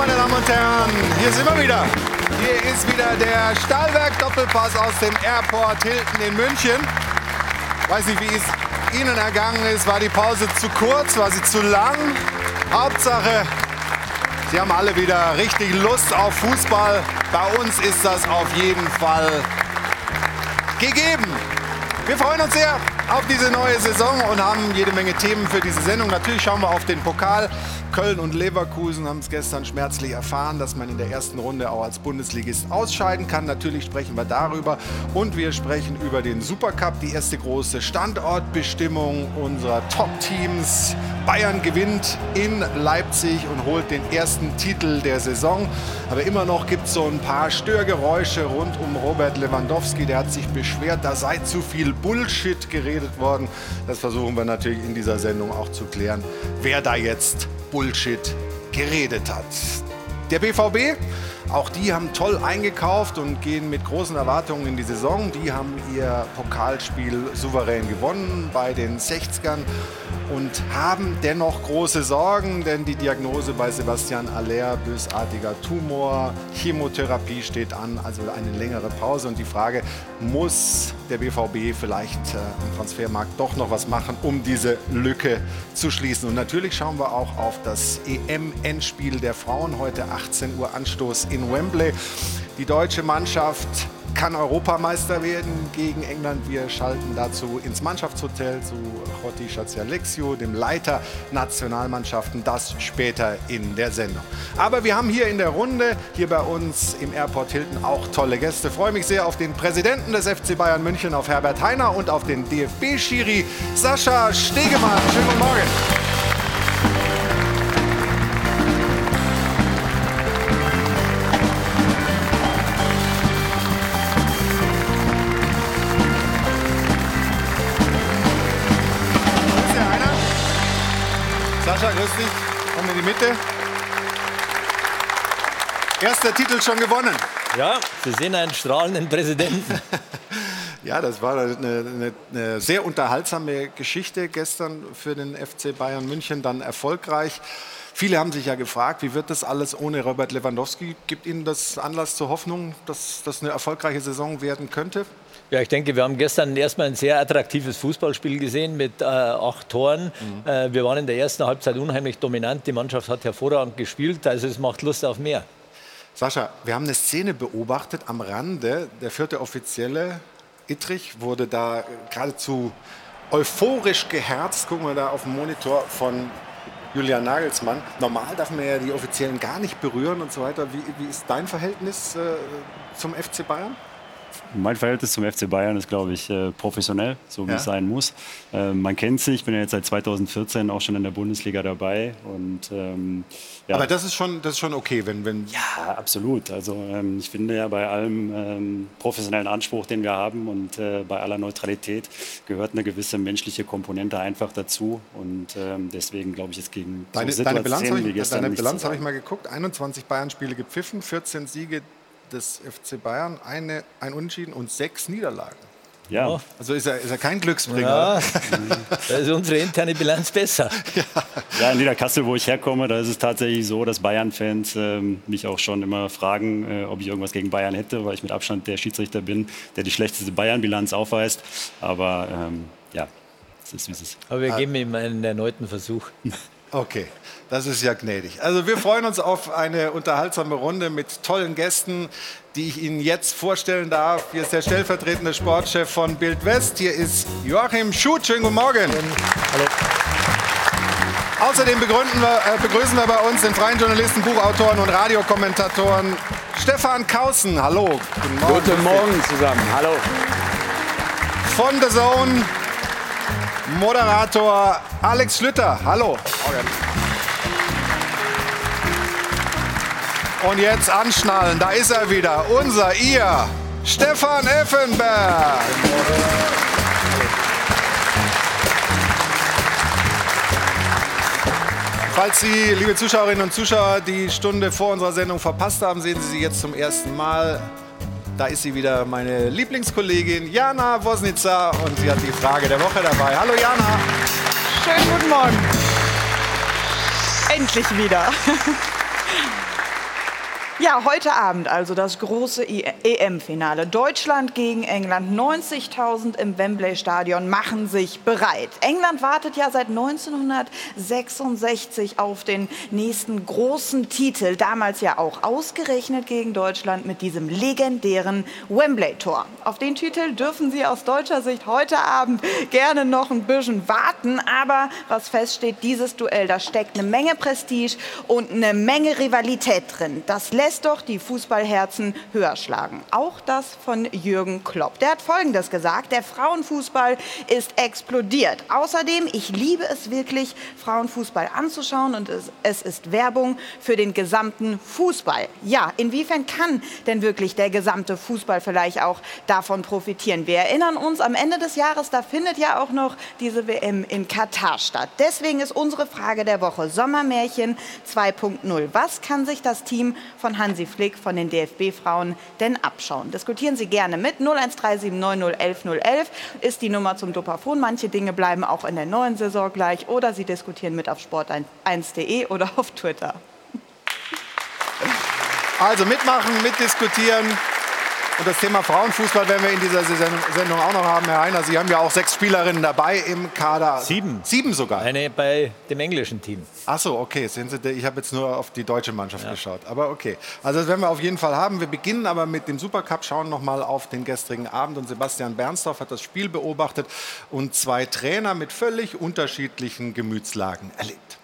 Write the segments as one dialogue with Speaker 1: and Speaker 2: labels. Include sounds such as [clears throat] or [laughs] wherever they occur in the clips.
Speaker 1: meine Damen und Herren, hier sind wir wieder. Hier ist wieder der Stahlwerk-Doppelpass aus dem Airport Hilton in München. Weiß nicht, wie es Ihnen ergangen ist. War die Pause zu kurz? War sie zu lang? Hauptsache, Sie haben alle wieder richtig Lust auf Fußball. Bei uns ist das auf jeden Fall gegeben. Wir freuen uns sehr auf diese neue Saison und haben jede Menge Themen für diese Sendung. Natürlich schauen wir auf den Pokal. Köln und Leverkusen haben es gestern schmerzlich erfahren, dass man in der ersten Runde auch als Bundesligist ausscheiden kann. Natürlich sprechen wir darüber und wir sprechen über den Supercup, die erste große Standortbestimmung unserer Top-Teams. Bayern gewinnt in Leipzig und holt den ersten Titel der Saison. Aber immer noch gibt es so ein paar Störgeräusche rund um Robert Lewandowski. Der hat sich beschwert, da sei zu viel Bullshit geredet worden. Das versuchen wir natürlich in dieser Sendung auch zu klären, wer da jetzt Bullshit geredet hat. Der BVB, auch die haben toll eingekauft und gehen mit großen Erwartungen in die Saison. Die haben ihr Pokalspiel souverän gewonnen bei den 60ern und haben dennoch große Sorgen, denn die Diagnose bei Sebastian Aller, bösartiger Tumor, Chemotherapie steht an, also eine längere Pause. Und die Frage, muss der BVB vielleicht äh, im Transfermarkt doch noch was machen, um diese Lücke zu schließen? Und natürlich schauen wir auch auf das EM-Endspiel der Frauen, heute 18 Uhr Anstoß in Wembley. Die deutsche Mannschaft kann Europameister werden gegen England. Wir schalten dazu ins Mannschaftshotel zu Jotti Schatzialexio, dem Leiter Nationalmannschaften. Das später in der Sendung. Aber wir haben hier in der Runde, hier bei uns im Airport Hilton, auch tolle Gäste. Ich freue mich sehr auf den Präsidenten des FC Bayern München, auf Herbert Heiner und auf den DFB-Schiri Sascha Stegemann. Schönen guten Morgen. Erster Titel schon gewonnen.
Speaker 2: Ja, Sie sehen einen strahlenden Präsidenten. [laughs]
Speaker 1: ja, das war eine, eine, eine, sehr unterhaltsame Geschichte gestern für den FC Bayern München, dann erfolgreich. Viele haben sich ja gefragt, wie wird das alles ohne Robert Lewandowski? Gibt Ihnen das Anlass zur Hoffnung, dass das eine erfolgreiche Saison werden könnte?
Speaker 2: Ja, ich denke, wir haben gestern erstmal ein sehr attraktives Fußballspiel gesehen mit äh, acht Toren. Mhm. Äh, wir waren in der ersten Halbzeit unheimlich dominant. Die Mannschaft hat hervorragend gespielt. Also es macht Lust auf mehr.
Speaker 1: Sascha, wir haben eine Szene beobachtet am Rande. Der vierte Offizielle, Ittrich, wurde da geradezu euphorisch geherzt. Gucken wir da auf dem Monitor von Julian Nagelsmann. Normal darf man ja die Offiziellen gar nicht berühren und so weiter. Wie, wie ist dein Verhältnis äh, zum FC Bayern?
Speaker 3: Mein Verhältnis zum FC Bayern ist, glaube ich, äh, professionell, so wie ja. es sein muss. Äh, man kennt sich, ich bin ja jetzt seit 2014 auch schon in der Bundesliga dabei. Und, ähm,
Speaker 1: ja. Aber das ist, schon, das ist schon okay, wenn, wenn.
Speaker 3: Ja, absolut. Also ähm, ich finde ja bei allem ähm, professionellen Anspruch, den wir haben und äh, bei aller Neutralität gehört eine gewisse menschliche Komponente einfach dazu. Und ähm, deswegen glaube ich, es gegen
Speaker 1: deine, so deine Bilanz habe ich, deine Bilanz hab ich mal geguckt. 21 Bayern-Spiele gepfiffen, 14 Siege, des FC Bayern eine, ein Unentschieden und sechs Niederlagen.
Speaker 3: Ja.
Speaker 1: Also ist er, ist er kein Glücksbringer. Ja, [laughs]
Speaker 2: da ist unsere interne Bilanz besser.
Speaker 3: Ja. ja, in Niederkassel, wo ich herkomme, da ist es tatsächlich so, dass Bayern-Fans ähm, mich auch schon immer fragen, äh, ob ich irgendwas gegen Bayern hätte, weil ich mit Abstand der Schiedsrichter bin, der die schlechteste Bayern-Bilanz aufweist. Aber ähm, ja, es ist wie es ist.
Speaker 2: Aber wir geben ihm einen erneuten Versuch. [laughs]
Speaker 1: Okay, das ist ja gnädig. Also wir freuen uns auf eine unterhaltsame Runde mit tollen Gästen, die ich Ihnen jetzt vorstellen darf. Hier ist der stellvertretende Sportchef von Bild West. Hier ist Joachim Schuth. Schönen guten Morgen. Hallo. Außerdem wir, äh, begrüßen wir bei uns den freien Journalisten, Buchautoren und Radiokommentatoren Stefan Kausen. Hallo.
Speaker 4: Guten Morgen, guten Morgen zusammen. Hallo.
Speaker 1: Von The Zone Moderator Alex Schlüter. Hallo. Und jetzt anschnallen, da ist er wieder, unser, ihr, Stefan Effenberg. Falls Sie, liebe Zuschauerinnen und Zuschauer, die Stunde vor unserer Sendung verpasst haben, sehen Sie sie jetzt zum ersten Mal. Da ist sie wieder, meine Lieblingskollegin Jana Wosnica und sie hat die Frage der Woche dabei. Hallo Jana.
Speaker 5: Schönen guten Morgen. Endlich wieder. Ja, heute Abend also das große EM-Finale. Deutschland gegen England. 90.000 im Wembley-Stadion machen sich bereit. England wartet ja seit 1966 auf den nächsten großen Titel. Damals ja auch ausgerechnet gegen Deutschland mit diesem legendären Wembley-Tor. Auf den Titel dürfen Sie aus deutscher Sicht heute Abend gerne noch ein bisschen warten. Aber was feststeht, dieses Duell, da steckt eine Menge Prestige und eine Menge Rivalität drin. Das lässt lässt doch die Fußballherzen höher schlagen. Auch das von Jürgen Klopp. Der hat Folgendes gesagt, der Frauenfußball ist explodiert. Außerdem, ich liebe es wirklich, Frauenfußball anzuschauen und es, es ist Werbung für den gesamten Fußball. Ja, inwiefern kann denn wirklich der gesamte Fußball vielleicht auch davon profitieren? Wir erinnern uns, am Ende des Jahres, da findet ja auch noch diese WM in Katar statt. Deswegen ist unsere Frage der Woche Sommermärchen 2.0. Was kann sich das Team von Hansi Flick von den DFB-Frauen denn abschauen? Diskutieren Sie gerne mit. 01379011011 ist die Nummer zum Dopafon. Manche Dinge bleiben auch in der neuen Saison gleich oder Sie diskutieren mit auf sport1.de oder auf Twitter.
Speaker 1: Also mitmachen, mitdiskutieren. Und das Thema Frauenfußball werden wir in dieser Sendung auch noch haben, Herr Heiner. Sie haben ja auch sechs Spielerinnen dabei im Kader.
Speaker 2: Sieben.
Speaker 1: Sieben sogar.
Speaker 2: Eine bei dem englischen Team.
Speaker 1: Ach so, okay. Ich habe jetzt nur auf die deutsche Mannschaft ja. geschaut. Aber okay. Also das werden wir auf jeden Fall haben. Wir beginnen aber mit dem Supercup, schauen noch mal auf den gestrigen Abend. Und Sebastian Bernsdorf hat das Spiel beobachtet und zwei Trainer mit völlig unterschiedlichen Gemütslagen erlebt.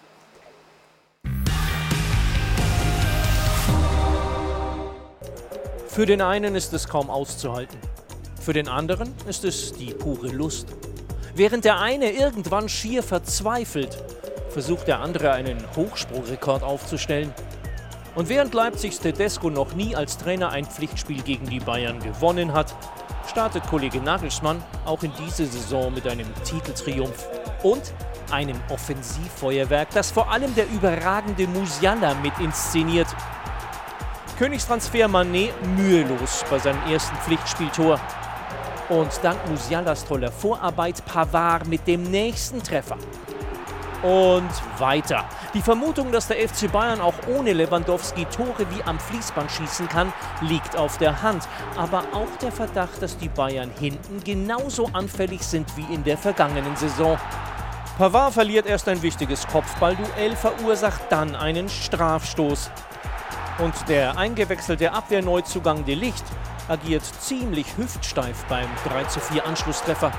Speaker 6: Für den einen ist es kaum auszuhalten. Für den anderen ist es die pure Lust. Während der eine irgendwann schier verzweifelt, versucht der andere einen Hochsprungrekord aufzustellen. Und während Leipzigs Tedesco noch nie als Trainer ein Pflichtspiel gegen die Bayern gewonnen hat, startet Kollege Nagelsmann auch in diese Saison mit einem Titeltriumph und einem Offensivfeuerwerk, das vor allem der überragende Musiala mit inszeniert. Königstransfer Manet mühelos bei seinem ersten Pflichtspieltor. Und dank Musialas toller Vorarbeit Pavard mit dem nächsten Treffer. Und weiter. Die Vermutung, dass der FC Bayern auch ohne Lewandowski Tore wie am Fließband schießen kann, liegt auf der Hand. Aber auch der Verdacht, dass die Bayern hinten genauso anfällig sind wie in der vergangenen Saison. Pavard verliert erst ein wichtiges Kopfballduell, verursacht dann einen Strafstoß. Und der eingewechselte Abwehrneuzugang De Licht agiert ziemlich hüftsteif beim 3:4 Anschlusstreffer.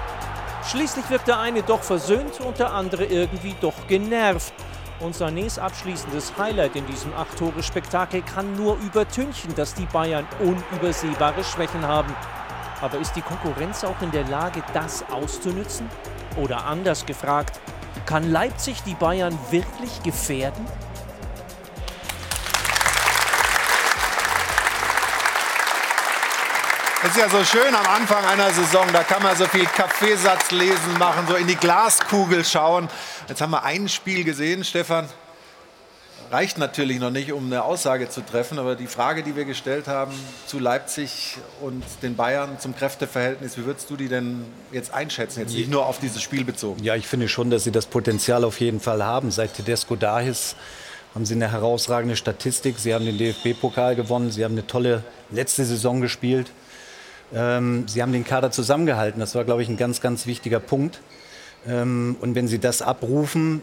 Speaker 6: Schließlich wird der eine doch versöhnt und der andere irgendwie doch genervt. Und Sanés abschließendes Highlight in diesem 8-Tore-Spektakel kann nur übertünchen, dass die Bayern unübersehbare Schwächen haben. Aber ist die Konkurrenz auch in der Lage, das auszunützen? Oder anders gefragt, kann Leipzig die Bayern wirklich gefährden?
Speaker 1: Es ist ja so schön am Anfang einer Saison, da kann man so viel Kaffeesatz lesen machen, so in die Glaskugel schauen. Jetzt haben wir ein Spiel gesehen, Stefan. Reicht natürlich noch nicht, um eine Aussage zu treffen, aber die Frage, die wir gestellt haben zu Leipzig und den Bayern zum Kräfteverhältnis, wie würdest du die denn jetzt einschätzen, jetzt nicht nur auf dieses Spiel bezogen?
Speaker 7: Ja, ich finde schon, dass sie das Potenzial auf jeden Fall haben. Seit Tedesco da ist, haben sie eine herausragende Statistik. Sie haben den DFB-Pokal gewonnen, sie haben eine tolle letzte Saison gespielt. Ähm, sie haben den Kader zusammengehalten. Das war, glaube ich, ein ganz, ganz wichtiger Punkt. Ähm, und wenn Sie das abrufen,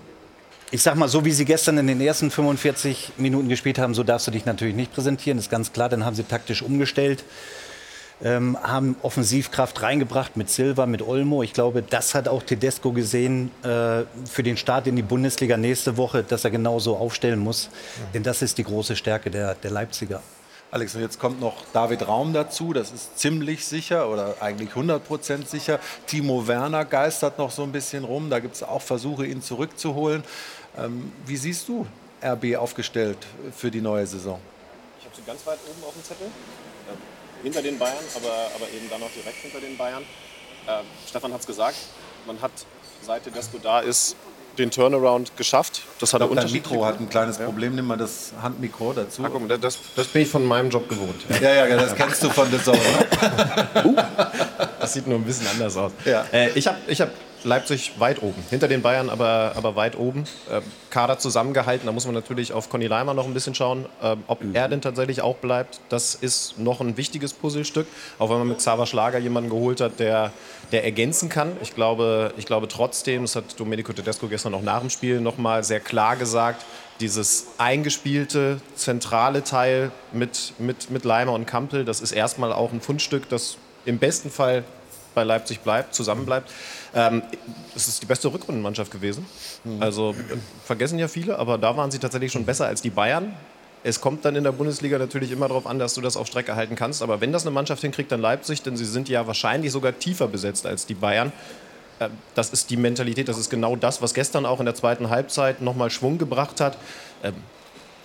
Speaker 7: ich sag mal, so wie Sie gestern in den ersten 45 Minuten gespielt haben, so darfst du dich natürlich nicht präsentieren, ist ganz klar. Dann haben Sie taktisch umgestellt, ähm, haben Offensivkraft reingebracht mit Silva, mit Olmo. Ich glaube, das hat auch Tedesco gesehen äh, für den Start in die Bundesliga nächste Woche, dass er genauso aufstellen muss. Mhm. Denn das ist die große Stärke der, der Leipziger.
Speaker 1: Alex, und jetzt kommt noch David Raum dazu. Das ist ziemlich sicher oder eigentlich 100% sicher. Timo Werner geistert noch so ein bisschen rum. Da gibt es auch Versuche, ihn zurückzuholen. Ähm, wie siehst du RB aufgestellt für die neue Saison?
Speaker 8: Ich habe sie ganz weit oben auf dem Zettel. Äh, hinter den Bayern, aber, aber eben dann noch direkt hinter den Bayern. Äh, Stefan hat es gesagt, man hat seit Tedesco da ist, den Turnaround geschafft.
Speaker 1: Das hat glaub, dein Mikro hat ein kleines Problem. Nimm mal das Handmikro dazu.
Speaker 8: Ach, guck, das, das, bin ich von meinem Job gewohnt.
Speaker 1: Ja, ja, ja das kennst du von The Zone. [laughs]
Speaker 8: uh, das sieht nur ein bisschen anders aus. Ja. Äh, ich habe ich hab Leipzig weit oben. Hinter den Bayern, aber, aber weit oben. Äh, Kader zusammengehalten. Da muss man natürlich auf Conny Leimer noch ein bisschen schauen, äh, ob mhm. er denn tatsächlich auch bleibt. Das ist noch ein wichtiges Puzzlestück. Auch wenn man mit Xaver Schlager jemanden geholt hat, der, der ergänzen kann. Ich glaube, ich glaube trotzdem, das hat Domenico Tedesco gestern auch nach dem Spiel noch mal sehr klar gesagt, dieses eingespielte, zentrale Teil mit, mit, mit Leimer und Kampel, das ist erstmal auch ein Fundstück, das im besten Fall bei Leipzig bleibt, zusammenbleibt. Ähm, es ist die beste Rückrundenmannschaft gewesen. Mhm. Also äh, vergessen ja viele, aber da waren sie tatsächlich schon besser als die Bayern. Es kommt dann in der Bundesliga natürlich immer darauf an, dass du das auf Strecke halten kannst. Aber wenn das eine Mannschaft hinkriegt, dann Leipzig, denn sie sind ja wahrscheinlich sogar tiefer besetzt als die Bayern. Äh, das ist die Mentalität, das ist genau das, was gestern auch in der zweiten Halbzeit nochmal Schwung gebracht hat. Ähm,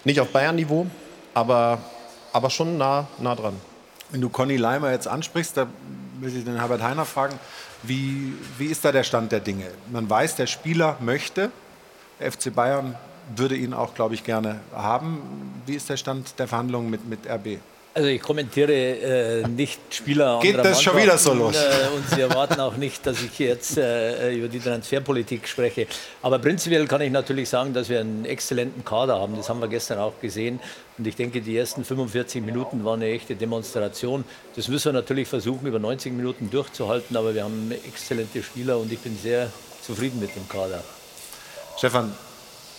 Speaker 8: nicht auf Bayern-Niveau, aber, aber schon nah, nah dran.
Speaker 1: Wenn du Conny Leimer jetzt ansprichst, da will ich den Herbert Heiner fragen, wie, wie ist da der Stand der Dinge? Man weiß, der Spieler möchte, der FC Bayern würde ihn auch, glaube ich, gerne haben. Wie ist der Stand der Verhandlungen mit, mit RB?
Speaker 2: Also ich kommentiere äh, nicht Spieler
Speaker 1: Geht das schon wieder so los?
Speaker 2: Äh, und Sie erwarten auch nicht, dass ich jetzt äh, über die Transferpolitik spreche. Aber prinzipiell kann ich natürlich sagen, dass wir einen exzellenten Kader haben. Das haben wir gestern auch gesehen. Und ich denke, die ersten 45 Minuten waren eine echte Demonstration. Das müssen wir natürlich versuchen, über 90 Minuten durchzuhalten. Aber wir haben exzellente Spieler und ich bin sehr zufrieden mit dem Kader.
Speaker 1: Stefan,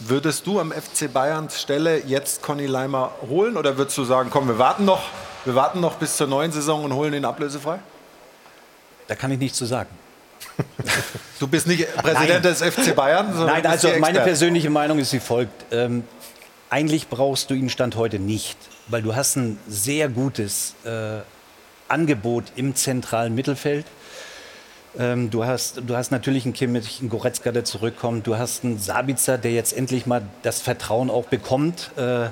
Speaker 1: Würdest du am FC Bayerns Stelle jetzt Conny Leimer holen oder würdest du sagen, komm, wir warten noch, wir warten noch bis zur neuen Saison und holen ihn ablösefrei?
Speaker 7: Da kann ich nichts zu sagen. [laughs]
Speaker 1: Du bist nicht Präsident Nein. des FC Bayern?
Speaker 7: Nein, also meine persönliche Meinung ist wie folgt. Ähm, eigentlich brauchst du ihn Stand heute nicht, weil du hast ein sehr gutes äh, Angebot im zentralen Mittelfeld. Ähm, du, hast, du hast natürlich einen Kimmich, einen Goretzka, der zurückkommt. Du hast einen Sabitzer, der jetzt endlich mal das Vertrauen auch bekommt. Äh,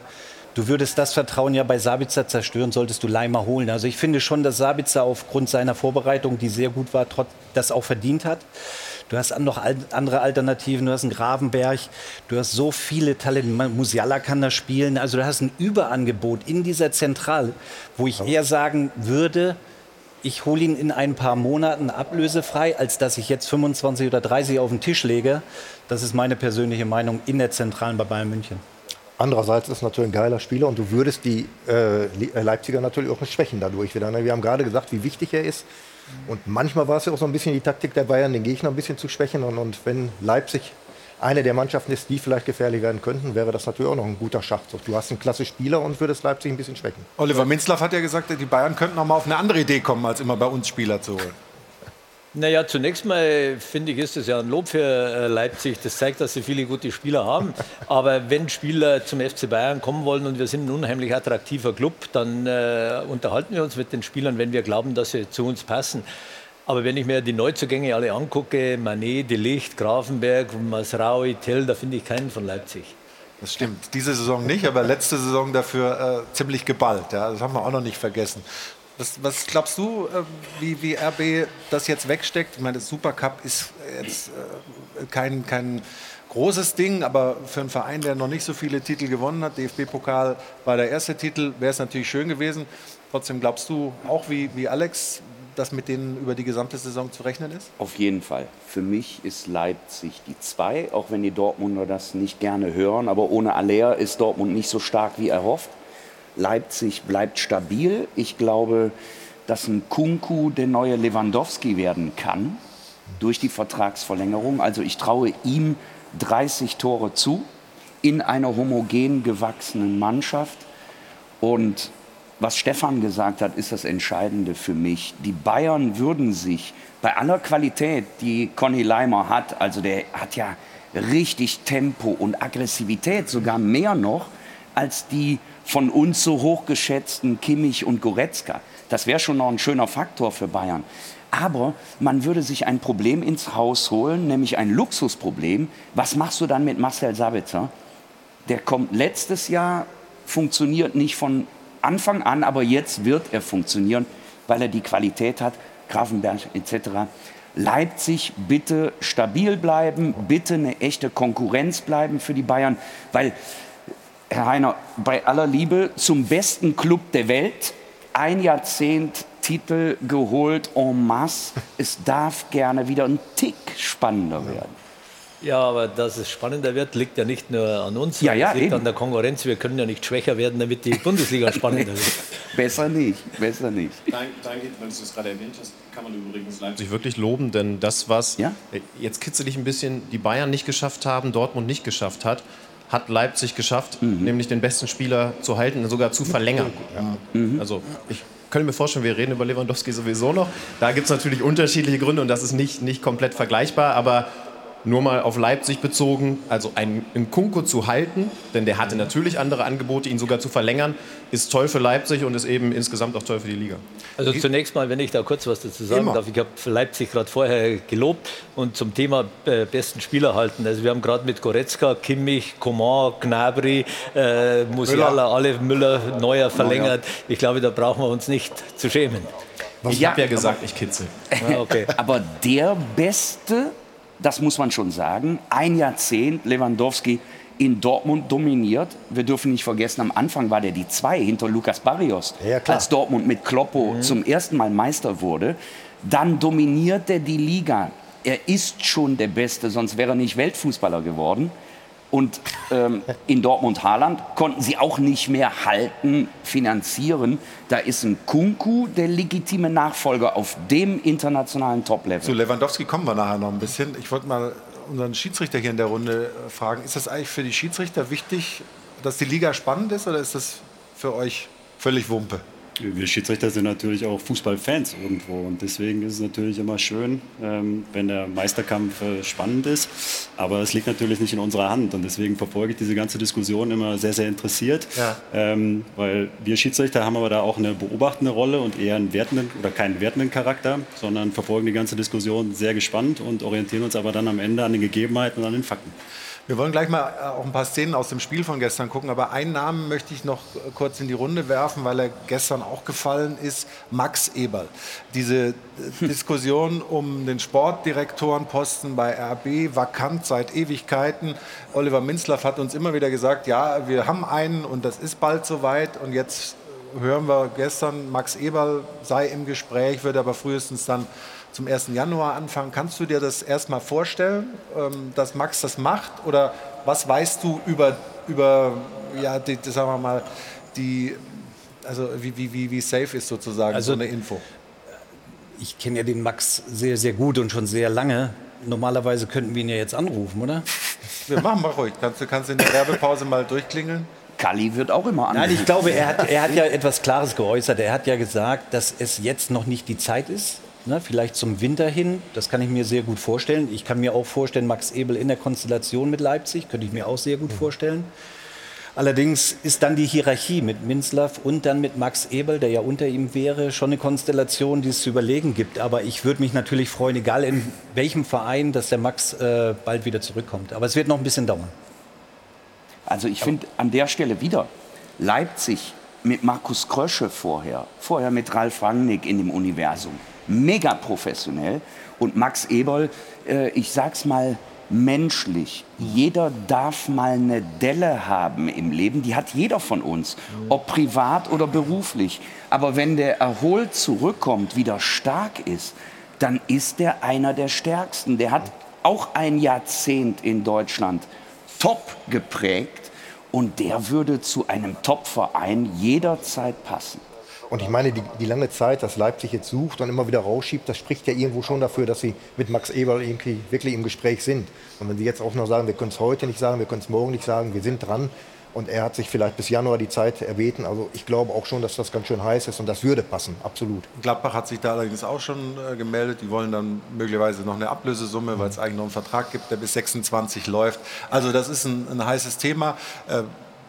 Speaker 7: du würdest das Vertrauen ja bei Sabitzer zerstören, solltest du Leimer holen. Also ich finde schon, dass Sabitzer aufgrund seiner Vorbereitung, die sehr gut war, trotz, das auch verdient hat. Du hast noch andere Alternativen, du hast einen Gravenberg, du hast so viele Talente, Musiala kann da spielen, also du hast ein Überangebot in dieser Zentrale, wo ich eher sagen würde, ich hole ihn in ein paar Monaten ablösefrei, als dass ich jetzt 25 oder 30 auf den Tisch lege. Das ist meine persönliche Meinung in der Zentralen bei Bayern München.
Speaker 9: Andererseits ist natürlich ein geiler Spieler und du würdest die äh, Leipziger natürlich auch nicht schwächen dadurch. Ne? Wir haben gerade gesagt, wie wichtig er ist. Und manchmal war es ja auch so ein bisschen die Taktik der Bayern, den Gegner ein bisschen zu schwächen. Und, und wenn Leipzig eine der Mannschaften ist, die vielleicht gefährlich werden könnten, wäre das natürlich auch noch ein guter Schachzug. Du hast einen klasse Spieler und würdest Leipzig ein bisschen schwächen.
Speaker 1: Oliver Minzlaff hat ja gesagt, die Bayern könnten noch mal auf eine andere Idee kommen, als immer bei uns Spieler zu holen.
Speaker 2: Naja, zunächst mal finde ich, ist es ja ein Lob für äh, Leipzig. Das zeigt, dass sie viele gute Spieler haben. [laughs] Aber wenn Spieler zum FC Bayern kommen wollen und wir sind ein unheimlich attraktiver Club, dann äh, unterhalten wir uns mit den Spielern, wenn wir glauben, dass sie zu uns passen. Aber wenn ich mir die Neuzugänge alle angucke, Manet, De Licht, Grafenberg, Masraui, Tell, da finde ich keinen von Leipzig.
Speaker 1: Das stimmt. Diese Saison nicht, aber letzte Saison dafür äh, ziemlich geballt. Ja? Das haben wir auch noch nicht vergessen. Was, was glaubst du, äh, wie, wie RB das jetzt wegsteckt? Ich meine, das Supercup ist jetzt äh, kein, kein großes Ding, aber für einen Verein, der noch nicht so viele Titel gewonnen hat, DFB-Pokal war der erste Titel, wäre es natürlich schön gewesen. Trotzdem glaubst du auch wie, wie Alex, dass mit denen über die gesamte Saison zu rechnen ist?
Speaker 4: Auf jeden Fall. Für mich ist Leipzig die zwei, auch wenn die Dortmunder das nicht gerne hören. Aber ohne Aller ist Dortmund nicht so stark wie erhofft. Leipzig bleibt stabil. Ich glaube, dass ein Kunku der neue Lewandowski werden kann durch die Vertragsverlängerung. Also ich traue ihm 30 Tore zu in einer homogen gewachsenen Mannschaft. Und was Stefan gesagt hat, ist das Entscheidende für mich. Die Bayern würden sich bei aller Qualität, die Conny Leimer hat, also der hat ja richtig Tempo und Aggressivität, sogar mehr noch als die von uns so hochgeschätzten Kimmich und Goretzka. Das wäre schon noch ein schöner Faktor für Bayern. Aber man würde sich ein Problem ins Haus holen, nämlich ein Luxusproblem. Was machst du dann mit Marcel Sabitzer? Der kommt letztes Jahr, funktioniert nicht von Anfang an, aber jetzt wird er funktionieren, weil er die Qualität hat, Grafenberg etc. Leipzig bitte stabil bleiben, bitte eine echte Konkurrenz bleiben für die Bayern, weil, Herr Heiner, bei aller Liebe zum besten Club der Welt, ein Jahrzehnt Titel geholt en masse. Es darf gerne wieder ein Tick spannender werden.
Speaker 2: Ja, aber dass es spannender wird, liegt ja nicht nur an uns,
Speaker 4: Ja, ja,
Speaker 2: es liegt
Speaker 4: eben.
Speaker 2: an der Konkurrenz. Wir können ja nicht schwächer werden, damit die Bundesliga spannender wird. [laughs]
Speaker 4: Besser nicht, besser nicht.
Speaker 8: Dahingehend, weil du es gerade erwähnt hast, kann man übrigens Leipzig wirklich loben, denn das, was
Speaker 4: Ja?
Speaker 8: jetzt kitzelt dich ein bisschen, die Bayern nicht geschafft haben, Dortmund nicht geschafft hat, hat Leipzig geschafft, nämlich den besten Spieler zu halten und sogar zu verlängern. Also ich könnte mir vorstellen, wir reden über Lewandowski sowieso noch. Da gibt es natürlich unterschiedliche Gründe und das ist nicht, nicht komplett vergleichbar, aber nur mal auf Leipzig bezogen, also einen Nkunku zu halten, denn der hatte natürlich andere Angebote, ihn sogar zu verlängern, ist toll für Leipzig und ist eben insgesamt auch toll für die Liga.
Speaker 2: Also zunächst mal, wenn ich da kurz was dazu sagen
Speaker 1: Immer.
Speaker 2: darf, ich habe Leipzig gerade vorher gelobt und zum Thema äh, besten Spieler halten. Also wir haben gerade mit Goretzka, Kimmich, Coman, Gnabry, äh, Musiala, alle Müller, Neuer verlängert. Ich glaube, da brauchen wir uns nicht zu schämen.
Speaker 8: Ich habe ja gesagt, ich kitzel.
Speaker 2: Ja, okay. [laughs]
Speaker 4: Aber der Beste, das muss man schon sagen, ein Jahrzehnt Lewandowski in Dortmund dominiert. Wir dürfen nicht vergessen, am Anfang war der die zwei hinter Lukas Barrios,
Speaker 9: Ja,
Speaker 4: als Dortmund mit Kloppo zum ersten Mal Meister wurde. Dann dominiert er die Liga. Er ist schon der Beste, sonst wäre er nicht Weltfußballer geworden. Und ähm, in Dortmund Haaland konnten sie auch nicht mehr halten, finanzieren. Da ist ein Kunku der legitime Nachfolger auf dem internationalen Top-Level.
Speaker 1: Zu Lewandowski kommen wir nachher noch ein bisschen. Ich wollte mal unseren Schiedsrichter hier in der Runde äh, fragen, ist das eigentlich für die Schiedsrichter wichtig, dass die Liga spannend ist oder ist das für euch völlig Wumpe?
Speaker 3: Wir Schiedsrichter sind natürlich auch Fußballfans irgendwo und deswegen ist es natürlich immer schön, ähm, wenn der Meisterkampf äh, spannend ist. Aber es liegt natürlich nicht in unserer Hand und deswegen verfolge ich diese ganze Diskussion immer sehr, sehr interessiert,
Speaker 1: Ja.
Speaker 3: ähm, weil wir Schiedsrichter haben aber da auch eine beobachtende Rolle und eher einen wertenden oder keinen wertenden Charakter, sondern verfolgen die ganze Diskussion sehr gespannt und orientieren uns aber dann am Ende an den Gegebenheiten und an den Fakten.
Speaker 1: Wir wollen gleich mal äh, auch ein paar Szenen aus dem Spiel von gestern gucken, aber einen Namen möchte ich noch äh, kurz in die Runde werfen, weil er gestern auch gefallen ist, Max Eberl. Diese äh, Diskussion um den Sportdirektorenposten bei RB, vakant seit Ewigkeiten. Oliver Minzlaff hat uns immer wieder gesagt, ja, wir haben einen und das ist bald soweit und jetzt hören wir gestern, Max Eberl sei im Gespräch, wird aber frühestens dann zum 1. Januar anfangen. Kannst du dir das erstmal vorstellen, ähm, dass Max das macht? Oder was weißt du über, über ja, die, sagen wir mal, die, also wie, wie, wie, safe ist sozusagen
Speaker 7: Also-
Speaker 1: so eine Info?
Speaker 7: Ich kenne ja den Max sehr, sehr gut und schon sehr lange. Normalerweise könnten wir ihn ja jetzt anrufen, oder?
Speaker 1: Wir machen mal ruhig. Kannst du kannst in der Werbepause mal durchklingeln?
Speaker 4: Kali wird auch immer
Speaker 7: Nein,
Speaker 4: angerufen.
Speaker 7: ich glaube, er hat, er hat ja etwas Klares geäußert. Er hat ja gesagt, dass es jetzt noch nicht die Zeit ist. Ne, vielleicht zum Winter hin, das kann ich mir sehr gut vorstellen. Ich kann mir auch vorstellen, Max Ebel in der Konstellation mit Leipzig, könnte ich mir auch sehr gut vorstellen. Allerdings ist dann die Hierarchie mit Minzlaff und dann mit Max Ebel, der ja unter ihm wäre, schon eine Konstellation, die es zu überlegen gibt. Aber ich würde mich natürlich freuen, egal in welchem Verein, dass der Max äh, bald wieder zurückkommt. Aber es wird noch ein bisschen dauern.
Speaker 4: Also ich finde an der Stelle wieder Leipzig mit Markus Krösche vorher, vorher mit Ralf Rangnick in dem Universum. Mega professionell. Und Max Eberl, äh, ich sag's mal menschlich. Jeder darf mal eine Delle haben im Leben. Die hat jeder von uns, ob privat oder beruflich. Aber wenn der erholt zurückkommt, wieder stark ist, dann ist der einer der stärksten. Der hat auch ein Jahrzehnt in Deutschland top geprägt und der würde zu einem Top-Verein jederzeit passen.
Speaker 9: Und ich meine, die, die lange Zeit, dass Leipzig jetzt sucht und immer wieder rausschiebt, das spricht ja irgendwo schon dafür, dass sie mit Max Eberl irgendwie wirklich im Gespräch sind. Und wenn sie jetzt auch noch sagen, wir können es heute nicht sagen, wir können es morgen nicht sagen, wir sind dran. Und er hat sich vielleicht bis Januar die Zeit erbeten. Also ich glaube auch schon, dass das ganz schön heiß ist und das würde passen, absolut.
Speaker 1: Gladbach hat sich da allerdings auch schon äh, gemeldet. Die wollen dann möglicherweise noch eine Ablösesumme, weil es eigentlich noch einen Vertrag gibt, der bis 26 läuft. Also das ist ein, ein heißes Thema. Äh,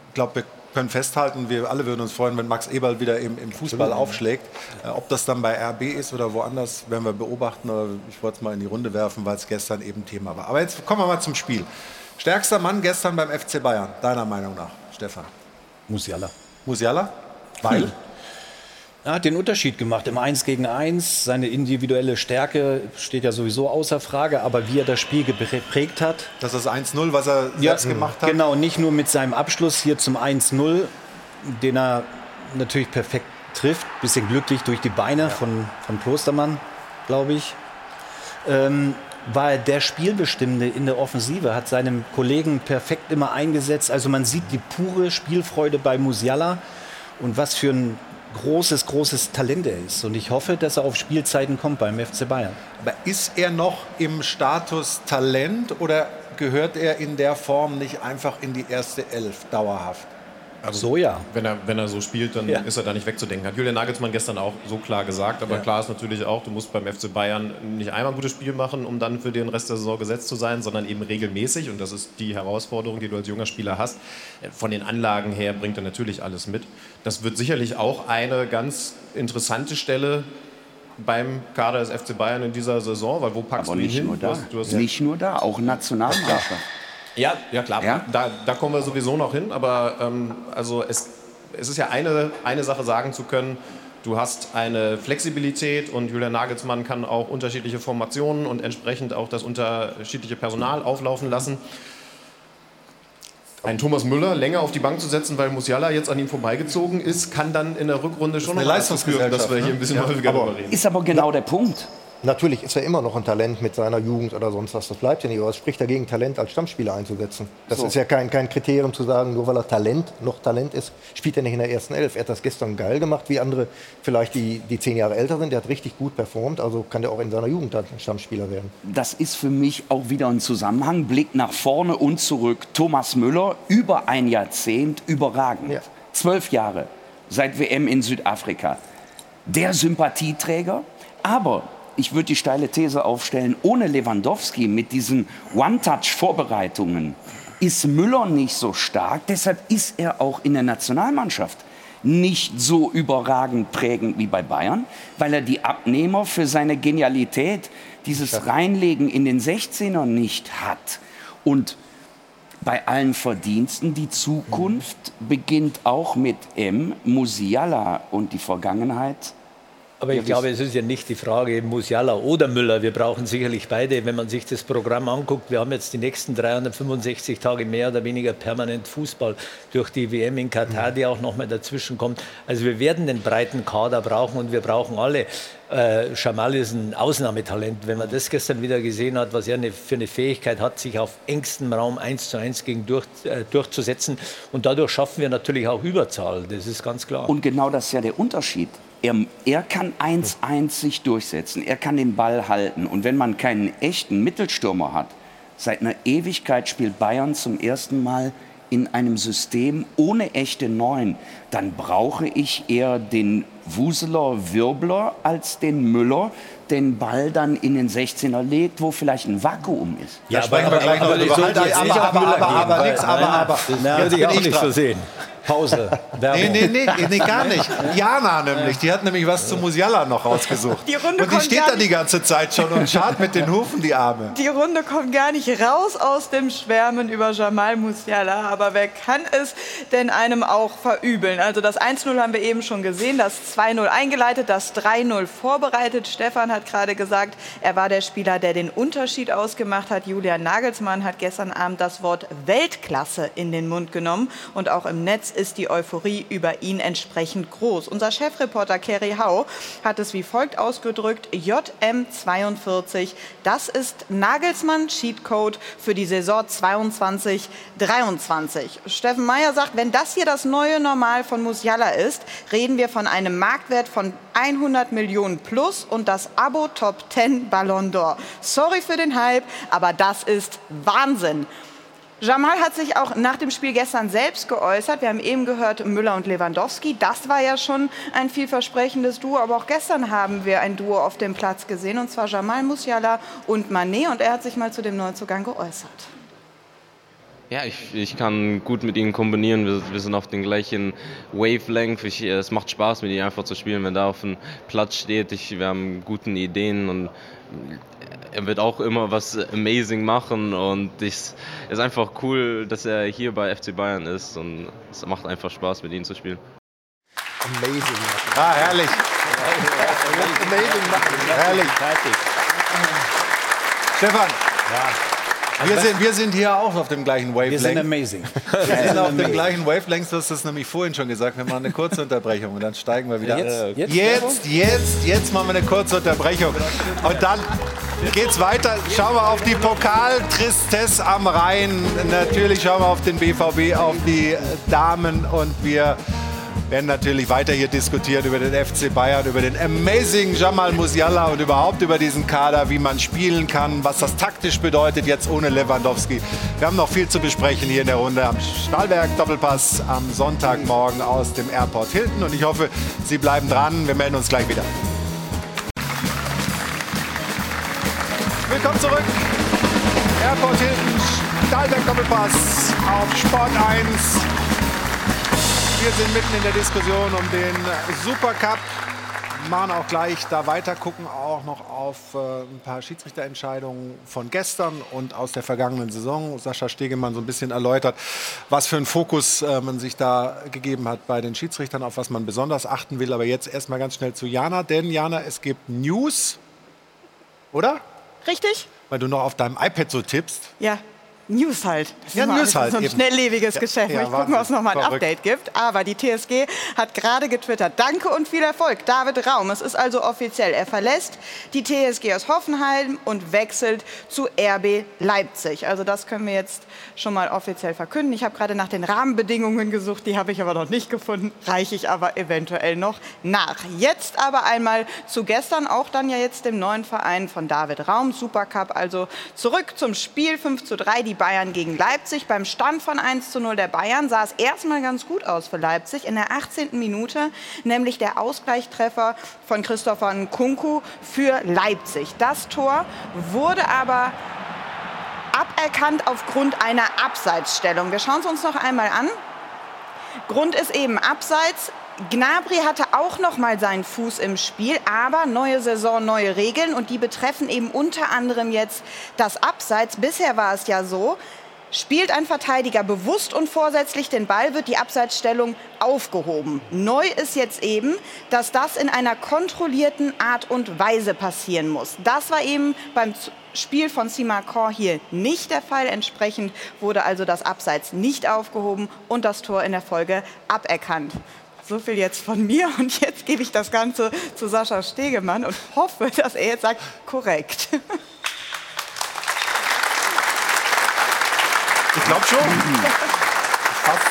Speaker 1: Ich glaube, wir können festhalten, wir alle würden uns freuen, wenn Max Eberl wieder im, im Fußball aufschlägt. Äh, ob das dann bei RB ist oder woanders, werden wir beobachten. Aber ich wollte es mal in die Runde werfen, weil es gestern eben Thema war. Aber jetzt kommen wir mal zum Spiel. Stärkster Mann gestern beim FC Bayern, deiner Meinung nach, Stefan?
Speaker 7: Musiala.
Speaker 1: Musiala? Weil?
Speaker 7: Er hat den Unterschied gemacht im 1 gegen 1. Seine individuelle Stärke steht ja sowieso außer Frage, aber wie er das Spiel geprägt hat.
Speaker 1: Das ist das 1-0, was er selbst gemacht hat?
Speaker 7: Genau, nicht nur mit seinem Abschluss hier zum 1-0, den er natürlich perfekt trifft. Bisschen glücklich durch die Beine ja. von, von Klostermann, glaube ich. Ähm, war er der Spielbestimmende in der Offensive, hat seinem Kollegen perfekt immer eingesetzt. Also man sieht die pure Spielfreude bei Musiala und was für ein großes, großes Talent er ist. Und ich hoffe, dass er auf Spielzeiten kommt beim FC Bayern.
Speaker 1: Aber ist er noch im Status Talent oder gehört er in der Form nicht einfach in die erste Elf dauerhaft?
Speaker 8: Also, so ja. Wenn er, wenn er so spielt, dann ja. ist er da nicht wegzudenken. Hat Julian Nagelsmann gestern auch so klar gesagt. Aber ja. klar ist natürlich auch, du musst beim FC Bayern nicht einmal ein gutes Spiel machen, um dann für den Rest der Saison gesetzt zu sein, sondern eben regelmäßig. Und das ist die Herausforderung, die du als junger Spieler hast. Von den Anlagen her bringt er natürlich alles mit. Das wird sicherlich auch eine ganz interessante Stelle beim Kader des FC Bayern in dieser Saison, weil wo packst
Speaker 4: Aber
Speaker 8: du ihn
Speaker 4: nicht
Speaker 8: hin?
Speaker 4: Nur da.
Speaker 8: Du hast, du
Speaker 4: nicht nur da, auch Nationalmannschaft.
Speaker 8: Ja, ja klar. Ja? Da, da kommen wir sowieso noch hin. Aber ähm, also es, es ist ja eine, eine Sache sagen zu können, du hast eine Flexibilität und Julian Nagelsmann kann auch unterschiedliche Formationen und entsprechend auch das unterschiedliche Personal auflaufen lassen. Ein Thomas Müller länger auf die Bank zu setzen, weil Musiala jetzt an ihm vorbeigezogen ist, kann dann in der Rückrunde schon
Speaker 1: noch dazu führen,
Speaker 8: dass wir hier ein bisschen ne? häufiger
Speaker 4: darüber reden. Ist aber genau der Punkt.
Speaker 9: Natürlich ist er immer noch ein Talent mit seiner Jugend oder sonst was. Das bleibt ja nicht. Aber es spricht dagegen, Talent als Stammspieler einzusetzen. Das so. ist ja kein, kein Kriterium zu sagen, nur weil er Talent noch Talent ist, spielt er nicht in der ersten Elf. Er hat das gestern geil gemacht, wie andere vielleicht, die, die zehn Jahre älter sind. Der hat richtig gut performt. Also kann der auch in seiner Jugend ein Stammspieler werden.
Speaker 4: Das ist für mich auch wieder ein Zusammenhang. Blick nach vorne und zurück. Thomas Müller, über ein Jahrzehnt, überragend. Ja. Zwölf Jahre seit WM in Südafrika. Der Sympathieträger. Aber ich würde die steile These aufstellen, ohne Lewandowski mit diesen One-Touch-Vorbereitungen ist Müller nicht so stark. Deshalb ist er auch in der Nationalmannschaft nicht so überragend prägend wie bei Bayern, weil er die Abnehmer für seine Genialität, dieses Reinlegen in den 16er nicht hat. Und bei allen Verdiensten, die Zukunft beginnt auch mit M, Musiala und die Vergangenheit
Speaker 2: aber ich glaube, es ist ja nicht die Frage Musiala oder Müller. Wir brauchen sicherlich beide. Wenn man sich das Programm anguckt, wir haben jetzt die nächsten 365 Tage mehr oder weniger permanent Fußball durch die WM in Katar, die auch noch mal dazwischen kommt. Also wir werden den breiten Kader brauchen und wir brauchen alle. Äh, Jamal ist ein Ausnahmetalent. Wenn man das gestern wieder gesehen hat, was er eine, für eine Fähigkeit hat, sich auf engstem Raum eins zu eins gegen durch, äh, durchzusetzen. Und dadurch schaffen wir natürlich auch Überzahl. Das ist ganz klar.
Speaker 4: Und genau das ist ja der Unterschied. Er, er kann 1-1 sich durchsetzen, er kann den Ball halten. Und wenn man keinen echten Mittelstürmer hat, seit einer Ewigkeit spielt Bayern zum ersten Mal in einem System ohne echte Neun, dann brauche ich eher den Wuseler Wirbler als den Müller, den Ball dann in den 16er legt, wo vielleicht ein Vakuum ist.
Speaker 1: Ja, aber, aber, aber, aber, aber, aber, aber, aber, aber, aber, Pause. [laughs] Werbung. Nee, nee, nee, nee, gar nicht. Jana nämlich, die hat nämlich was zu Musiala noch rausgesucht. Die Runde und die steht da die ganze Zeit schon und schart mit den Hufen, die Arme.
Speaker 5: Die Runde kommt gar nicht raus aus dem Schwärmen über Jamal Musiala. Aber wer kann es denn einem auch verübeln? Also das 1-0 haben wir eben schon gesehen, das 2-0 eingeleitet, das 3-0 vorbereitet. Stefan hat gerade gesagt, er war der Spieler, der den Unterschied ausgemacht hat. Julian Nagelsmann hat gestern Abend das Wort Weltklasse in den Mund genommen. Und auch im Netz ist die Euphorie über ihn entsprechend groß. Unser Chefreporter Kerry Hau hat es wie folgt ausgedrückt: JM42, das ist Nagelsmann Cheatcode für die Saison 22-23. Steffen Meyer sagt, wenn das hier das neue Normal von Musiala ist, reden wir von einem Marktwert von 100 Millionen plus und das Abo Top 10 Ballon d'Or. Sorry für den Hype, aber das ist Wahnsinn. Jamal hat sich auch nach dem Spiel gestern selbst geäußert. Wir haben eben gehört Müller und Lewandowski. Das war ja schon ein vielversprechendes Duo. Aber auch gestern haben wir ein Duo auf dem Platz gesehen. Und zwar Jamal Musiala und Manet. Und er hat sich mal zu dem Neuzugang geäußert.
Speaker 10: Ja, ich, ich kann gut mit ihnen kombinieren. Wir, wir sind auf den gleichen Wavelength. Ich, es macht Spaß, mit ihnen einfach zu spielen. Wenn da auf dem Platz steht, ich, wir haben gute Ideen und er wird auch immer was amazing machen und es ist einfach cool, dass er hier bei FC Bayern ist und es macht einfach Spaß, mit ihm zu spielen.
Speaker 1: Amazing. Ah, herrlich. Amazing. Herrlich. Stefan. Ja. Wir sind, wir sind hier auch auf dem gleichen Wavelength.
Speaker 7: Wir sind amazing.
Speaker 1: Wir sind auf dem gleichen Wavelength, du hast das nämlich vorhin schon gesagt. Wir machen eine kurze Unterbrechung und dann steigen wir wieder.
Speaker 7: Jetzt? Jetzt?
Speaker 1: jetzt, jetzt, jetzt machen wir eine kurze Unterbrechung. Und dann geht's weiter. Schauen wir auf die Pokaltristesse am Rhein. Natürlich schauen wir auf den BVB, auf die Damen und wir werden natürlich weiter hier diskutieren über den FC Bayern, über den amazing Jamal Musiala und überhaupt über diesen Kader, wie man spielen kann, was das taktisch bedeutet jetzt ohne Lewandowski. Wir haben noch viel zu besprechen hier in der Runde am Stahlwerk Doppelpass am Sonntagmorgen aus dem Airport Hilton und ich hoffe, Sie bleiben dran. Wir melden uns gleich wieder. Willkommen zurück. Airport Hilton, Stahlwerk Doppelpass auf Sport 1. Wir sind mitten in der Diskussion um den Supercup. Machen auch gleich da weiter, gucken auch noch auf äh, ein paar Schiedsrichterentscheidungen von gestern und aus der vergangenen Saison. Sascha Stegemann so ein bisschen erläutert, was für einen Fokus äh, man sich da gegeben hat bei den Schiedsrichtern, auf was man besonders achten will. Aber jetzt erstmal ganz schnell zu Jana, denn Jana, es gibt News, oder?
Speaker 5: Richtig?
Speaker 1: Weil du noch auf deinem iPad so tippst.
Speaker 5: Ja. News halt. Das
Speaker 1: Ja, News halt
Speaker 5: So ein
Speaker 1: eben.
Speaker 5: schnelllebiges
Speaker 1: Ja,
Speaker 5: Geschäft.
Speaker 1: ja,
Speaker 5: ich gucken, ob es
Speaker 1: Wahnsinn.
Speaker 5: noch mal ein
Speaker 1: Verrückt.
Speaker 5: Update gibt. Aber die TSG hat gerade getwittert. Danke und viel Erfolg. David Raum. Es ist also offiziell. Er verlässt die TSG aus Hoffenheim und wechselt zu RB Leipzig. Also das können wir jetzt schon mal offiziell verkünden. Ich habe gerade nach den Rahmenbedingungen gesucht. Die habe ich aber noch nicht gefunden. Reiche ich aber eventuell noch nach. Jetzt aber einmal zu gestern. Auch dann ja jetzt dem neuen Verein von David Raum. Supercup. Also zurück zum Spiel 5 zu 3. Die Bayern gegen Leipzig. Beim Stand von 1 zu 0 der Bayern sah es erstmal ganz gut aus für Leipzig. In der 18. Minute nämlich der Ausgleichstreffer von Christopher Nkunku für Leipzig. Das Tor wurde aber aberkannt aufgrund einer Abseitsstellung. Wir schauen es uns noch einmal an. Grund ist eben Abseits. Gnabry hatte auch noch mal seinen Fuß im Spiel, aber neue Saison, neue Regeln und die betreffen eben unter anderem jetzt das Abseits. Bisher war es ja so, Spielt ein Verteidiger bewusst und vorsätzlich den Ball, wird die Abseitsstellung aufgehoben. Neu ist jetzt eben, dass das in einer kontrollierten Art und Weise passieren muss. Das war eben beim Spiel von Simakor hier nicht der Fall. Entsprechend wurde also das Abseits nicht aufgehoben und das Tor in der Folge aberkannt. So viel jetzt von mir [laughs] und jetzt gebe ich das Ganze zu Sascha Stegemann und hoffe, dass er jetzt sagt, korrekt.
Speaker 1: Ich glaube schon. Fast,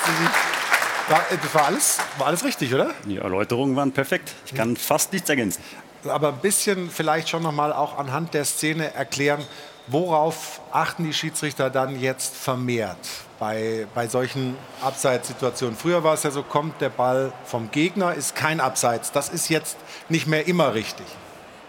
Speaker 1: war, das war alles, war alles richtig, oder?
Speaker 3: Die Erläuterungen waren perfekt. Ich kann fast nichts ergänzen.
Speaker 1: Aber ein bisschen vielleicht schon noch mal auch anhand der Szene erklären, worauf achten die Schiedsrichter dann jetzt vermehrt bei, bei solchen Abseitssituationen. Früher war es ja so, kommt der Ball vom Gegner, ist kein Abseits. Das ist jetzt nicht mehr immer richtig.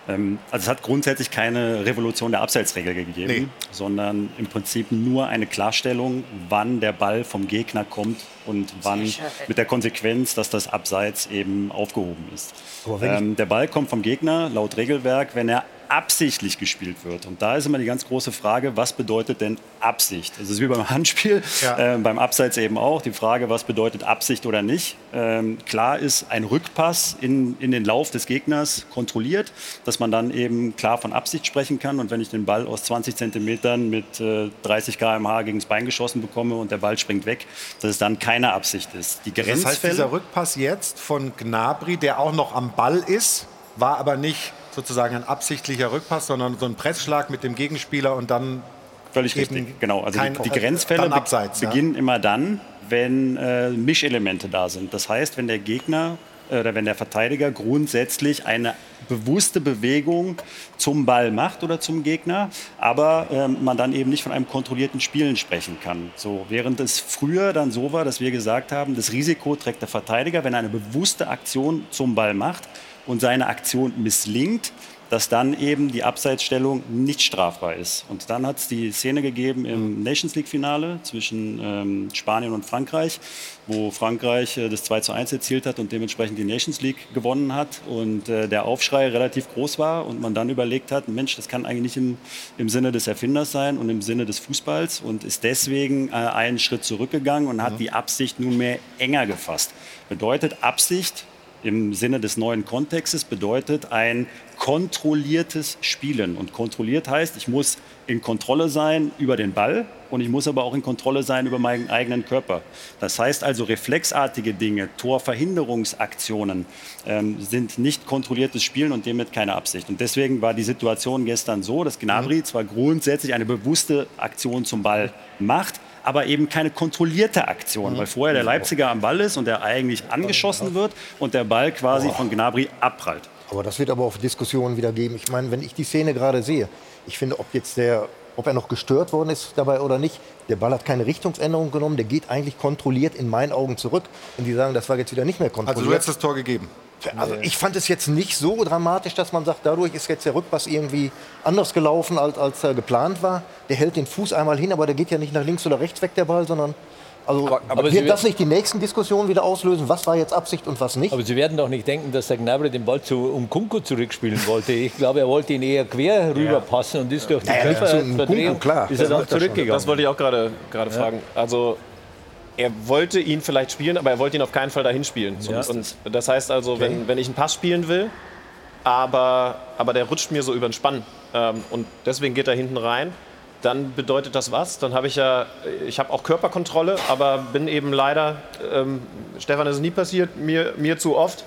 Speaker 3: Ähm, Also es hat grundsätzlich keine Revolution der Abseitsregel gegeben,
Speaker 1: Nee.
Speaker 3: sondern im Prinzip nur eine Klarstellung, wann der Ball vom Gegner kommt und wann mit der Konsequenz, dass das Abseits eben aufgehoben ist. Ähm, der Ball kommt vom Gegner laut Regelwerk, wenn er absichtlich gespielt wird. Und da ist immer die ganz große Frage, was bedeutet denn Absicht? Das ist wie beim Handspiel,
Speaker 1: Ja.
Speaker 3: äh, beim Abseits eben auch. Die Frage, was bedeutet Absicht oder nicht? Ähm, klar ist ein Rückpass in, in den Lauf des Gegners kontrolliert, dass man dann eben klar von Absicht sprechen kann. Und wenn ich den Ball aus 20 Zentimetern mit äh, 30 km/h gegen das Bein geschossen bekomme und der Ball springt weg, dass es dann keine Absicht ist. Die
Speaker 1: Das heißt,
Speaker 3: Grenzfälle,
Speaker 1: dieser Rückpass jetzt von Gnabry, der auch noch am Ball ist, war aber nicht sozusagen ein absichtlicher Rückpass, sondern so ein Pressschlag mit dem Gegenspieler und dann
Speaker 3: Völlig richtig, genau. Also
Speaker 1: kein-
Speaker 3: die, die
Speaker 1: äh,
Speaker 3: Grenzfälle
Speaker 1: abseits, ja.
Speaker 3: beginnen immer dann, wenn äh, Mischelemente da sind. Das heißt, wenn der Gegner äh, oder wenn der Verteidiger grundsätzlich eine bewusste Bewegung zum Ball macht oder zum Gegner, aber ähm, man dann eben nicht von einem kontrollierten Spielen sprechen kann. So, während es früher dann so war, dass wir gesagt haben, das Risiko trägt der Verteidiger, wenn er eine bewusste Aktion zum Ball macht und seine Aktion misslingt, dass dann eben die Abseitsstellung nicht strafbar ist. Und dann hat es die Szene gegeben im Nations League-Finale zwischen ähm, Spanien und Frankreich, wo Frankreich äh, das 2 zu 1 erzielt hat und dementsprechend die Nations League gewonnen hat und äh, der Aufschrei relativ groß war und man dann überlegt hat, Mensch, das kann eigentlich nicht im, im Sinne des Erfinders sein und im Sinne des Fußballs und ist deswegen äh, einen Schritt zurückgegangen und hat die Absicht nunmehr enger gefasst. Bedeutet Absicht im Sinne des neuen Kontextes bedeutet ein kontrolliertes Spielen. Und kontrolliert heißt, ich muss in Kontrolle sein über den Ball und ich muss aber auch in Kontrolle sein über meinen eigenen Körper. Das heißt also, reflexartige Dinge, Torverhinderungsaktionen ähm, sind nicht kontrolliertes Spielen und damit keine Absicht. Und deswegen war die Situation gestern so, dass Gnabry
Speaker 9: Mhm.
Speaker 3: zwar grundsätzlich eine bewusste Aktion zum Ball macht, aber eben keine kontrollierte Aktion,
Speaker 9: Mhm.
Speaker 3: weil vorher der Leipziger am Ball ist und der eigentlich angeschossen wird und der Ball quasi von Gnabry abprallt.
Speaker 9: Aber das wird aber auch Diskussionen wieder geben. Ich meine, wenn ich die Szene gerade sehe, ich finde, ob jetzt der, ob er noch gestört worden ist dabei oder nicht, der Ball hat keine Richtungsänderung genommen, der geht eigentlich kontrolliert in meinen Augen zurück. Und die sagen, das war jetzt wieder nicht mehr kontrolliert.
Speaker 1: Also du hättest das Tor gegeben.
Speaker 9: Also ich fand es jetzt nicht so dramatisch, dass man sagt, dadurch ist jetzt der Rückpass irgendwie anders gelaufen, als, als er geplant war. Der hält den Fuß einmal hin, aber der geht ja nicht nach links oder rechts weg, der Ball, sondern... Also
Speaker 2: aber
Speaker 9: wird
Speaker 2: Sie-
Speaker 9: das nicht die nächsten Diskussionen wieder auslösen? Was war jetzt Absicht und was nicht?
Speaker 2: Aber Sie werden doch nicht denken, dass der Gnabry den Ball zu Umkunku zurückspielen wollte. Ich glaube, er wollte ihn eher quer rüberpassen und ist durch die
Speaker 11: Naja,
Speaker 2: Körperverdrehung
Speaker 11: klar.
Speaker 2: ist er
Speaker 11: Das
Speaker 2: dann zurückgegangen.
Speaker 11: Das wollte ich auch gerade gerade fragen. Also er wollte ihn vielleicht spielen, aber er wollte ihn auf keinen Fall dahin spielen.
Speaker 2: So ist
Speaker 11: und das heißt also, wenn, wenn ich einen Pass spielen will, aber, aber der rutscht mir so über den Spann ähm, und deswegen geht er hinten rein, dann bedeutet das was? Dann habe ich ja, ich habe auch Körperkontrolle, aber bin eben leider, ähm, Stefan, das ist nie passiert, mir, mir zu oft,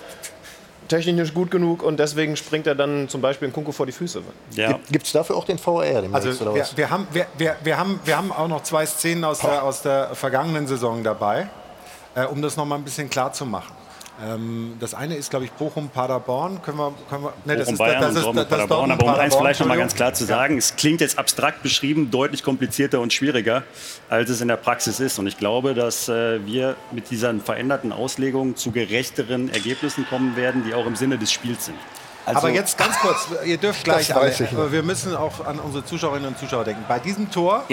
Speaker 11: technisch nicht gut genug und deswegen springt er dann zum Beispiel in Kunku vor die Füße.
Speaker 9: Gibt es dafür auch den VR demnächst,
Speaker 1: Also wir, wir, haben, wir, wir, wir, haben, wir haben auch noch zwei Szenen aus der, aus der vergangenen Saison dabei, äh, um das noch mal ein bisschen klar zu machen. Ähm, das eine ist, glaube ich, Bochum-Paderborn. Können wir, können wir, nee, das
Speaker 3: Bochum,
Speaker 1: ist,
Speaker 3: Bayern
Speaker 1: das
Speaker 3: und
Speaker 1: ist, das ist
Speaker 3: Paderborn. Aber um eins vielleicht noch mal ganz klar zu sagen, es klingt jetzt abstrakt beschrieben deutlich komplizierter und schwieriger, als es in der Praxis ist. Und ich glaube, dass äh, wir mit dieser veränderten Auslegung zu gerechteren Ergebnissen kommen werden, die auch im Sinne des Spiels sind.
Speaker 1: aber jetzt ganz kurz, ihr dürft [laughs] gleich,
Speaker 3: Das
Speaker 1: alle, aber wir müssen auch an unsere Zuschauerinnen und Zuschauer denken. Bei diesem Tor,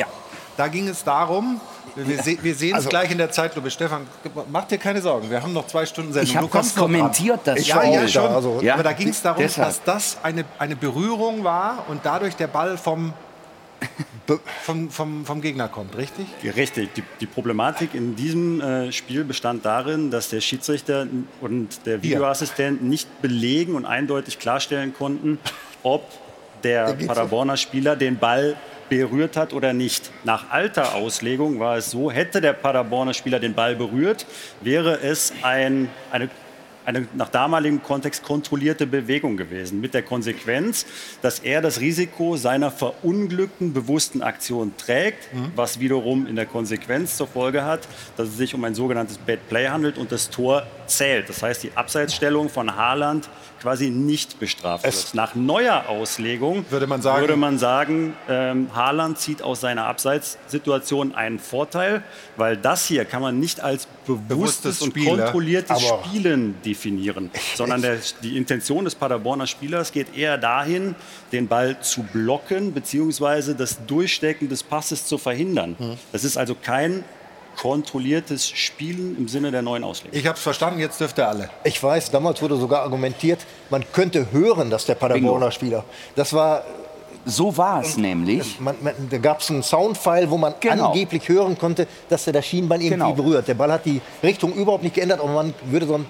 Speaker 1: da ging es darum, wir, se wir sehen es
Speaker 4: Also-
Speaker 1: gleich in der Zeitlupe. Stefan, mach dir keine Sorgen, wir haben noch zwei Stunden Sendung.
Speaker 4: Ich hab
Speaker 1: Du kommst
Speaker 4: das kommentiert, das
Speaker 1: ja,
Speaker 4: Spiel
Speaker 1: ja,
Speaker 4: da,
Speaker 1: schon.
Speaker 4: also-
Speaker 1: aber da ging es darum,
Speaker 4: Deshalb.
Speaker 1: dass das eine, eine Berührung war und dadurch der Ball vom, vom, vom, vom Gegner kommt, richtig?
Speaker 3: Richtig. Die, die Problematik in diesem äh, Spiel bestand darin, dass der Schiedsrichter und der Videoassistent nicht belegen und eindeutig klarstellen konnten, ob der. Paderborner Spieler den Ball berührt hat oder nicht. Nach alter Auslegung war es so, hätte der Paderborner Spieler den Ball berührt, wäre es ein, eine eine nach damaligem Kontext kontrollierte Bewegung gewesen. Mit der Konsequenz, dass er das Risiko seiner verunglückten bewussten Aktion trägt, was wiederum in der Konsequenz zur Folge hat, dass es sich um ein sogenanntes Bad Play handelt und das Tor zählt. Das heißt, die Abseitsstellung von Haaland quasi nicht bestraft wird. Nach neuer Auslegung würde man
Speaker 1: sagen-
Speaker 3: würde man sagen ähm, Haaland zieht aus seiner Abseitssituation einen Vorteil, weil das hier kann man nicht als bewusstes,
Speaker 1: Bewusstes
Speaker 3: und
Speaker 1: Spiel, ne?
Speaker 3: kontrolliertes Spielen definieren, [laughs] sondern der, die Intention des Paderborner Spielers geht eher dahin, den Ball zu blocken bzw. das Durchstecken des Passes zu verhindern.
Speaker 1: Mhm.
Speaker 3: Das ist also kein kontrolliertes Spielen im Sinne der neuen Auslegung.
Speaker 1: Ich habe es verstanden, jetzt dürft ihr alle.
Speaker 9: Ich weiß, damals wurde sogar argumentiert, man könnte hören, dass der Paderborner Spieler. Das war.
Speaker 4: So war es nämlich.
Speaker 9: Man, man, da gab es einen Soundfile, wo man
Speaker 4: Genau.
Speaker 9: angeblich hören konnte, dass er das Schienbein irgendwie
Speaker 4: Genau.
Speaker 9: berührt. Der Ball hat die Richtung überhaupt nicht geändert, aber man würde so ein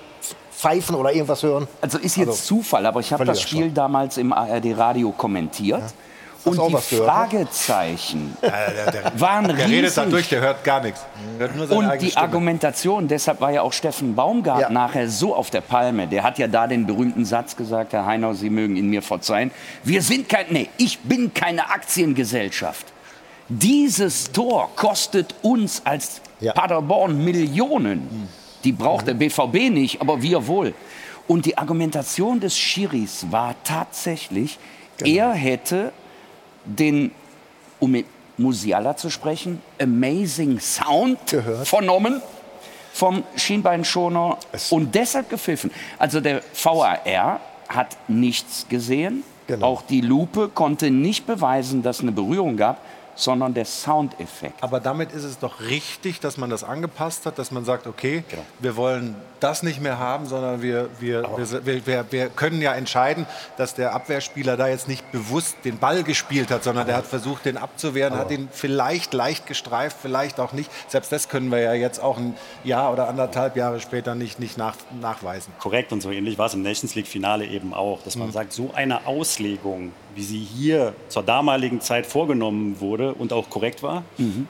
Speaker 9: Pfeifen oder irgendwas hören.
Speaker 4: Also ist jetzt Zufall, aber ich habe das Spiel damals im ARD-Radio kommentiert.
Speaker 9: Hast
Speaker 4: Und die
Speaker 9: ne?
Speaker 4: Fragezeichen [laughs]
Speaker 1: der, der,
Speaker 4: waren
Speaker 1: der redet da
Speaker 4: riesig.
Speaker 1: durch, der hört gar nichts. Hört
Speaker 4: Und die
Speaker 1: Stimme.
Speaker 4: Argumentation, deshalb war ja auch Steffen Baumgart nachher so auf der Palme. Der hat ja da den berühmten Satz gesagt, Herr Heinau, Sie mögen ihn mir verzeihen. Wir sind kein, nee, ich bin keine Aktiengesellschaft. Dieses Tor kostet uns als Paderborn Millionen. Die braucht der BVB nicht, aber wir wohl. Und die Argumentation des Schiris war tatsächlich, er hätte den, um mit Musiala zu sprechen, Amazing Sound vernommen vom Schienbeinschoner und deshalb gepfiffen. Also der VAR hat nichts gesehen. Auch die Lupe konnte nicht beweisen, dass es eine Berührung gab. Sondern der Soundeffekt.
Speaker 1: Aber damit ist es doch richtig, dass man das angepasst hat, dass man sagt, okay, wir wollen das nicht mehr haben, sondern wir, wir, wir, wir, wir, können ja entscheiden, dass der Abwehrspieler da jetzt nicht bewusst den Ball gespielt hat, sondern der hat versucht, den abzuwehren, hat ihn vielleicht leicht gestreift, vielleicht auch nicht. Selbst das können wir ja jetzt auch ein Jahr oder anderthalb Jahre später nicht, nicht nach, nachweisen.
Speaker 3: Korrekt und so ähnlich war es im Nations League Finale eben auch, dass man
Speaker 1: Mhm.
Speaker 3: sagt, so eine Auslegung, wie sie hier zur damaligen Zeit vorgenommen wurde und auch korrekt war,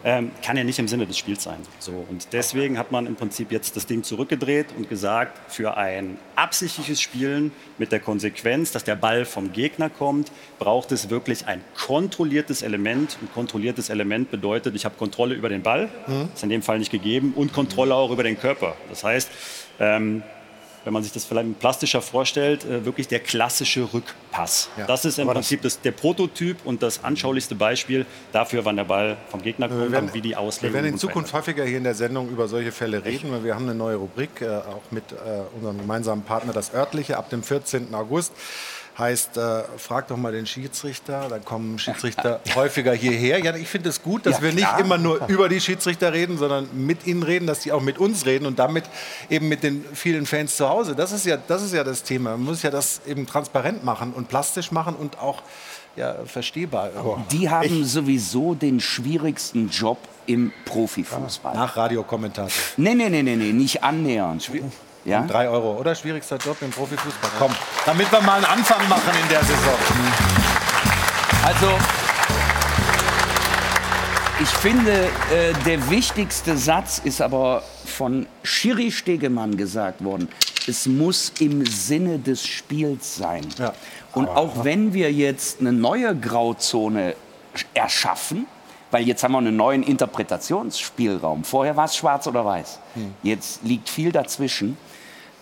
Speaker 3: ähm, kann ja nicht im Sinne des Spiels sein. So, und deswegen hat man im Prinzip jetzt das Ding zurückgedreht und gesagt, für ein absichtliches Spielen mit der Konsequenz, dass der Ball vom Gegner kommt, braucht es wirklich ein kontrolliertes Element. Ein kontrolliertes Element bedeutet, ich habe Kontrolle über den Ball,
Speaker 1: Mhm.
Speaker 3: ist in dem Fall nicht gegeben, und Kontrolle auch über den Körper. Das heißt, ähm, wenn man sich das vielleicht plastischer vorstellt, äh, wirklich der klassische Rückpass.
Speaker 1: Ja.
Speaker 3: Das ist im Prinzip das, der Prototyp und das anschaulichste Beispiel dafür, wann der Ball vom Gegner kommt
Speaker 1: Wir werden,
Speaker 3: und wie die
Speaker 1: wir
Speaker 3: Auslegung
Speaker 1: werden in Zukunft häufiger hier in der Sendung über solche Fälle reden, weil wir haben eine neue Rubrik, äh, auch mit äh, unserem gemeinsamen Partner, das Örtliche, ab dem 14. August. Heißt, äh, frag doch mal den Schiedsrichter, dann kommen Schiedsrichter [laughs] häufiger hierher. Ja, ich finde es gut, dass
Speaker 4: Ja,
Speaker 1: wir nicht immer nur über die Schiedsrichter reden, sondern mit ihnen reden, dass sie auch mit uns reden und damit eben mit den vielen Fans zu Hause. Das ist ja das, ist ja das Thema. Man muss ja das eben transparent machen und plastisch machen und auch ja, verstehbar.
Speaker 4: Die haben sowieso den schwierigsten Job im Profifußball.
Speaker 1: Nach Radiokommentator.
Speaker 4: Nee, nee, nee, nee, nee, nicht annähernd. Ja?
Speaker 1: Drei Euro, oder? Schwierigster Job im Profifußball. Komm, damit wir mal einen Anfang machen in der Saison.
Speaker 4: Also, ich finde, äh, der wichtigste Satz ist aber von Schiri Stegemann gesagt worden. Es muss im Sinne des Spiels sein. Und auch wenn wir jetzt eine neue Grauzone erschaffen, weil jetzt haben wir einen neuen Interpretationsspielraum. Vorher war es schwarz oder weiß. Jetzt liegt viel dazwischen.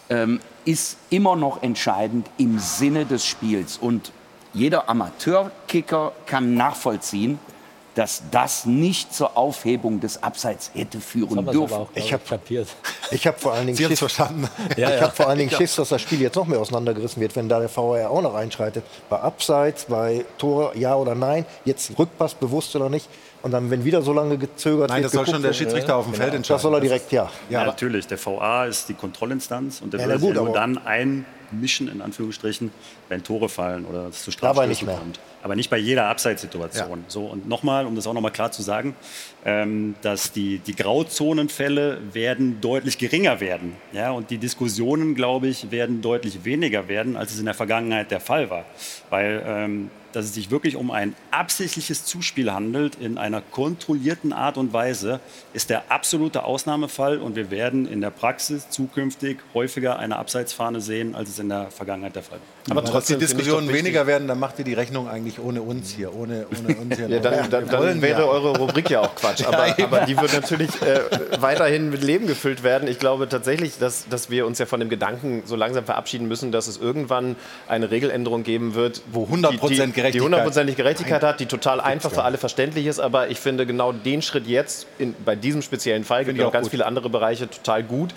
Speaker 4: Ähm, ist immer noch entscheidend im Sinne des Spiels. Und jeder Amateurkicker kann nachvollziehen, dass das nicht zur Aufhebung des Abseits hätte führen dürfen.
Speaker 9: Ich habe ich hab vor allen Dingen
Speaker 1: Sie
Speaker 9: Schiss,
Speaker 1: verstanden. [laughs]
Speaker 9: ich habe vor allen Dingen
Speaker 1: Ja.
Speaker 9: Schiss, dass das Spiel jetzt noch mehr auseinandergerissen wird, wenn da der VAR auch noch einschreitet. Bei Abseits, bei Tor, ja oder nein, jetzt Rückpass, bewusst oder nicht. Und dann, wenn wieder so lange gezögert
Speaker 1: Nein,
Speaker 9: wird,
Speaker 1: das soll schon der
Speaker 9: wird,
Speaker 1: Schiedsrichter auf dem Feld entscheiden.
Speaker 9: Das soll er direkt, ja.
Speaker 3: Ja, natürlich. Der VA ist die Kontrollinstanz und der
Speaker 9: Ja, gut,
Speaker 3: ja nur dann einmischen, in Anführungsstrichen, wenn Tore fallen oder es zu
Speaker 9: Dabei nicht
Speaker 3: Strafstößen
Speaker 9: mehr.
Speaker 3: kommt. Aber nicht bei jeder Abseitssituation. So, und nochmal, um das auch nochmal klar zu sagen, ähm, dass die, die Grauzonenfälle werden deutlich geringer werden. Ja? Und die Diskussionen, glaube ich, werden deutlich weniger werden, als es in der Vergangenheit der Fall war. Weil ähm, dass es sich wirklich um ein absichtliches Zuspiel handelt in einer kontrollierten Art und Weise, ist der absolute Ausnahmefall und wir werden in der Praxis zukünftig häufiger eine Abseitsfahne sehen, als es in der Vergangenheit der Fall war.
Speaker 1: Aber trotzdem die Diskussionen weniger werden, dann macht ihr die Rechnung eigentlich ohne uns hier. Ohne, ohne uns hier. [laughs]
Speaker 8: Ja, dann, dann, dann wäre
Speaker 1: ja.
Speaker 8: eure Rubrik ja auch Quatsch. [laughs]
Speaker 1: Ja,
Speaker 8: Aber,
Speaker 1: eben.
Speaker 8: aber die wird natürlich äh, weiterhin mit Leben gefüllt werden. Ich glaube tatsächlich, dass, dass wir uns ja von dem Gedanken so langsam verabschieden müssen, dass es irgendwann eine Regeländerung geben wird,
Speaker 1: Wo 100%
Speaker 8: die, die, die
Speaker 1: Gerechtigkeit-
Speaker 8: hundertprozentig Gerechtigkeit hat, die total einfach für alle verständlich ist. Aber ich finde genau den Schritt jetzt, in, bei diesem speziellen Fall, gibt es auch
Speaker 1: auch
Speaker 8: ganz
Speaker 1: gut.
Speaker 8: viele andere Bereiche total gut,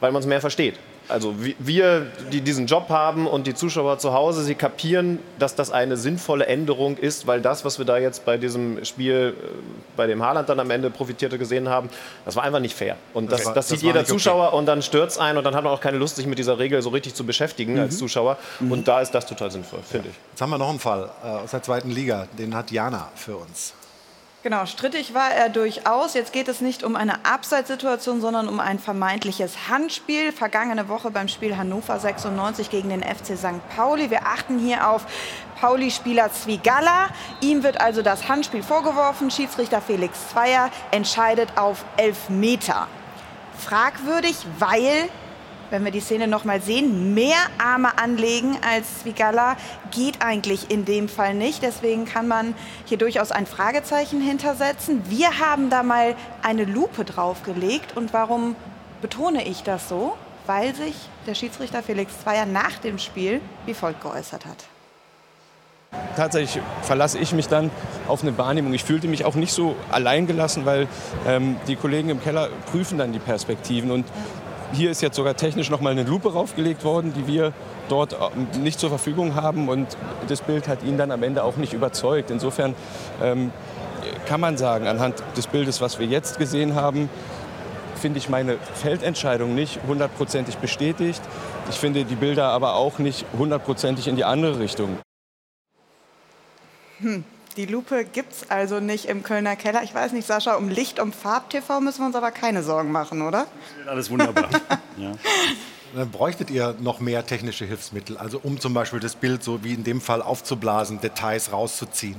Speaker 8: weil man es mehr versteht. Also wi- wir, die diesen Job haben und die Zuschauer zu Hause, sie kapieren, dass das eine sinnvolle Änderung ist, weil das, was wir da jetzt bei diesem Spiel, äh, bei dem Haaland dann am Ende profitierte gesehen haben, das war einfach nicht fair. Und das,
Speaker 1: Das war-
Speaker 8: das,
Speaker 1: das
Speaker 8: sieht
Speaker 1: war
Speaker 8: jeder
Speaker 1: nicht okay.
Speaker 8: Zuschauer und dann stört es ein und dann hat man auch keine Lust, sich mit dieser Regel so richtig zu beschäftigen als Zuschauer. Und da ist das total sinnvoll, finde ich.
Speaker 1: Jetzt haben wir noch einen Fall äh, aus der zweiten Liga. Den hat Jana für uns.
Speaker 5: Genau, strittig war er durchaus. Jetzt geht es nicht um eine Abseitssituation, sondern um ein vermeintliches Handspiel. Vergangene Woche beim Spiel Hannover 96 gegen den FC St. Pauli. Wir achten hier auf Pauli-Spieler Zwigalla. Ihm wird also das Handspiel vorgeworfen. Schiedsrichter Felix Zweier entscheidet auf elf Meter. Fragwürdig, weil wenn wir die Szene noch mal sehen, mehr Arme anlegen als Zwigalla geht eigentlich in dem Fall nicht. Deswegen kann man hier durchaus ein Fragezeichen hintersetzen. Wir haben da mal eine Lupe draufgelegt. Und warum betone ich das so? Weil sich der Schiedsrichter Felix Zweier nach dem Spiel wie folgt geäußert hat.
Speaker 12: tatsächlich verlasse ich mich dann auf eine Wahrnehmung. Ich fühlte mich auch nicht so alleingelassen, weil ähm, die Kollegen im Keller prüfen dann die Perspektiven. Und hier ist jetzt sogar technisch noch mal eine Lupe raufgelegt worden, die wir dort ähm, nicht zur Verfügung haben. Und das Bild hat ihn dann am Ende auch nicht überzeugt. Insofern ähm, kann man sagen, anhand des Bildes, was wir jetzt gesehen haben, finde ich meine Feldentscheidung nicht hundertprozentig bestätigt. Ich finde die Bilder aber auch nicht hundertprozentig in die andere Richtung.
Speaker 5: Hm. Die Lupe gibt es also nicht im Kölner Keller. Ich weiß nicht, Sascha, um Licht, um Farb-TV müssen wir uns aber keine Sorgen machen, oder?
Speaker 3: Alles wunderbar. [laughs] ja.
Speaker 1: Dann bräuchtet ihr noch mehr technische Hilfsmittel, also um zum Beispiel das Bild so wie in dem Fall aufzublasen, Details rauszuziehen.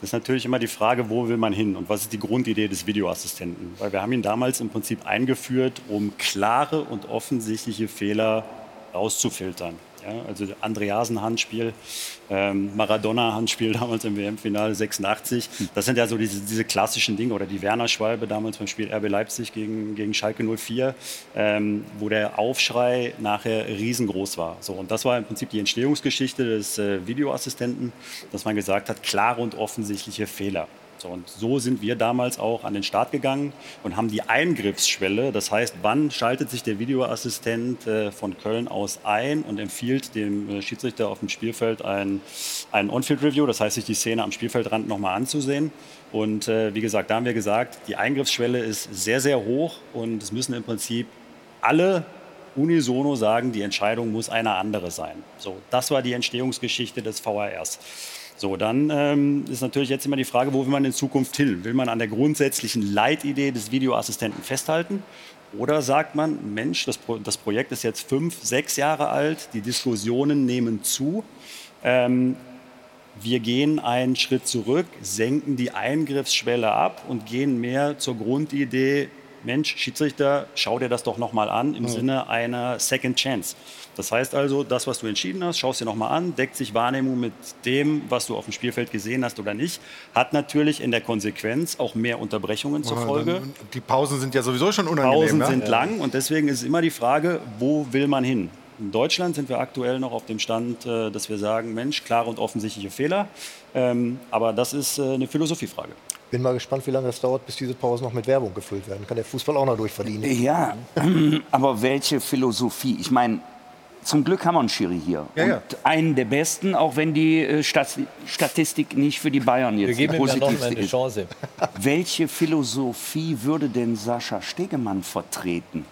Speaker 3: Das ist natürlich immer die Frage, wo will man hin und was ist die Grundidee des Videoassistenten? Weil wir haben ihn damals im Prinzip eingeführt, um klare und offensichtliche Fehler rauszufiltern. Ja, also Andreasen-Handspiel, ähm, Maradona-Handspiel [laughs] damals im WM-Finale 86. Das sind ja so diese, diese klassischen Dinge. Oder die Werner-Schwalbe damals beim Spiel RB Leipzig gegen, gegen Schalke 04, ähm, wo der Aufschrei nachher riesengroß war. So, und das war im Prinzip die Entstehungsgeschichte des äh, Videoassistenten, dass man gesagt hat, klare und offensichtliche Fehler. So, und so sind wir damals auch an den Start gegangen und haben die Eingriffsschwelle, das heißt, wann schaltet sich der Videoassistent äh, von Köln aus ein und empfiehlt dem äh, Schiedsrichter auf dem Spielfeld ein, ein On-Field-Review, das heißt, sich die Szene am Spielfeldrand nochmal anzusehen. Und äh, wie gesagt, da haben wir gesagt, die Eingriffsschwelle ist sehr, sehr hoch und es müssen im Prinzip alle unisono sagen, die Entscheidung muss eine andere sein. So, das war die Entstehungsgeschichte des VRs. So, dann ähm, ist natürlich jetzt immer die Frage, wo will man in Zukunft hin? Will man an der grundsätzlichen Leitidee des Videoassistenten festhalten? Oder sagt man, Mensch, das, Pro das Projekt ist jetzt fünf, sechs Jahre alt, die Diskussionen nehmen zu. Ähm, wir gehen einen Schritt zurück, senken die Eingriffsschwelle ab und gehen mehr zur Grundidee, Mensch, Schiedsrichter, schau dir das doch nochmal an im mhm. Sinne einer Second Chance. Das heißt also, das, was du entschieden hast, schaust dir nochmal an, deckt sich Wahrnehmung mit dem, was du auf dem Spielfeld gesehen hast oder nicht, hat natürlich in der Konsequenz auch mehr Unterbrechungen zur Folge.
Speaker 1: die Pausen sind ja sowieso schon unangenehm.
Speaker 3: Pausen sind ja? lang und deswegen ist immer die Frage, wo will man hin? In Deutschland sind wir aktuell noch auf dem Stand, äh, dass wir sagen, Mensch, klare und offensichtliche Fehler. Ähm, aber das ist äh, eine Philosophiefrage.
Speaker 9: Bin mal gespannt, wie lange es dauert, bis diese Pausen noch mit Werbung gefüllt werden. Kann der Fußball auch noch durchverdienen.
Speaker 4: Ja, [clears throat] aber welche Philosophie? Ich meine, zum Glück haben wir einen Schiri hier.
Speaker 1: Ja,
Speaker 4: und
Speaker 1: ja.
Speaker 4: einen der besten, auch wenn die äh, Statistik nicht für die Bayern jetzt
Speaker 2: Wir geben
Speaker 4: positiv
Speaker 2: ihm ja noch eine
Speaker 4: ist.
Speaker 2: Chance. [laughs]
Speaker 4: Welche Philosophie würde denn Sascha Stegemann vertreten?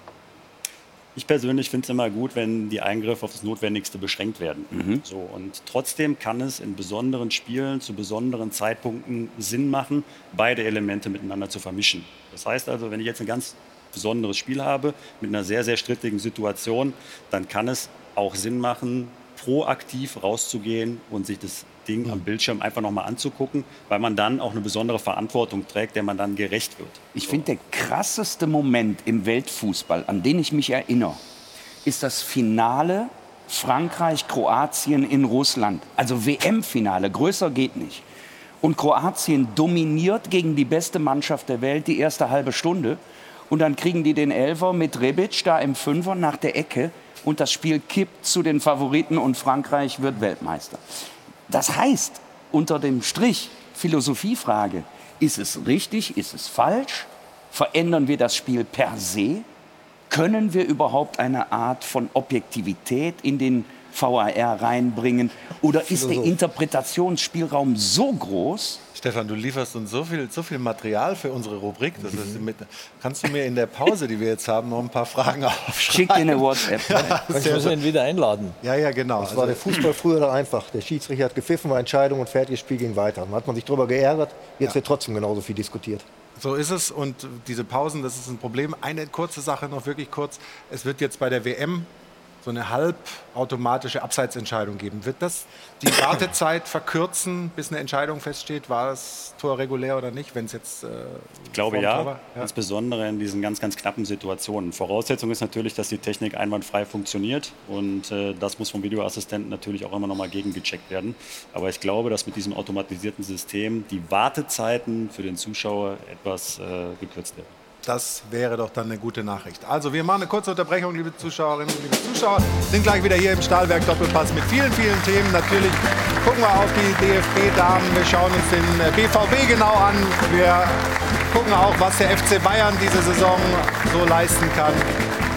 Speaker 3: Ich persönlich finde es immer gut, wenn die Eingriffe auf das Notwendigste beschränkt werden.
Speaker 4: Mhm.
Speaker 3: So, und trotzdem kann es in besonderen Spielen zu besonderen Zeitpunkten Sinn machen, beide Elemente miteinander zu vermischen. Das heißt also, wenn ich jetzt ein ganz besonderes Spiel habe mit einer sehr, sehr strittigen Situation, dann kann es auch Sinn machen, proaktiv rauszugehen und sich das Ding am Bildschirm einfach nochmal anzugucken, weil man dann auch eine besondere Verantwortung trägt, der man dann gerecht wird.
Speaker 4: Ich finde, der krasseste Moment im Weltfußball, an den ich mich erinnere, ist das Finale Frankreich-Kroatien in Russland. Also WM-Finale, größer geht nicht. Und Kroatien dominiert gegen die beste Mannschaft der Welt die erste halbe Stunde. Und dann kriegen die den Elfer mit Rebic da im Fünfer nach der Ecke. Und das Spiel kippt zu den Favoriten und Frankreich wird Weltmeister. Das heißt, unter dem Strich, Philosophiefrage, ist es richtig, ist es falsch? Verändern wir das Spiel per se? Können wir überhaupt eine Art von Objektivität in den VAR reinbringen? Oder ist der. Interpretationsspielraum so groß?
Speaker 1: Stefan, du lieferst uns so viel, so viel Material für unsere Rubrik. Das ist mit, kannst du mir in der Pause, die wir jetzt haben, noch ein paar Fragen aufschreiben?
Speaker 4: Schick dir eine WhatsApp.
Speaker 1: Ja,
Speaker 2: Wir
Speaker 1: sehr
Speaker 2: müssen ihn wieder einladen.
Speaker 1: Ja, ja, genau.
Speaker 9: Das war der Fußball früher einfach. Der Schiedsrichter hat gepfiffen, war Entscheidung und fertiges Spiel ging weiter. Dann hat man sich darüber geärgert. Jetzt wird trotzdem genauso viel diskutiert.
Speaker 1: So ist es und diese Pausen, das ist ein Problem. Eine kurze Sache noch wirklich kurz. Es wird jetzt bei der WM so eine halbautomatische Abseitsentscheidung geben. Wird das die [coughs] Wartezeit verkürzen, bis eine Entscheidung feststeht, war das Tor regulär oder nicht, wenn es jetzt äh,
Speaker 3: Ich glaube ja,
Speaker 1: war?
Speaker 3: insbesondere in diesen ganz, ganz knappen Situationen. Voraussetzung ist natürlich, dass die Technik einwandfrei funktioniert und äh, das muss vom Videoassistenten natürlich auch immer noch mal gegengecheckt werden. Aber ich glaube, dass mit diesem automatisierten System die Wartezeiten für den Zuschauer etwas äh, gekürzt werden.
Speaker 1: Das wäre doch dann eine gute Nachricht. Also wir machen eine kurze Unterbrechung, liebe Zuschauerinnen und liebe Zuschauer. Sind gleich wieder hier im Stahlwerk Doppelpass mit vielen, vielen Themen. Natürlich gucken wir auf die DFB-Damen. Wir schauen uns den äh, BVB genau an. Wir gucken auch, was der FC Bayern diese Saison so leisten kann.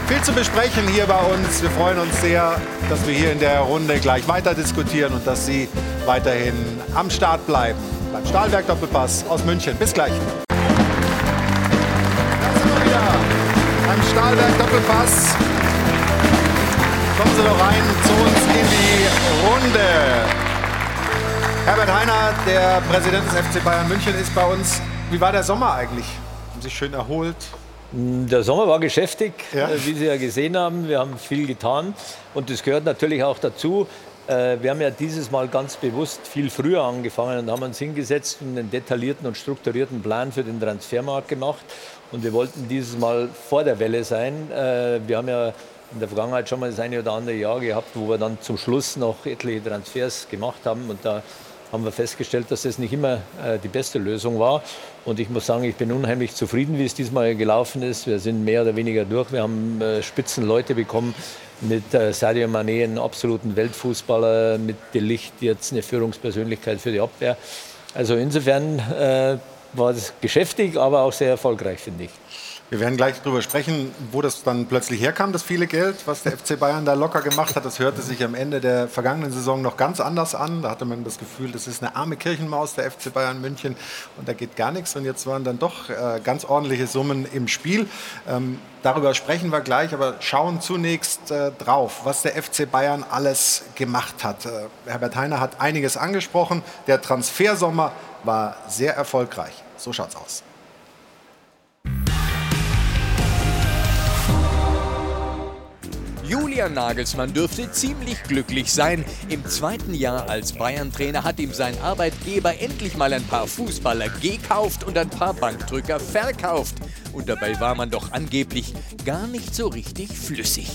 Speaker 1: Viel zu besprechen hier bei uns. Wir freuen uns sehr, dass wir hier in der Runde gleich weiter diskutieren und dass Sie weiterhin am Start bleiben. beim Stahlwerk Doppelpass aus München. Bis gleich. Wieder beim Stahlwerk Doppelpass. Kommen Sie doch rein zu uns in die Runde. Herbert Heiner, der Präsident des FC Bayern München, ist bei uns. Wie war der Sommer eigentlich? Haben Sie sich schön erholt?
Speaker 2: Der Sommer war geschäftig, ja. Äh, wie Sie ja gesehen haben. Wir haben viel getan und das gehört natürlich auch dazu. Äh, wir haben ja dieses Mal ganz bewusst viel früher angefangen und haben uns hingesetzt und einen detaillierten und strukturierten Plan für den Transfermarkt gemacht. Und wir wollten dieses Mal vor der Welle sein. Äh, wir haben ja in der Vergangenheit schon mal das eine oder andere Jahr gehabt, wo wir dann zum Schluss noch etliche Transfers gemacht haben. Und da haben wir festgestellt, dass das nicht immer äh, die beste Lösung war. Und ich muss sagen, ich bin unheimlich zufrieden, wie es diesmal gelaufen ist. Wir sind mehr oder weniger durch. Wir haben äh, Spitzenleute bekommen mit Sadio Mané, einen absoluten Weltfußballer, mit De Licht jetzt eine Führungspersönlichkeit für die Abwehr. Also insofern war es geschäftig, aber auch sehr erfolgreich, finde ich.
Speaker 1: Wir werden gleich darüber sprechen, wo das dann plötzlich herkam, das viele Geld, was der FC Bayern da locker gemacht hat. Das hörte sich am Ende der vergangenen Saison noch ganz anders an. Da hatte man das Gefühl, das ist eine arme Kirchenmaus, der FC Bayern München, und da geht gar nichts. Und jetzt waren dann doch äh, ganz ordentliche Summen im Spiel. Ähm, darüber sprechen wir gleich, aber schauen zunächst äh, drauf, was der FC Bayern alles gemacht hat. Äh, Herbert Heiner hat einiges angesprochen. Der Transfersommer war sehr erfolgreich. So schaut's aus.
Speaker 13: Julian Nagelsmann dürfte ziemlich glücklich sein. Im zweiten Jahr als Bayern-Trainer hat ihm sein Arbeitgeber endlich mal ein paar Fußballer gekauft und ein paar Bankdrücker verkauft. Und dabei war man doch angeblich gar nicht so richtig flüssig.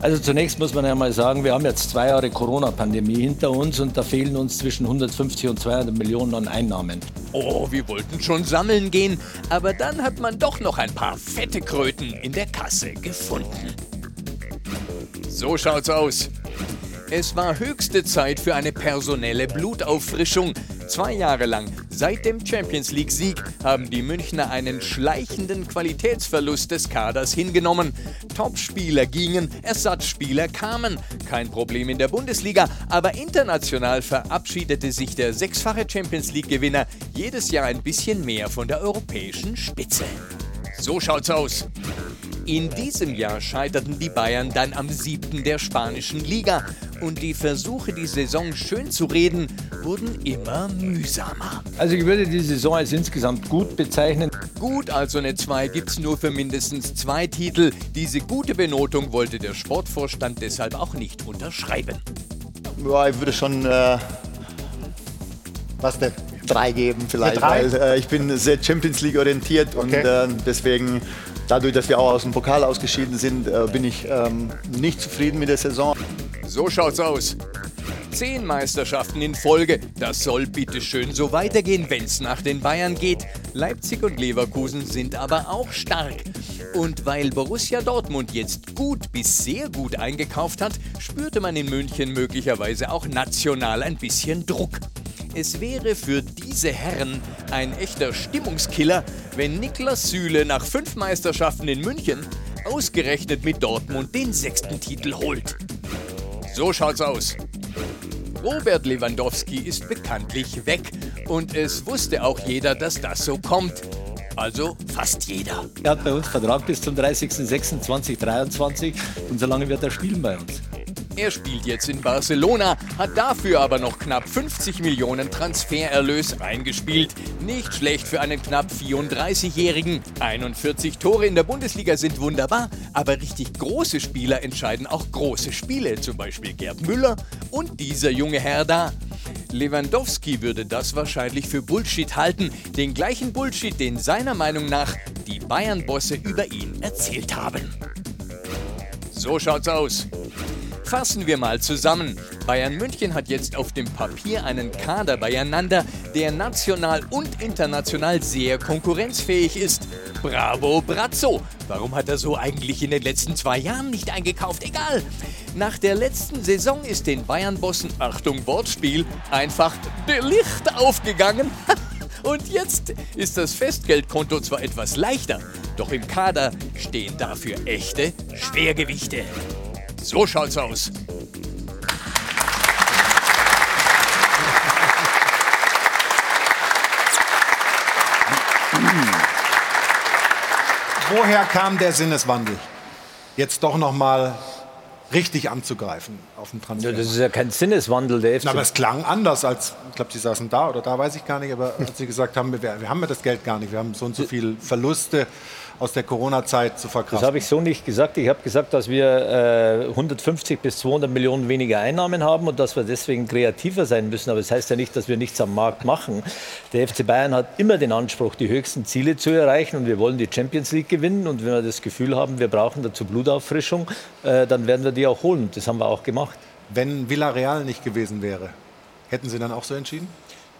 Speaker 2: Also zunächst muss man ja mal sagen, wir haben jetzt zwei Jahre Corona-Pandemie hinter uns und da fehlen uns zwischen 150 und 200 Millionen an Einnahmen.
Speaker 13: Oh, wir wollten schon sammeln gehen, aber dann hat man doch noch ein paar fette Kröten in der Kasse gefunden. So schaut's aus. Es war höchste Zeit für eine personelle Blutauffrischung. Zwei Jahre lang, seit dem Champions League-Sieg, haben die Münchner einen schleichenden Qualitätsverlust des Kaders hingenommen. Topspieler gingen, Ersatzspieler kamen. Kein Problem in der Bundesliga, aber international verabschiedete sich der sechsfache Champions League-Gewinner jedes Jahr ein bisschen mehr von der europäischen Spitze. So schaut's aus. In diesem Jahr scheiterten die Bayern dann am siebten der spanischen Liga und die Versuche, die Saison schön zu reden, wurden immer mühsamer.
Speaker 2: Also ich würde die Saison als insgesamt gut bezeichnen.
Speaker 13: Gut, also eine 2 gibt es nur für mindestens zwei Titel. Diese gute Benotung wollte der Sportvorstand deshalb auch nicht unterschreiben.
Speaker 14: Ja, ich würde schon, äh, was denn, drei geben vielleicht, weil äh, ich bin sehr Champions League orientiert okay. und äh, deswegen dadurch, dass wir auch aus dem Pokal ausgeschieden sind, äh, bin ich ähm, nicht zufrieden mit der Saison.
Speaker 13: So schaut's aus. Zehn Meisterschaften in Folge. Das soll bitte schön so weitergehen, wenn's nach den Bayern geht. Leipzig und Leverkusen sind aber auch stark. Und weil Borussia Dortmund jetzt gut bis sehr gut eingekauft hat, spürte man in München möglicherweise auch national ein bisschen Druck. Es wäre für diese Herren ein echter Stimmungskiller, wenn Niklas Süle nach fünf Meisterschaften in München ausgerechnet mit Dortmund den sechsten Titel holt. So schaut's aus. Robert Lewandowski ist bekanntlich weg und es wusste auch jeder, dass das so kommt. Also fast jeder.
Speaker 2: Er hat bei uns Vertrag bis zum 30.06.2023 und so lange wird er spielen bei uns.
Speaker 13: Er spielt jetzt in Barcelona, hat dafür aber noch knapp 50 Millionen Transfererlös reingespielt. Nicht schlecht für einen knapp 34-Jährigen. 41 Tore in der Bundesliga sind wunderbar, aber richtig große Spieler entscheiden auch große Spiele, zum Beispiel Gerd Müller und dieser junge Herr da. Lewandowski würde das wahrscheinlich für Bullshit halten, den gleichen Bullshit, den seiner Meinung nach die Bayern-Bosse über ihn erzählt haben. So schaut's aus. Fassen wir mal zusammen. Bayern München hat jetzt auf dem Papier einen Kader beieinander, der national und international sehr konkurrenzfähig ist. Bravo Brazzo! Warum hat er so eigentlich in den letzten zwei Jahren nicht eingekauft? Egal. Nach der letzten Saison ist den Bayern-Bossen, Achtung Wortspiel, einfach der Licht aufgegangen. [laughs] Und jetzt ist das Festgeldkonto zwar etwas leichter, doch im Kader stehen dafür echte Schwergewichte. So schaut's aus.
Speaker 1: Woher kam der Sinneswandel? Jetzt doch noch mal richtig anzugreifen auf dem Transfer.
Speaker 2: Ja, das ist ja kein Sinneswandel, der FC.
Speaker 1: Na, aber es klang anders als, ich glaube, Sie saßen da oder da, weiß ich gar nicht, aber als sie gesagt haben, wir, wir haben ja das Geld gar nicht, wir haben so und so äh, viele Verluste aus der Corona-Zeit zu verkraften.
Speaker 2: Das habe ich so nicht gesagt. Ich habe gesagt, dass wir äh, 150 bis 200 Millionen weniger Einnahmen haben und dass wir deswegen kreativer sein müssen. Aber das heißt ja nicht, dass wir nichts am Markt machen. Der FC Bayern hat immer den Anspruch, die höchsten Ziele zu erreichen und wir wollen die Champions League gewinnen. Und wenn wir das Gefühl haben, wir brauchen dazu Blutauffrischung, äh, dann werden wir die auch holen. Das haben wir auch gemacht.
Speaker 1: Wenn Villarreal nicht gewesen wäre, hätten Sie dann auch so entschieden?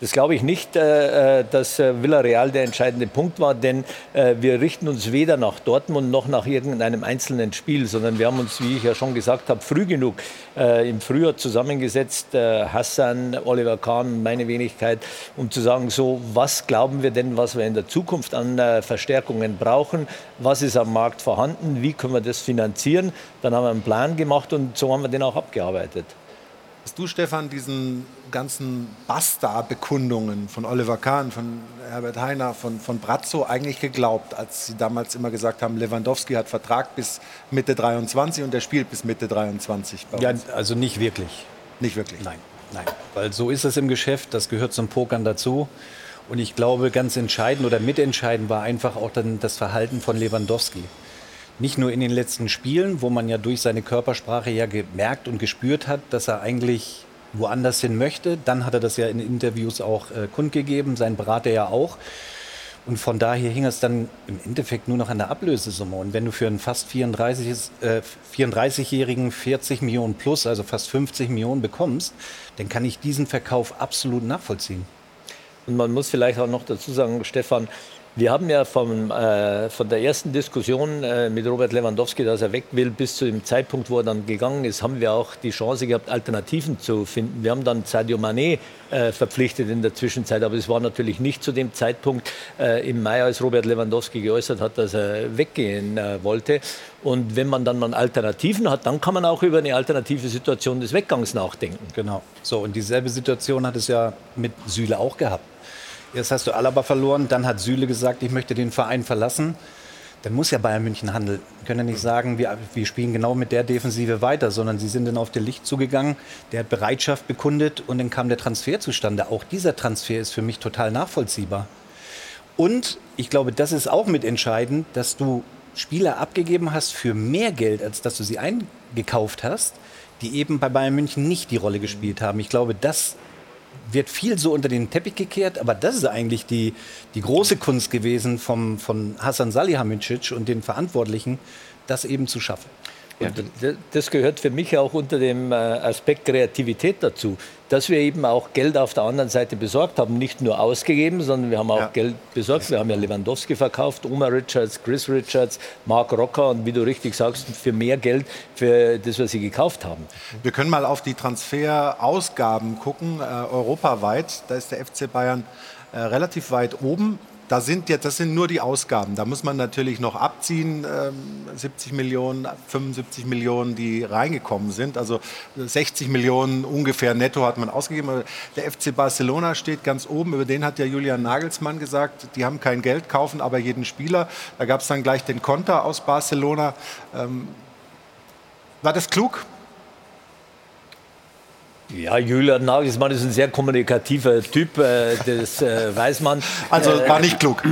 Speaker 2: Das glaube ich nicht, äh, äh, dass äh, Villarreal der entscheidende Punkt war, denn wir richten uns weder nach Dortmund noch nach irgendeinem einzelnen Spiel, sondern wir haben uns, wie ich ja schon gesagt habe, früh genug im Frühjahr zusammengesetzt, Hassan, Oliver Kahn, meine Wenigkeit, um zu sagen, so, was glauben wir denn, was wir in der Zukunft an Verstärkungen brauchen, was ist am Markt vorhanden, wie können wir das finanzieren. Dann haben wir einen Plan gemacht und so haben wir den auch abgearbeitet.
Speaker 1: Hast du, Stefan, diesen ganzen Basta-Bekundungen von Oliver Kahn, von Herbert Heiner, von, von Brazzo eigentlich geglaubt, als sie damals immer gesagt haben, Lewandowski hat Vertrag bis Mitte 23 und er spielt bis Mitte 23
Speaker 7: bei uns? Ja, also nicht wirklich.
Speaker 1: Nicht wirklich?
Speaker 7: Nein, nein. Weil so ist es im Geschäft, das gehört zum Pokern dazu. Und ich glaube, ganz entscheidend oder mitentscheidend war einfach auch dann das Verhalten von Lewandowski nicht nur in den letzten Spielen, wo man ja durch seine Körpersprache ja gemerkt und gespürt hat, dass er eigentlich woanders hin möchte. Dann hat er das ja in Interviews auch äh, kundgegeben, sein Berater ja auch. Und von daher hing es dann im Endeffekt nur noch an der Ablösesumme. Und wenn du für einen fast 34, äh, 34-Jährigen 40 Millionen plus, also fast 50 Millionen bekommst, dann kann ich diesen Verkauf absolut nachvollziehen.
Speaker 2: Und man muss vielleicht auch noch dazu sagen, Stefan, wir haben ja vom, äh, von der ersten Diskussion äh, mit Robert Lewandowski, dass er weg will, bis zu dem Zeitpunkt, wo er dann gegangen ist, haben wir auch die Chance gehabt, Alternativen zu finden. Wir haben dann Sadio Mané äh, verpflichtet in der Zwischenzeit, aber es war natürlich nicht zu dem Zeitpunkt äh, im Mai, als Robert Lewandowski geäußert hat, dass er weggehen äh, wollte. Und wenn man dann mal Alternativen hat, dann kann man auch über eine alternative Situation des Weggangs nachdenken.
Speaker 7: Genau. So, und dieselbe Situation hat es ja mit Süle auch gehabt. Jetzt hast du Alaba verloren, dann hat Süle gesagt, ich möchte den Verein verlassen. Dann muss ja Bayern München handeln. Wir können ja nicht sagen, wir, wir spielen genau mit der Defensive weiter, sondern sie sind dann auf der Licht zugegangen, der hat Bereitschaft bekundet und dann kam der Transfer zustande. Auch dieser Transfer ist für mich total nachvollziehbar. Und ich glaube, das ist auch mitentscheidend, dass du Spieler abgegeben hast für mehr Geld, als dass du sie eingekauft hast, die eben bei Bayern München nicht die Rolle gespielt haben. Ich glaube, das wird viel so unter den Teppich gekehrt, aber das ist eigentlich die, die große Kunst gewesen vom, von Hasan Salihamidzic und den Verantwortlichen, das eben zu schaffen.
Speaker 2: Ja. das gehört für mich auch unter dem äh, Aspekt Kreativität dazu, dass wir eben auch Geld auf der anderen Seite besorgt haben. Nicht nur ausgegeben, sondern wir haben auch ja. Geld besorgt. Wir haben ja Lewandowski verkauft, Oma Richards, Chris Richards, Mark Rocker und wie du richtig sagst, für mehr Geld für das, was sie gekauft haben.
Speaker 1: Wir können mal auf die Transferausgaben gucken, äh, europaweit. Da ist der FC Bayern äh, relativ weit oben. Da sind jetzt, das sind nur die Ausgaben. Da muss man natürlich noch abziehen, ähm, 70 Millionen, 75 Millionen, die reingekommen sind. Also 60 Millionen ungefähr netto hat man ausgegeben. Der FC Barcelona steht ganz oben. Über den hat ja Julian Nagelsmann gesagt, die haben kein Geld, kaufen aber jeden Spieler. Da gab es dann gleich den Konter aus Barcelona. Ähm, war das klug?
Speaker 2: Ja, Julian Nagelsmann ist ein sehr kommunikativer Typ, äh, das äh, weiß man.
Speaker 1: Also war nicht klug.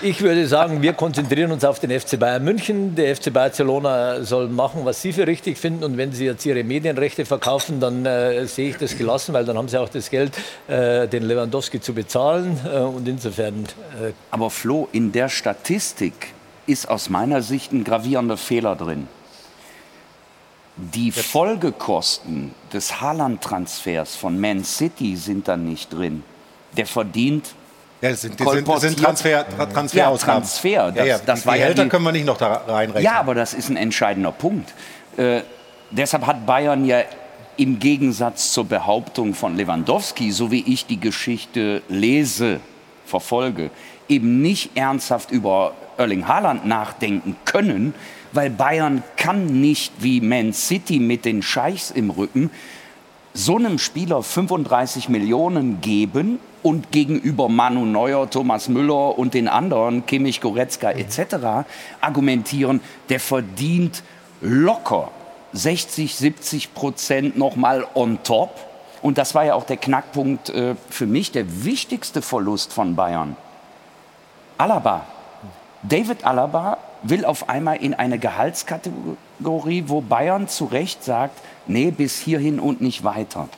Speaker 2: Ich würde sagen, wir konzentrieren uns auf den FC Bayern München. Der FC Barcelona soll machen, was sie für richtig finden. Und wenn sie jetzt ihre Medienrechte verkaufen, dann äh, sehe ich das gelassen, weil dann haben sie auch das Geld, äh, den Lewandowski zu bezahlen. Äh, und insofern.
Speaker 4: Äh, Aber Flo, in der Statistik ist aus meiner Sicht ein gravierender Fehler drin. Die Folgekosten des Haaland-Transfers von Man City sind dann nicht drin. Der verdient.
Speaker 1: Ja, das sind, das sind, das sind Transfer, Transferausgaben.
Speaker 4: Ja, Transfer. Das,
Speaker 1: ja, ja.
Speaker 4: das
Speaker 1: die
Speaker 4: war
Speaker 1: Gehälter
Speaker 4: ja die,
Speaker 1: können wir nicht noch da reinrechnen.
Speaker 4: Ja, aber das ist ein entscheidender Punkt. Äh, deshalb hat Bayern ja im Gegensatz zur Behauptung von Lewandowski, so wie ich die Geschichte lese, verfolge, eben nicht ernsthaft über Erling Haaland nachdenken können, weil Bayern kann nicht wie Man City mit den Scheichs im Rücken so einem Spieler 35 Millionen geben und gegenüber Manu Neuer, Thomas Müller und den anderen, Kimmich, Goretzka etc. argumentieren, der verdient locker 60, 70 Prozent nochmal on top. Und das war ja auch der Knackpunkt äh, für mich, der wichtigste Verlust von Bayern. Alaba. David Alaba will auf einmal in eine Gehaltskategorie, wo Bayern zu Recht sagt, nee, bis hierhin und nicht weiter.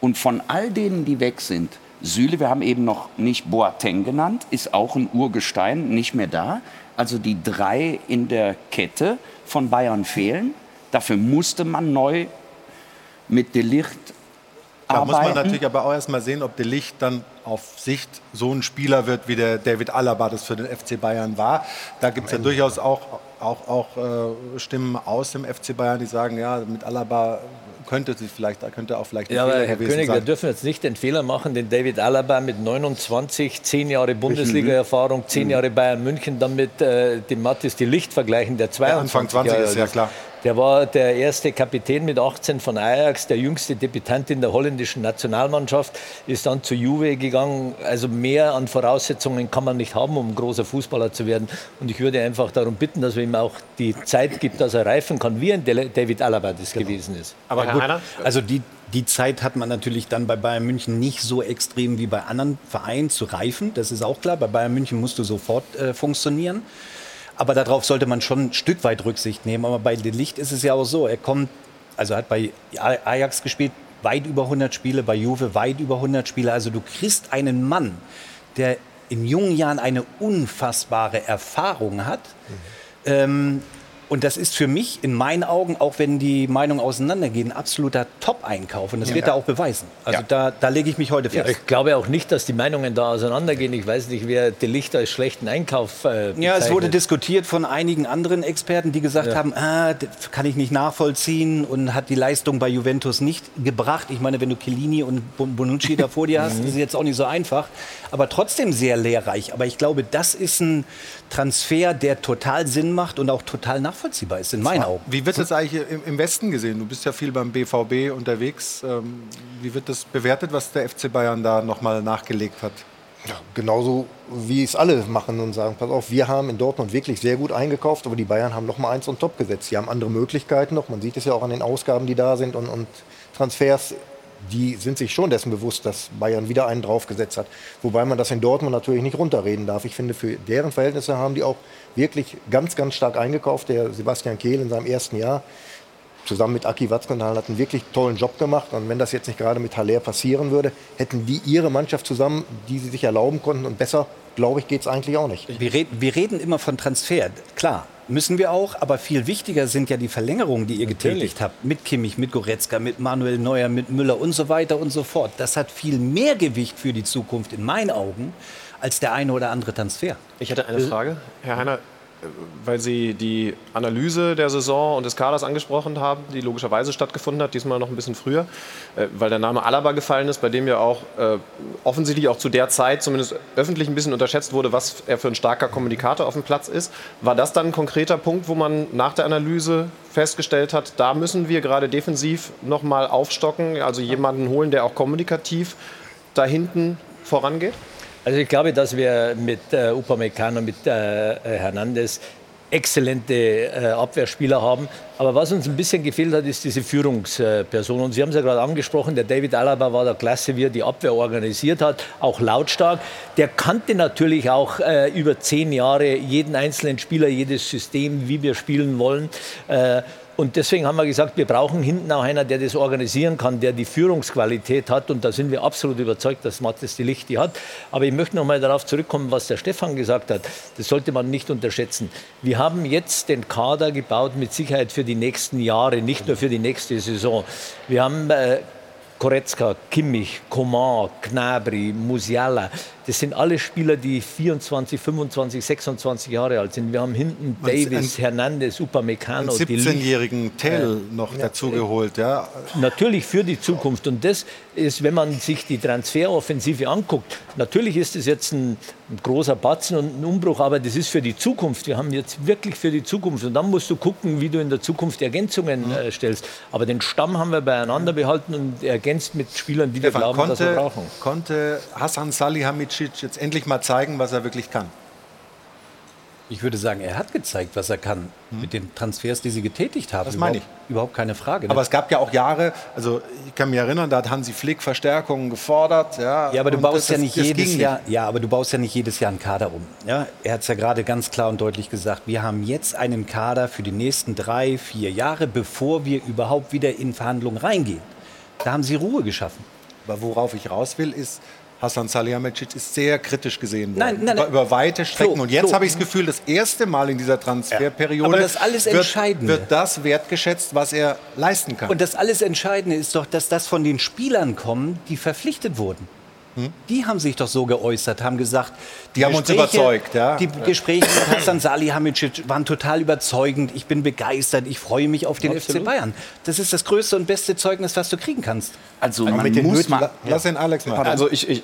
Speaker 4: Und von all denen, die weg sind, Süle, wir haben eben noch nicht Boateng genannt, ist auch ein Urgestein, nicht mehr da. Also die drei in der Kette von Bayern fehlen. Dafür musste man neu mit Delicht
Speaker 1: Da
Speaker 4: arbeiten.
Speaker 1: muss man natürlich aber auch erst mal sehen, ob De Licht dann auf Sicht so ein Spieler wird, wie der David Alaba das für den FC Bayern war. Da gibt es ja durchaus auch, auch, auch äh, Stimmen aus dem FC Bayern, die sagen, ja, mit Alaba könnte sich vielleicht, da könnte auch vielleicht ein
Speaker 2: Ja, aber
Speaker 1: Fehler
Speaker 2: Herr
Speaker 1: gewesen
Speaker 2: König, wir
Speaker 1: sein.
Speaker 2: dürfen jetzt nicht den Fehler machen, den David Alaba mit 29, 10 Jahre Bundesliga-Erfahrung, 10 Jahre Bayern München, dann mit äh, dem Mathis die Licht vergleichen, der 22
Speaker 1: Anfang 20
Speaker 2: Jahre
Speaker 1: ist, ja klar.
Speaker 2: Der war der erste Kapitän mit 18 von Ajax, der jüngste Debütant in der holländischen Nationalmannschaft, ist dann zu Juve gegangen. Also mehr an Voraussetzungen kann man nicht haben, um ein großer Fußballer zu werden. Und ich würde einfach darum bitten, dass man ihm auch die Zeit gibt, dass er reifen kann, wie ein David Alaba das gewesen ist.
Speaker 7: Aber gut, also die, die Zeit hat man natürlich dann bei Bayern München nicht so extrem wie bei anderen Vereinen zu reifen. Das ist auch klar. Bei Bayern München musst du sofort äh, funktionieren. Aber darauf sollte man schon ein Stück weit Rücksicht nehmen. Aber bei De Licht ist es ja auch so, er kommt, also hat bei Ajax gespielt, weit über 100 Spiele, bei Juve weit über 100 Spiele. Also du kriegst einen Mann, der in jungen Jahren eine unfassbare Erfahrung hat. Ähm, und das ist für mich in meinen Augen, auch wenn die Meinungen auseinandergehen, ein absoluter Top-Einkauf. Und das
Speaker 2: Ja.
Speaker 7: wird er auch beweisen. Also da, da lege ich mich heute
Speaker 2: Ja,
Speaker 7: fest.
Speaker 2: ich glaube auch nicht, dass die Meinungen da auseinandergehen. Ich weiß nicht, wer De Licht als schlechten Einkauf äh,
Speaker 7: Ja, es wurde diskutiert von einigen anderen Experten, die gesagt
Speaker 2: Ja.
Speaker 7: haben, ah, das kann ich nicht nachvollziehen und hat die Leistung bei Juventus nicht gebracht. Ich meine, wenn du Chiellini und Bon- Bonucci da vor dir hast,
Speaker 2: Mhm.
Speaker 7: ist es jetzt auch nicht so einfach, aber trotzdem sehr lehrreich. Aber ich glaube, das ist ein Transfer, der total Sinn macht und auch total nachvollziehbar ist, in meinen Augen.
Speaker 1: Wie wird das eigentlich im, Westen gesehen? Du bist ja viel beim BVB unterwegs. Ähm, wie wird das bewertet, was der FC Bayern da nochmal nachgelegt hat?
Speaker 9: Genauso wie es alle machen und sagen, pass auf, wir haben in Dortmund wirklich sehr gut eingekauft, aber die Bayern haben noch mal eins on top gesetzt. Sie haben andere Möglichkeiten noch. Man sieht es ja auch an den Ausgaben, die da sind und, und Transfers. Die sind sich schon dessen bewusst, dass Bayern wieder einen draufgesetzt hat. Wobei man das in Dortmund natürlich nicht runterreden darf. Ich finde, für deren Verhältnisse haben die auch wirklich ganz, ganz stark eingekauft. Der Sebastian Kehl in seinem ersten Jahr zusammen mit Aki Watzkenthal hat einen wirklich tollen Job gemacht. Und wenn das jetzt nicht gerade mit Haller passieren würde, hätten die ihre Mannschaft zusammen, die sie sich erlauben konnten. Und besser, glaube ich, geht es eigentlich auch nicht.
Speaker 7: Wir reden, wir reden immer von Transfer. Klar, müssen wir auch, aber viel wichtiger sind ja die Verlängerungen, die ihr getätigt habt. Mit Kimmich, mit Goretzka, mit Manuel Neuer, mit Müller und so weiter und so fort. Das hat viel mehr Gewicht für die Zukunft in meinen Augen als der eine oder andere Transfer.
Speaker 8: Ich hätte eine Frage, Herr Heiner, äh, weil Sie die Analyse der Saison und des Kaders angesprochen haben, die logischerweise stattgefunden hat, diesmal noch ein bisschen früher, äh, weil der Name Alaba gefallen ist, bei dem ja auch äh, offensichtlich auch zu der Zeit zumindest öffentlich ein bisschen unterschätzt wurde, was er für ein starker Kommunikator auf dem Platz ist. War das dann ein konkreter Punkt, wo man nach der Analyse festgestellt hat, da müssen wir gerade defensiv noch mal aufstocken, also jemanden holen, der auch kommunikativ da hinten vorangeht?
Speaker 2: Also ich glaube, dass wir mit äh, Upamecano, mit äh, äh, Hernandez exzellente äh, Abwehrspieler haben. Aber was uns ein bisschen gefehlt hat, ist diese Führungsperson. Und Sie haben es ja gerade angesprochen, der David Alaba war da klasse, wie er die Abwehr organisiert hat, auch lautstark. Der kannte natürlich auch äh, über zehn Jahre jeden einzelnen Spieler, jedes System, wie wir spielen wollen. Äh, und deswegen haben wir gesagt, wir brauchen hinten auch einer, der das organisieren kann, der die Führungsqualität hat. Und da sind wir absolut überzeugt, dass Mattes die Licht die hat. Aber ich möchte noch mal darauf zurückkommen, was der Stefan gesagt hat. Das sollte man nicht unterschätzen. Wir haben jetzt den Kader gebaut mit Sicherheit für die nächsten Jahre, nicht nur für die nächste Saison. Wir haben äh, Koretzka, Kimmich, Coman, Gnabry, Musiala. Das sind alle Spieler, die 24, 25, 26 Jahre alt sind. Wir haben hinten
Speaker 1: Man-
Speaker 2: Davis,
Speaker 1: ein-
Speaker 2: Hernandez, Upamecano,
Speaker 1: Einen
Speaker 2: die Licht.
Speaker 1: 17-jährigen Tell noch dazugeholt. Ja.
Speaker 2: Natürlich für die Zukunft. Und das ist, wenn man sich die Transferoffensive anguckt, natürlich ist es jetzt ein, ein großer Batzen und ein Umbruch, aber das ist für die Zukunft. Wir haben jetzt wirklich für die Zukunft. Und dann musst du gucken, wie du in der Zukunft Ergänzungen äh, stellst. Aber den Stamm haben wir beieinander behalten und ergänzt mit Spielern, die wir
Speaker 1: Stefan,
Speaker 2: glauben, dass wir
Speaker 1: konnte,
Speaker 2: brauchen.
Speaker 1: konnte Hassan Salihamidzic jetzt endlich mal zeigen, was er wirklich kann?
Speaker 7: Ich würde sagen, er hat gezeigt, was er kann mit den Transfers, die sie getätigt haben.
Speaker 1: Das meine ich.
Speaker 7: Überhaupt, überhaupt keine Frage. ne?
Speaker 1: Aber es gab ja auch Jahre, also ich kann mich erinnern, da hat Hansi Flick Verstärkungen gefordert. Ja,
Speaker 7: Ja, aber du baust
Speaker 1: das-
Speaker 7: ja nicht jedes Jahr, ja, aber du baust ja nicht jedes Jahr einen Kader um. Ja, er hat es ja gerade ganz klar und deutlich gesagt. Wir haben jetzt einen Kader für die nächsten drei, vier Jahre, bevor wir überhaupt wieder in Verhandlungen reingehen. Da haben sie Ruhe geschaffen.
Speaker 1: Aber worauf ich raus will, ist, Hassan Salihamidzic ist sehr kritisch gesehen worden.
Speaker 7: Nein, nein, nein.
Speaker 1: Über, über weite Strecken.
Speaker 7: Flo,
Speaker 1: und jetzt habe ich das Gefühl, das erste Mal in dieser Transferperiode
Speaker 7: Aber das alles
Speaker 1: wird, wird das wertgeschätzt, was er leisten kann.
Speaker 7: Und das alles Entscheidende ist doch, dass das von den Spielern kommt, die verpflichtet wurden. Die haben sich doch so geäußert, haben gesagt,
Speaker 1: Hm? Die haben uns überzeugt, ja.
Speaker 7: Die Gespräche mit Hassan Salihamidzic waren total überzeugend. Ich bin begeistert, ich freue mich auf den
Speaker 2: Absolut.
Speaker 7: FC Bayern. Das ist das größte und beste Zeugnis, was du kriegen kannst.
Speaker 4: Also
Speaker 1: Aber
Speaker 4: man
Speaker 1: mit den
Speaker 4: muss mal...
Speaker 1: Lass den Alex mal.
Speaker 8: Also ich, ich,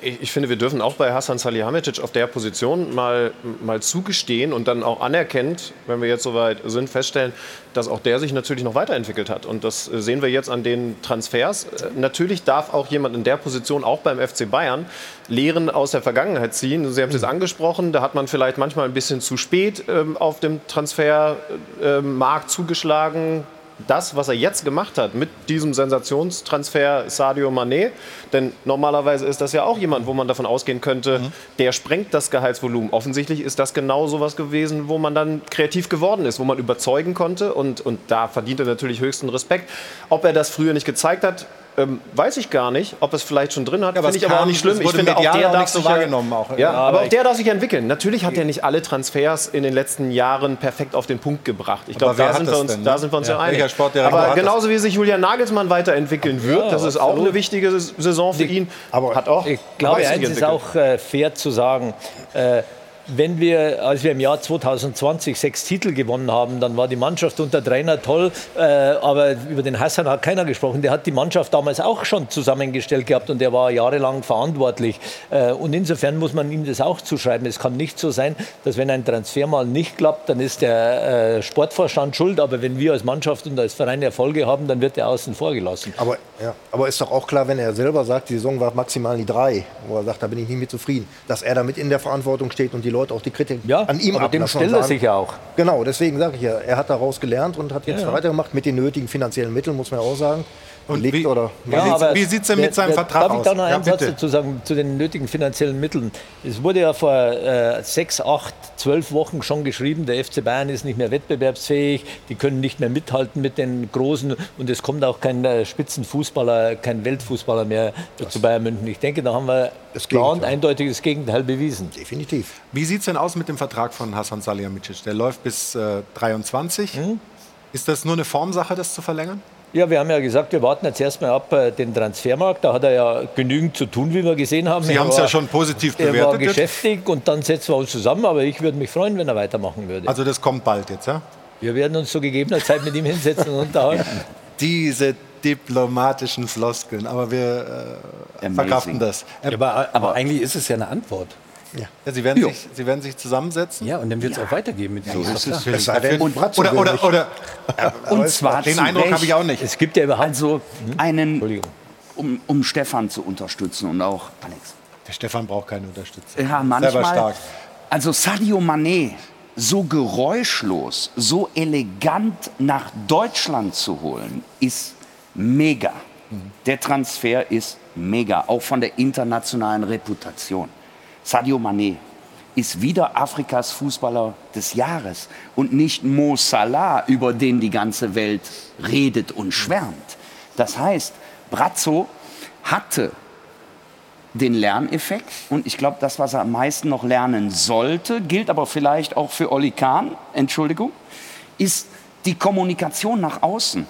Speaker 8: ich, ich finde, wir dürfen auch bei Hassan Salihamidzic auf der Position mal, mal zugestehen und dann auch anerkennt, wenn wir jetzt soweit sind, feststellen, dass auch der sich natürlich noch weiterentwickelt hat. Und das äh, sehen wir jetzt an den Transfers. Äh, Natürlich darf auch jemand in der Position, auch beim FC Bayern, Lehren aus der Vergangenheit ziehen. Sie haben es jetzt angesprochen, da hat man vielleicht manchmal ein bisschen zu spät ähm, auf dem Transfermarkt zugeschlagen. Das, was er jetzt gemacht hat mit diesem Sensationstransfer Sadio Mané, denn normalerweise ist das ja auch jemand, wo man davon ausgehen könnte, der sprengt das Gehaltsvolumen. Offensichtlich ist das genau sowas gewesen, wo man dann kreativ geworden ist, wo man überzeugen konnte und, und da verdient er natürlich höchsten Respekt. Ob er das früher nicht gezeigt hat, ähm, weiß ich gar nicht. Ob es vielleicht schon drin hat,
Speaker 1: aber
Speaker 8: finde
Speaker 1: es
Speaker 8: ich aber auch
Speaker 1: kam-
Speaker 8: nicht schlimm.
Speaker 1: es
Speaker 8: Ich finde auch der
Speaker 1: auch
Speaker 8: darf
Speaker 1: nicht so
Speaker 8: sich ja-
Speaker 1: wahrgenommen auch.
Speaker 8: Ja,
Speaker 1: Ja,
Speaker 8: aber
Speaker 1: aber
Speaker 8: auch der darf sich entwickeln. Natürlich hat er nicht alle Transfers in den letzten Jahren perfekt auf den Punkt gebracht. Ich glaube, da, sind wir uns,
Speaker 1: denn,
Speaker 8: da
Speaker 1: ne?
Speaker 8: sind wir uns
Speaker 1: Ja,
Speaker 8: ja, einig. aber genauso wie sich Julian Nagelsmann weiterentwickeln wird,
Speaker 2: Ja,
Speaker 8: das ist auch eine wichtige Saison für ihn.
Speaker 9: Aber
Speaker 8: hat auch
Speaker 2: Ich glaube, eins ist auch äh, fair zu sagen. Äh, wenn wir, als wir im Jahr 2020 sechs Titel gewonnen haben, dann war die Mannschaft unter Trainer toll, äh, aber über den Hassan hat keiner gesprochen. Der hat die Mannschaft damals auch schon zusammengestellt gehabt und der war jahrelang verantwortlich. Äh, und insofern muss man ihm das auch zuschreiben. Es kann nicht so sein, dass wenn ein Transfer mal nicht klappt, dann ist der äh, Sportvorstand schuld, aber wenn wir als Mannschaft und als Verein Erfolge haben, dann wird er außen vor gelassen.
Speaker 9: Aber, ja, aber ist doch auch klar, wenn er selber sagt, die Saison war maximal die drei, wo er sagt, da bin ich nicht mit zufrieden, dass er damit in der Verantwortung steht und die Leute auch die Kritik an ihm
Speaker 2: aber dem stellt er sich ja auch.
Speaker 9: Genau, deswegen sage ich ja, er hat daraus gelernt und hat jetzt
Speaker 2: Ja, ja.
Speaker 9: weitergemacht mit den nötigen finanziellen Mitteln, muss man ja auch sagen. Und liegt oder
Speaker 2: Ja,
Speaker 1: wie sieht's denn mit seinem Vertrag
Speaker 2: darf
Speaker 1: aus?
Speaker 2: ich da noch
Speaker 1: Ja,
Speaker 2: einen Satz
Speaker 1: bitte.
Speaker 2: dazu sagen, zu den nötigen finanziellen Mitteln? Es wurde ja vor äh, sechs, acht, zwölf Wochen schon geschrieben, der FC Bayern ist nicht mehr wettbewerbsfähig, die können nicht mehr mithalten mit den Großen und es kommt auch kein äh, Spitzenfußballer, kein Weltfußballer mehr zu Bayern München. Ich denke, da haben wir klar und eindeutig das Gegenteil bewiesen.
Speaker 9: Definitiv.
Speaker 1: Wie sieht es denn aus mit dem Vertrag von Hassan Salihamidzic? Der läuft bis äh, 23.
Speaker 2: Hm?
Speaker 1: Ist das nur eine Formsache, das zu verlängern?
Speaker 2: Ja, wir haben ja gesagt, wir warten jetzt erstmal ab äh, den Transfermarkt. Da hat er ja genügend zu tun, wie wir gesehen haben.
Speaker 1: Sie haben es ja schon positiv
Speaker 2: Er war
Speaker 1: bewertet.
Speaker 2: geschäftig und dann setzen wir uns zusammen. Aber ich würde mich freuen, wenn er weitermachen würde.
Speaker 1: Also das kommt bald jetzt, ja?
Speaker 2: Wir werden uns zu gegebener Zeit mit ihm hinsetzen und unterhalten. [laughs]
Speaker 1: Diese diplomatischen Floskeln, aber wir äh, verkraften das.
Speaker 7: Ja, aber, aber eigentlich ist es ja eine Antwort.
Speaker 1: Ja, Sie, werden
Speaker 7: Jo.
Speaker 1: sich, Sie werden sich zusammensetzen?
Speaker 7: Ja, und dann wird es auch weitergehen mit
Speaker 1: So
Speaker 7: diesem
Speaker 1: ist es. Denn, Und Bratzo
Speaker 7: oder,
Speaker 1: will
Speaker 7: oder,
Speaker 1: nicht.
Speaker 7: oder,
Speaker 4: Und zwar
Speaker 1: Den Eindruck habe ich auch nicht.
Speaker 2: Es gibt ja überhaupt.
Speaker 4: Also einen, um, um Stefan zu unterstützen und auch Alex.
Speaker 1: Der Stefan braucht keine Unterstützung.
Speaker 4: Ja, manchmal.
Speaker 1: stark.
Speaker 4: Also Sadio Mané so geräuschlos, so elegant nach Deutschland zu holen, ist mega. Der Transfer ist mega, auch von der internationalen Reputation. Sadio Mané ist wieder Afrikas Fußballer des Jahres und nicht Mo Salah, über den die ganze Welt redet und schwärmt. Das heißt, Brazzo hatte den Lerneffekt. Und ich glaube, das, was er am meisten noch lernen sollte, gilt aber vielleicht auch für Olli Kahn, Entschuldigung, ist die Kommunikation nach außen.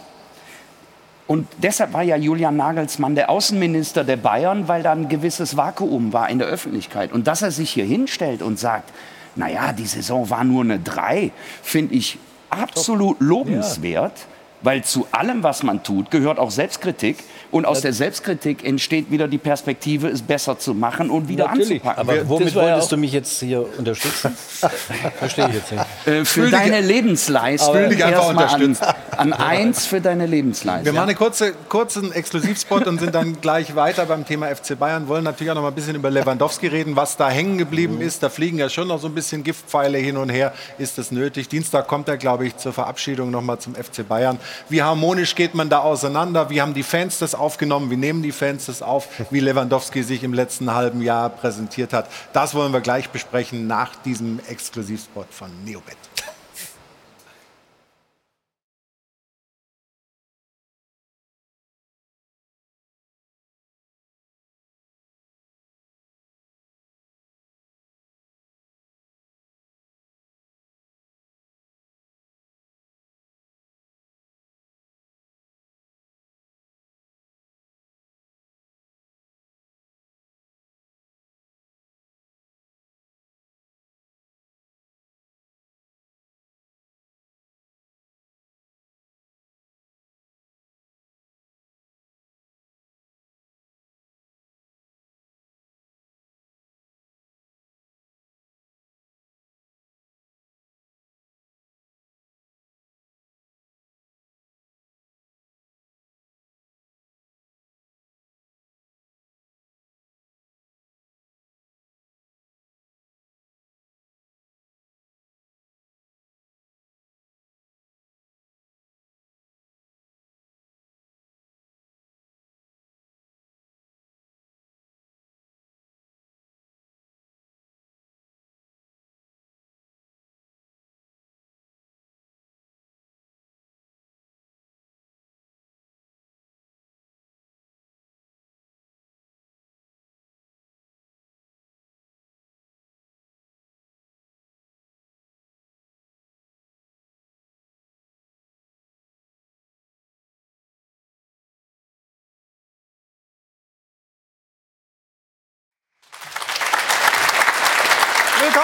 Speaker 4: Und deshalb war ja Julian Nagelsmann der Außenminister der Bayern, weil da ein gewisses Vakuum war in der Öffentlichkeit. Und dass er sich hier hinstellt und sagt, naja, die Saison war nur eine Drei, finde ich absolut lobenswert. Weil zu allem, was man tut, gehört auch Selbstkritik. Und aus der Selbstkritik entsteht wieder die Perspektive, es besser zu machen und wieder
Speaker 7: Natürlich.
Speaker 4: anzupacken.
Speaker 7: Aber womit
Speaker 2: ja
Speaker 7: wolltest du mich jetzt hier unterstützen? [laughs] Verstehe ich jetzt nicht.
Speaker 4: Äh, für
Speaker 7: Fühl dich-
Speaker 4: deine Lebensleistung
Speaker 7: Fühl dich einfach
Speaker 4: an,
Speaker 7: unterstützt.
Speaker 4: An eins für deine Lebensleistung.
Speaker 1: Wir machen einen kurze, kurzen Exklusivspot und sind dann gleich weiter beim Thema FC Bayern. Wollen natürlich auch noch mal ein bisschen über Lewandowski reden, was da hängen geblieben ist. Da fliegen ja schon noch so ein bisschen Giftpfeile hin und her. Ist das nötig? Dienstag kommt er, glaube ich, zur Verabschiedung noch mal zum FC Bayern. Wie harmonisch geht man da auseinander? Wie haben die Fans das aufgenommen? Wie nehmen die Fans das auf? Wie Lewandowski sich im letzten halben Jahr präsentiert hat? Das wollen wir gleich besprechen nach diesem Exklusivspot von Neobet.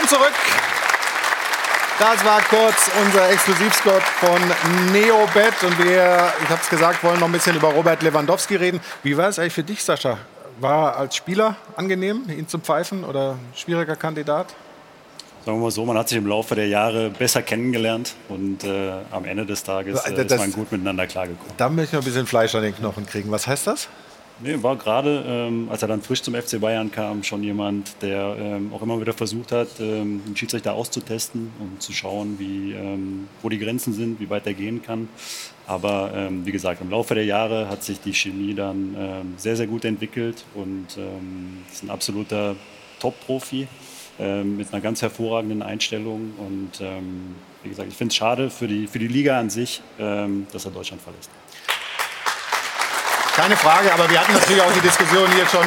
Speaker 1: Willkommen zurück. Das war kurz unser Exklusivspot von Neobet. Und wir, ich habe es gesagt, wollen noch ein bisschen über Robert Lewandowski reden. Wie war es eigentlich für dich, Sascha? War als Spieler angenehm, ihn zu pfeifen oder schwieriger Kandidat?
Speaker 3: Sagen wir mal so, man hat sich im Laufe der Jahre besser kennengelernt und äh, am Ende des Tages äh, ist man gut miteinander klargekommen.
Speaker 1: Da möchte ich noch ein bisschen Fleisch an den Knochen kriegen. Was heißt das?
Speaker 3: Nee, war gerade, ähm, als er dann frisch zum FC Bayern kam, schon jemand, der ähm, auch immer wieder versucht hat, ähm, den Schiedsrichter auszutesten und zu schauen, wie, ähm, wo die Grenzen sind, wie weit er gehen kann. Aber ähm, wie gesagt, im Laufe der Jahre hat sich die Chemie dann ähm, sehr, sehr gut entwickelt und ist ein absoluter Top-Profi mit einer ganz hervorragenden Einstellung. Und wie gesagt, ich finde es schade für die, für die Liga an sich, dass er Deutschland verlässt.
Speaker 1: Keine Frage, aber wir hatten natürlich auch die Diskussion hier schon.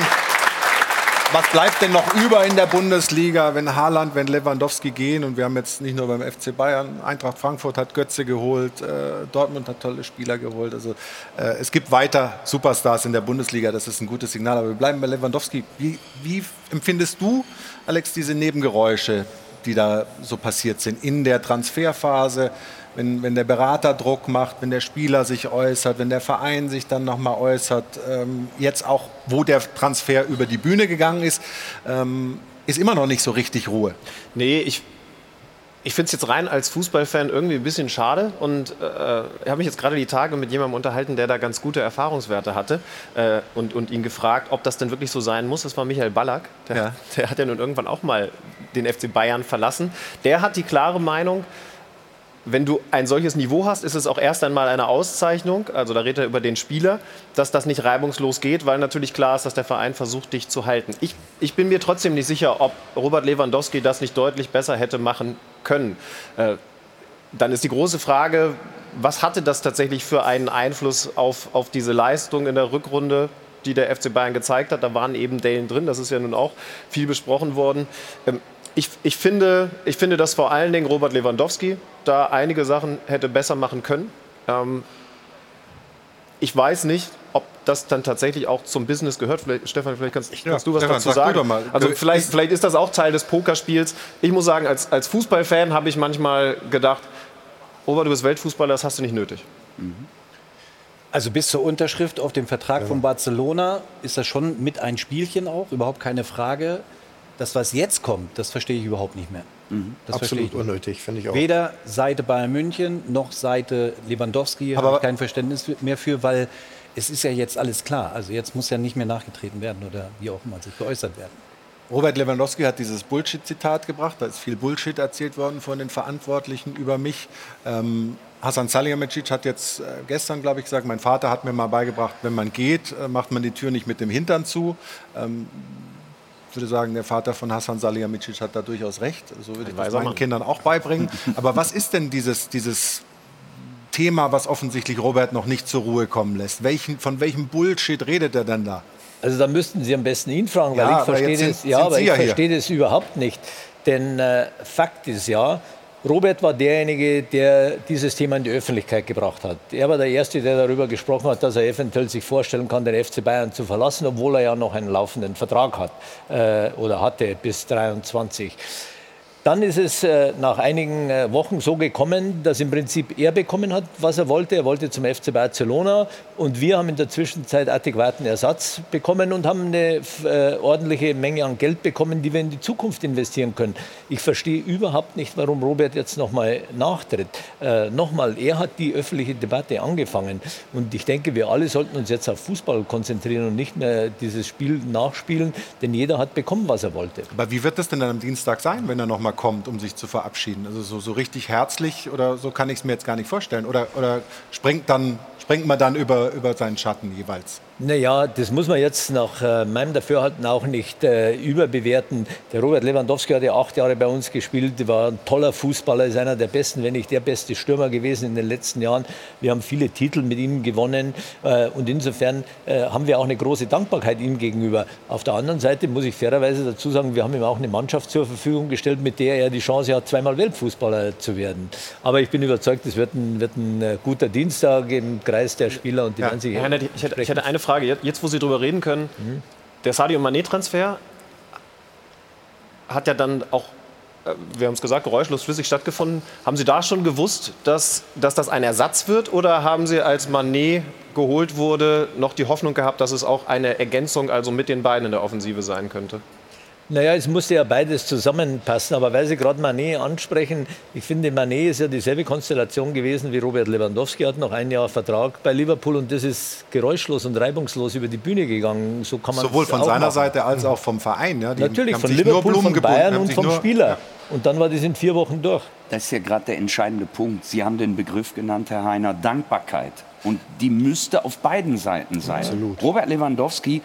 Speaker 1: Was bleibt denn noch über in der Bundesliga, wenn Haaland, wenn Lewandowski gehen? Und wir haben jetzt nicht nur beim FC Bayern, Eintracht Frankfurt hat Götze geholt, äh, Dortmund hat tolle Spieler geholt. Also äh, es gibt weiter Superstars in der Bundesliga, das ist ein gutes Signal. Aber wir bleiben bei Lewandowski. Wie, wie empfindest du, Alex, diese Nebengeräusche, die da so passiert sind in der Transferphase? Wenn, wenn der Berater Druck macht, wenn der Spieler sich äußert, wenn der Verein sich dann nochmal äußert, ähm, jetzt auch, wo der Transfer über die Bühne gegangen ist, ähm, ist immer noch nicht so richtig Ruhe.
Speaker 8: Nee, ich, ich finde es jetzt rein als Fußballfan irgendwie ein bisschen schade und äh, ich habe mich jetzt gerade die Tage mit jemandem unterhalten, der da ganz gute Erfahrungswerte hatte äh, und, und ihn gefragt, ob das denn wirklich so sein muss. Das war Michael Ballack, der, ja. der hat ja nun irgendwann auch mal den FC Bayern verlassen. Der hat die klare Meinung, wenn du ein solches Niveau hast, ist es auch erst einmal eine Auszeichnung, also da redet er über den Spieler, dass das nicht reibungslos geht, weil natürlich klar ist, dass der Verein versucht, dich zu halten. Ich, ich bin mir trotzdem nicht sicher, ob Robert Lewandowski das nicht deutlich besser hätte machen können. Äh, dann ist die große Frage, was hatte das tatsächlich für einen Einfluss auf, auf diese Leistung in der Rückrunde? die der FC Bayern gezeigt hat. Da waren eben Dellen drin, das ist ja nun auch viel besprochen worden. Ich, ich, finde, ich finde, dass vor allen Dingen Robert Lewandowski da einige Sachen hätte besser machen können. Ähm, ich weiß nicht, ob das dann tatsächlich auch zum Business gehört. Vielleicht, Stefan, vielleicht kannst, ja, kannst du was Stefan, dazu sagen. Also vielleicht, vielleicht ist das auch Teil des Pokerspiels. Ich muss sagen, als, als Fußballfan habe ich manchmal gedacht, Robert, du bist Weltfußballer, das hast du nicht nötig. Mhm.
Speaker 7: Also bis zur Unterschrift auf dem Vertrag ja. von Barcelona ist das schon mit ein Spielchen auch, überhaupt keine Frage. Das, was jetzt kommt, das verstehe ich überhaupt nicht mehr. Das verstehe
Speaker 9: Absolut unnötig, finde ich auch.
Speaker 7: Weder Seite Bayern München noch Seite Lewandowski habe ich kein Verständnis mehr für, weil es ist ja jetzt alles klar. Also jetzt muss ja nicht mehr nachgetreten werden oder wie auch immer sich geäußert werden.
Speaker 1: Robert Lewandowski hat dieses Bullshit-Zitat gebracht. Da ist viel Bullshit erzählt worden von den Verantwortlichen über mich. Ähm, Hasan Salihamidzic hat jetzt äh, gestern, glaube ich, gesagt, mein Vater hat mir mal beigebracht, wenn man geht, äh, macht man die Tür nicht mit dem Hintern zu. Ähm, würde sagen, der Vater von Hasan Salihamidzic hat da durchaus recht. So würde ich das meinen
Speaker 8: Mann.
Speaker 1: Kindern auch beibringen. Aber was ist denn dieses, dieses Thema, was offensichtlich Robert noch nicht zur Ruhe kommen lässt? Welchen, von welchem Bullshit redet er denn da?
Speaker 2: Also da müssten Sie am besten ihn fragen, weil
Speaker 1: Ja,
Speaker 2: ich verstehe das, ja, ich
Speaker 1: ja hier.
Speaker 2: verstehe das überhaupt nicht. Denn äh, Fakt ist ja, Robert war derjenige, der dieses Thema in die Öffentlichkeit gebracht hat. Er war der Erste, der darüber gesprochen hat, dass er eventuell sich vorstellen kann, den FC Bayern zu verlassen, obwohl er ja noch einen laufenden Vertrag hat äh, oder hatte bis 23. Dann ist es äh, nach einigen äh, Wochen so gekommen, dass im Prinzip er bekommen hat, was er wollte. Er wollte zum FC Barcelona und wir haben in der Zwischenzeit adäquaten Ersatz bekommen und haben eine äh, ordentliche Menge an Geld bekommen, die wir in die Zukunft investieren können. Ich verstehe überhaupt nicht, warum Robert jetzt nochmal nachtritt. Äh, nochmal, er hat die öffentliche Debatte angefangen und ich denke, wir alle sollten uns jetzt auf Fußball konzentrieren und nicht mehr dieses Spiel nachspielen, denn jeder hat bekommen, was er wollte.
Speaker 1: Aber wie wird das denn dann am Dienstag sein, wenn er noch mal kommt, um sich zu verabschieden? Also so, so richtig herzlich oder so kann ich es mir jetzt gar nicht vorstellen. Oder, oder springt, dann, springt man dann über, über seinen Schatten jeweils?
Speaker 2: Naja, das muss man jetzt nach äh, meinem Dafürhalten auch nicht äh, überbewerten. Der Robert Lewandowski hat ja acht Jahre bei uns gespielt, war ein toller Fußballer, ist einer der besten, wenn nicht der beste Stürmer gewesen in den letzten Jahren. Wir haben viele Titel mit ihm gewonnen äh, und insofern äh, haben wir auch eine große Dankbarkeit ihm gegenüber. Auf der anderen Seite muss ich fairerweise dazu sagen, wir haben ihm auch eine Mannschaft zur Verfügung gestellt, mit der er die Chance hat, zweimal Weltfußballer zu werden. Aber ich bin überzeugt, es wird ein, wird ein äh, guter Dienstag im Kreis der Spieler und die werden sich
Speaker 8: Herr Nett, ich, hätte, ich hätte eine Frage. Jetzt- Jetzt, wo Sie darüber reden können, der Sadio Mané-Transfer hat ja dann auch, äh, wir haben es gesagt, geräuschlos flüssig stattgefunden. Haben Sie da schon gewusst, dass, dass das ein Ersatz wird? Oder haben Sie, als Mané geholt wurde, noch die Hoffnung gehabt, dass es auch eine Ergänzung also mit den beiden in der Offensive sein könnte?
Speaker 2: Naja, es musste ja beides zusammenpassen. Aber weil Sie gerade Manet ansprechen, ich finde, Manet ist ja dieselbe Konstellation gewesen wie Robert Lewandowski. Hat noch ein Jahr Vertrag bei Liverpool und das ist geräuschlos und reibungslos über die Bühne gegangen. So kann man
Speaker 1: Sowohl von
Speaker 2: auch
Speaker 1: seiner
Speaker 2: machen.
Speaker 1: Seite als auch vom Verein. Ja? Die
Speaker 2: Natürlich,
Speaker 1: haben
Speaker 2: von Liverpool,
Speaker 1: Blumen
Speaker 2: von Bayern und vom
Speaker 1: nur-
Speaker 2: Spieler. Und dann war das in vier Wochen durch.
Speaker 4: Das ist ja gerade der entscheidende Punkt. Sie haben den Begriff genannt, Herr Heiner, Dankbarkeit. Und die müsste auf beiden Seiten sein.
Speaker 9: Absolut.
Speaker 4: Robert Lewandowski,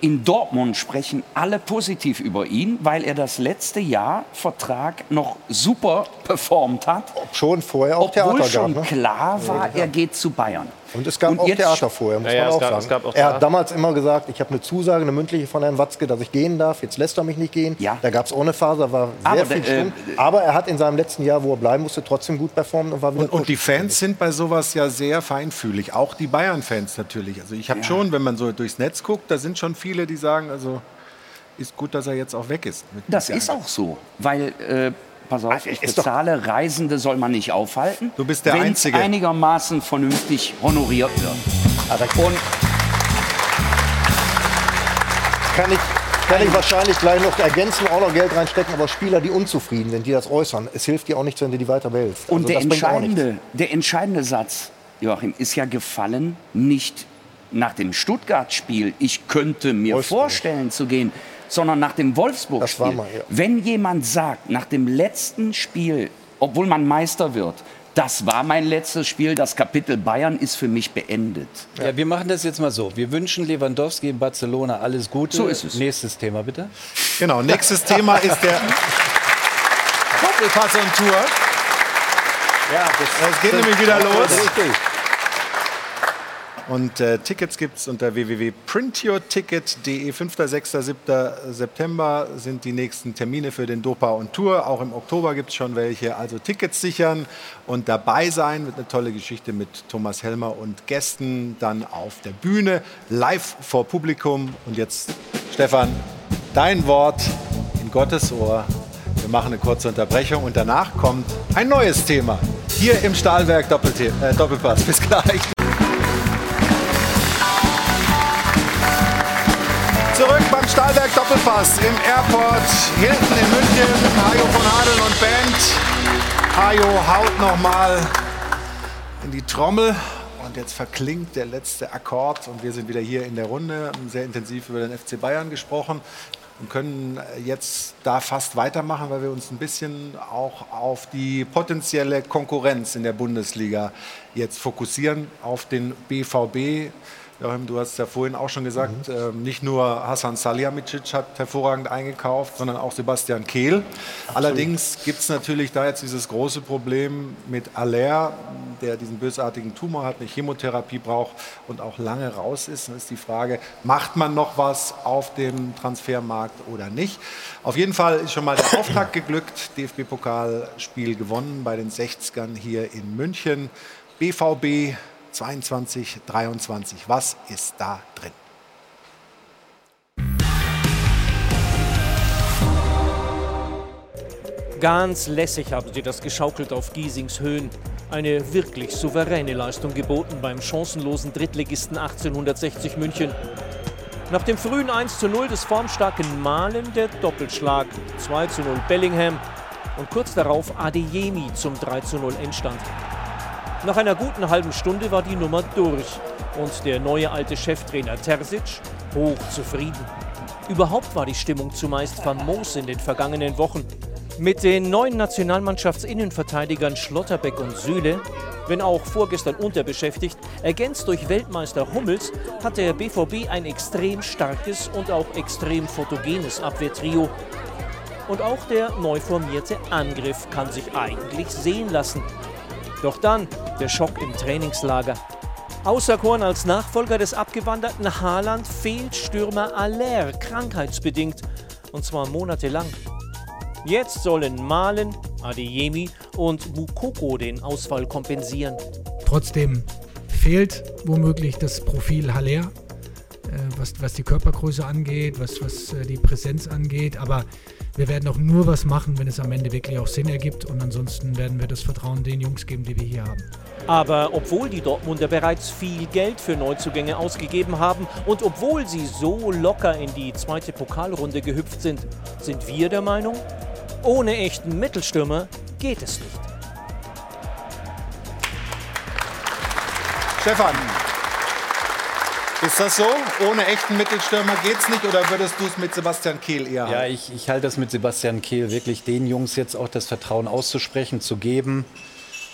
Speaker 4: in Dortmund sprechen alle positiv über ihn, weil er das letzte Jahr Vertrag noch super performt hat.
Speaker 9: Schon vorher auch
Speaker 4: Obwohl
Speaker 9: Theater
Speaker 4: schon
Speaker 9: gab. Ne?
Speaker 4: klar war, er geht zu Bayern.
Speaker 9: Und es gab auch
Speaker 4: jetzt-
Speaker 9: Theater vorher, muss
Speaker 8: Ja,
Speaker 9: man auch
Speaker 8: gab-
Speaker 9: sagen.
Speaker 8: auch
Speaker 9: er hat damals immer gesagt, ich habe eine Zusage, eine mündliche von Herrn Watzke, dass ich gehen darf. Jetzt lässt er mich nicht gehen.
Speaker 4: Ja.
Speaker 9: Da gab es ohne Faser, war sehr
Speaker 4: Aber,
Speaker 9: viel
Speaker 4: äh.
Speaker 9: Aber er hat in seinem letzten Jahr, wo er bleiben musste, trotzdem gut performt und war wieder
Speaker 1: Und, und die Fans sind bei sowas ja sehr feinfühlig, auch die Bayern-Fans natürlich. Also ich habe
Speaker 4: Ja.
Speaker 1: schon, wenn man so durchs Netz guckt, da sind schon viele, die sagen, also ist gut, dass er jetzt auch weg ist. Mit
Speaker 4: Das ist auch so, weil, äh, pass auf, ich
Speaker 1: ist doch-
Speaker 4: bezahle, Reisende soll man nicht aufhalten.
Speaker 1: Du bist der
Speaker 4: wenn's
Speaker 1: Einzige.
Speaker 4: einigermaßen vernünftig honoriert wird. Und
Speaker 9: kann ich, kann ich wahrscheinlich gleich noch ergänzen, auch noch Geld reinstecken, aber Spieler, die unzufrieden sind, die das äußern, es hilft dir auch nicht, wenn du die weiter.
Speaker 4: Und
Speaker 9: Also
Speaker 4: der,
Speaker 9: auch nichts.
Speaker 4: entscheidende, der entscheidende Satz, Joachim, ist ja gefallen, nicht nach dem Stuttgart-Spiel, ich könnte mir
Speaker 9: Wolfsburg.
Speaker 4: vorstellen zu gehen, sondern nach dem
Speaker 9: Das
Speaker 4: Wolfsburg-Spiel.
Speaker 9: ja.
Speaker 4: Wenn jemand sagt, nach dem letzten Spiel, obwohl man Meister wird, das war mein letztes Spiel, das Kapitel Bayern ist für mich beendet.
Speaker 7: Ja. wir machen das jetzt mal so. Wir wünschen Lewandowski in Barcelona alles Gute.
Speaker 4: So ist es.
Speaker 7: Nächstes Thema, bitte.
Speaker 1: Genau, nächstes Thema ist der Doppelpass on Tour.
Speaker 7: Ja,
Speaker 1: Es geht nämlich wieder los.
Speaker 7: Richtig.
Speaker 1: Und äh, Tickets gibt es unter www.printyourticket.de. 5., 6., 7. September sind die nächsten Termine für den Dopa und Tour. Auch im Oktober gibt es schon welche. Also Tickets sichern und dabei sein. Wird eine tolle Geschichte mit Thomas Helmer und Gästen. Dann auf der Bühne, live vor Publikum. Und jetzt, Stefan, dein Wort in Gottes Ohr. Wir machen eine kurze Unterbrechung und danach kommt ein neues Thema. Hier im Stahlwerk äh, Doppelpass. Bis gleich. Doppelpass im Airport Hilton in München. Hajo von Hadeln und Band. Hajo haut nochmal in die Trommel. Und jetzt verklingt der letzte Akkord und wir sind wieder hier in der Runde, sehr intensiv über den FC Bayern gesprochen und können jetzt da fast weitermachen, weil wir uns ein bisschen auch auf die potenzielle Konkurrenz in der Bundesliga jetzt fokussieren, auf den BVB. Joachim, du hast ja vorhin auch schon gesagt, mhm. äh, nicht nur Hasan Salihamidzic hat hervorragend eingekauft, sondern auch Sebastian Kehl. Absolut. Allerdings gibt es natürlich da jetzt dieses große Problem mit Aller, der diesen bösartigen Tumor hat, eine Chemotherapie braucht und auch lange raus ist. Dann ist die Frage, macht man noch was auf dem Transfermarkt oder nicht? Auf jeden Fall ist schon mal der Auftakt [coughs] geglückt. DFB-Pokalspiel gewonnen bei den 60ern hier in München. BVB 22, 23. Was ist da drin?
Speaker 6: Ganz lässig haben sie das geschaukelt auf Giesings Höhen. Eine wirklich souveräne Leistung geboten beim chancenlosen Drittligisten 1860 München. Nach dem frühen 1 zu 0 des formstarken Malen der Doppelschlag. 2 zu 0 Bellingham und kurz darauf Adeyemi zum 3 zu 0 Endstand. Nach einer guten halben Stunde war die Nummer durch und der neue alte Cheftrainer Terzic hoch zufrieden. Überhaupt war die Stimmung zumeist famos in den vergangenen Wochen. Mit den neuen Nationalmannschaftsinnenverteidigern Schlotterbeck und Süle, wenn auch vorgestern unterbeschäftigt, ergänzt durch Weltmeister Hummels, hat der BVB ein extrem starkes und auch extrem fotogenes Abwehrtrio. Und auch der neu formierte Angriff kann sich eigentlich sehen lassen. Doch dann der Schock im Trainingslager. Auserkoren als Nachfolger des abgewanderten Haaland fehlt Stürmer Aller krankheitsbedingt und zwar monatelang. Jetzt sollen Malen, Adeyemi und Mukoko den Ausfall kompensieren.
Speaker 15: Trotzdem fehlt womöglich das Profil Haller, äh, was, was die Körpergröße angeht, was, was äh, die Präsenz angeht. Aber wir werden auch nur was machen, wenn es am Ende wirklich auch Sinn ergibt. Und ansonsten werden wir das Vertrauen den Jungs geben, die wir hier haben.
Speaker 6: Aber obwohl die Dortmunder bereits viel Geld für Neuzugänge ausgegeben haben und obwohl sie so locker in die zweite Pokalrunde gehüpft sind, sind wir der Meinung, ohne echten Mittelstürmer geht es nicht.
Speaker 1: Stefan, ist das so? Ohne echten Mittelstürmer geht es nicht oder würdest du es mit Sebastian Kehl eher
Speaker 7: haben? Ja, ich, ich halte es mit Sebastian Kehl wirklich den Jungs jetzt auch das Vertrauen auszusprechen, zu geben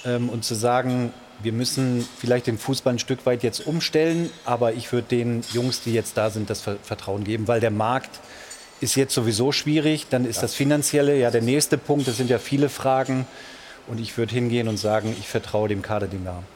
Speaker 7: ähm, und zu sagen, wir müssen vielleicht den Fußball ein Stück weit jetzt umstellen, aber ich würde den Jungs, die jetzt da sind, das Vertrauen geben, weil der Markt ist jetzt sowieso schwierig. Dann ist ja. das Finanzielle ja der nächste Punkt. Das sind ja viele Fragen. Und ich würde hingehen und sagen, ich vertraue dem Kader, den wir haben.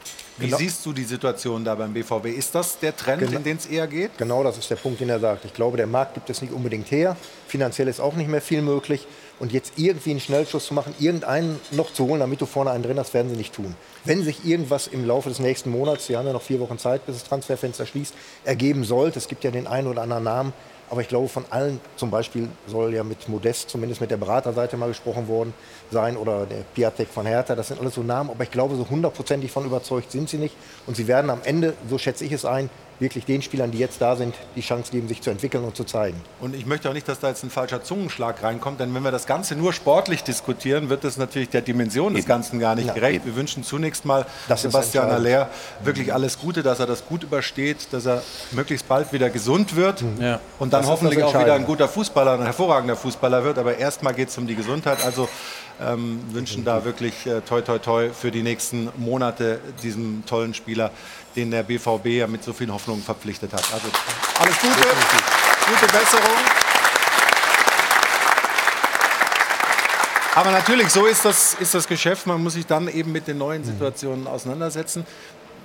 Speaker 1: Wie genau. siehst du die Situation da beim BVB? Ist das der Trend, genau. in den es eher geht?
Speaker 9: Genau, das ist der Punkt, den er sagt. Ich glaube, der Markt gibt es nicht unbedingt her. Finanziell ist auch nicht mehr viel möglich. Und jetzt irgendwie einen Schnellschuss zu machen, irgendeinen noch zu holen, damit du vorne einen drin hast, werden sie nicht tun. Wenn sich irgendwas im Laufe des nächsten Monats, Sie haben ja noch vier Wochen Zeit, bis das Transferfenster schließt, ergeben sollte, es gibt ja den einen oder anderen Namen, aber ich glaube, von allen, zum Beispiel soll ja mit Modest, zumindest mit der Beraterseite mal gesprochen worden sein oder der Piatek von Hertha, das sind alles so Namen, aber ich glaube, so hundertprozentig von überzeugt sind sie nicht. Und sie werden am Ende, so schätze ich es ein, wirklich den Spielern, die jetzt da sind, die Chance geben, sich zu entwickeln und zu zeigen.
Speaker 1: Und ich möchte auch nicht, dass da jetzt ein falscher Zungenschlag reinkommt, denn wenn wir das Ganze nur sportlich diskutieren, wird das natürlich der Dimension des Ganzen gar nicht ja, gerecht. Eben. Wir wünschen zunächst mal das Sebastian Aller wirklich alles Gute, dass er das gut übersteht, dass er möglichst bald wieder gesund wird mhm. ja. und dann hoffentlich auch wieder ein guter Fußballer, ein hervorragender Fußballer wird. Aber erstmal geht es um die Gesundheit. Also ähm, wünschen da wirklich äh, toi toi toi für die nächsten Monate diesem tollen Spieler den der BVB ja mit so vielen Hoffnungen verpflichtet hat. Also alles Gute, gute Besserung. Aber natürlich, so ist das, ist das Geschäft. Man muss sich dann eben mit den neuen Situationen auseinandersetzen.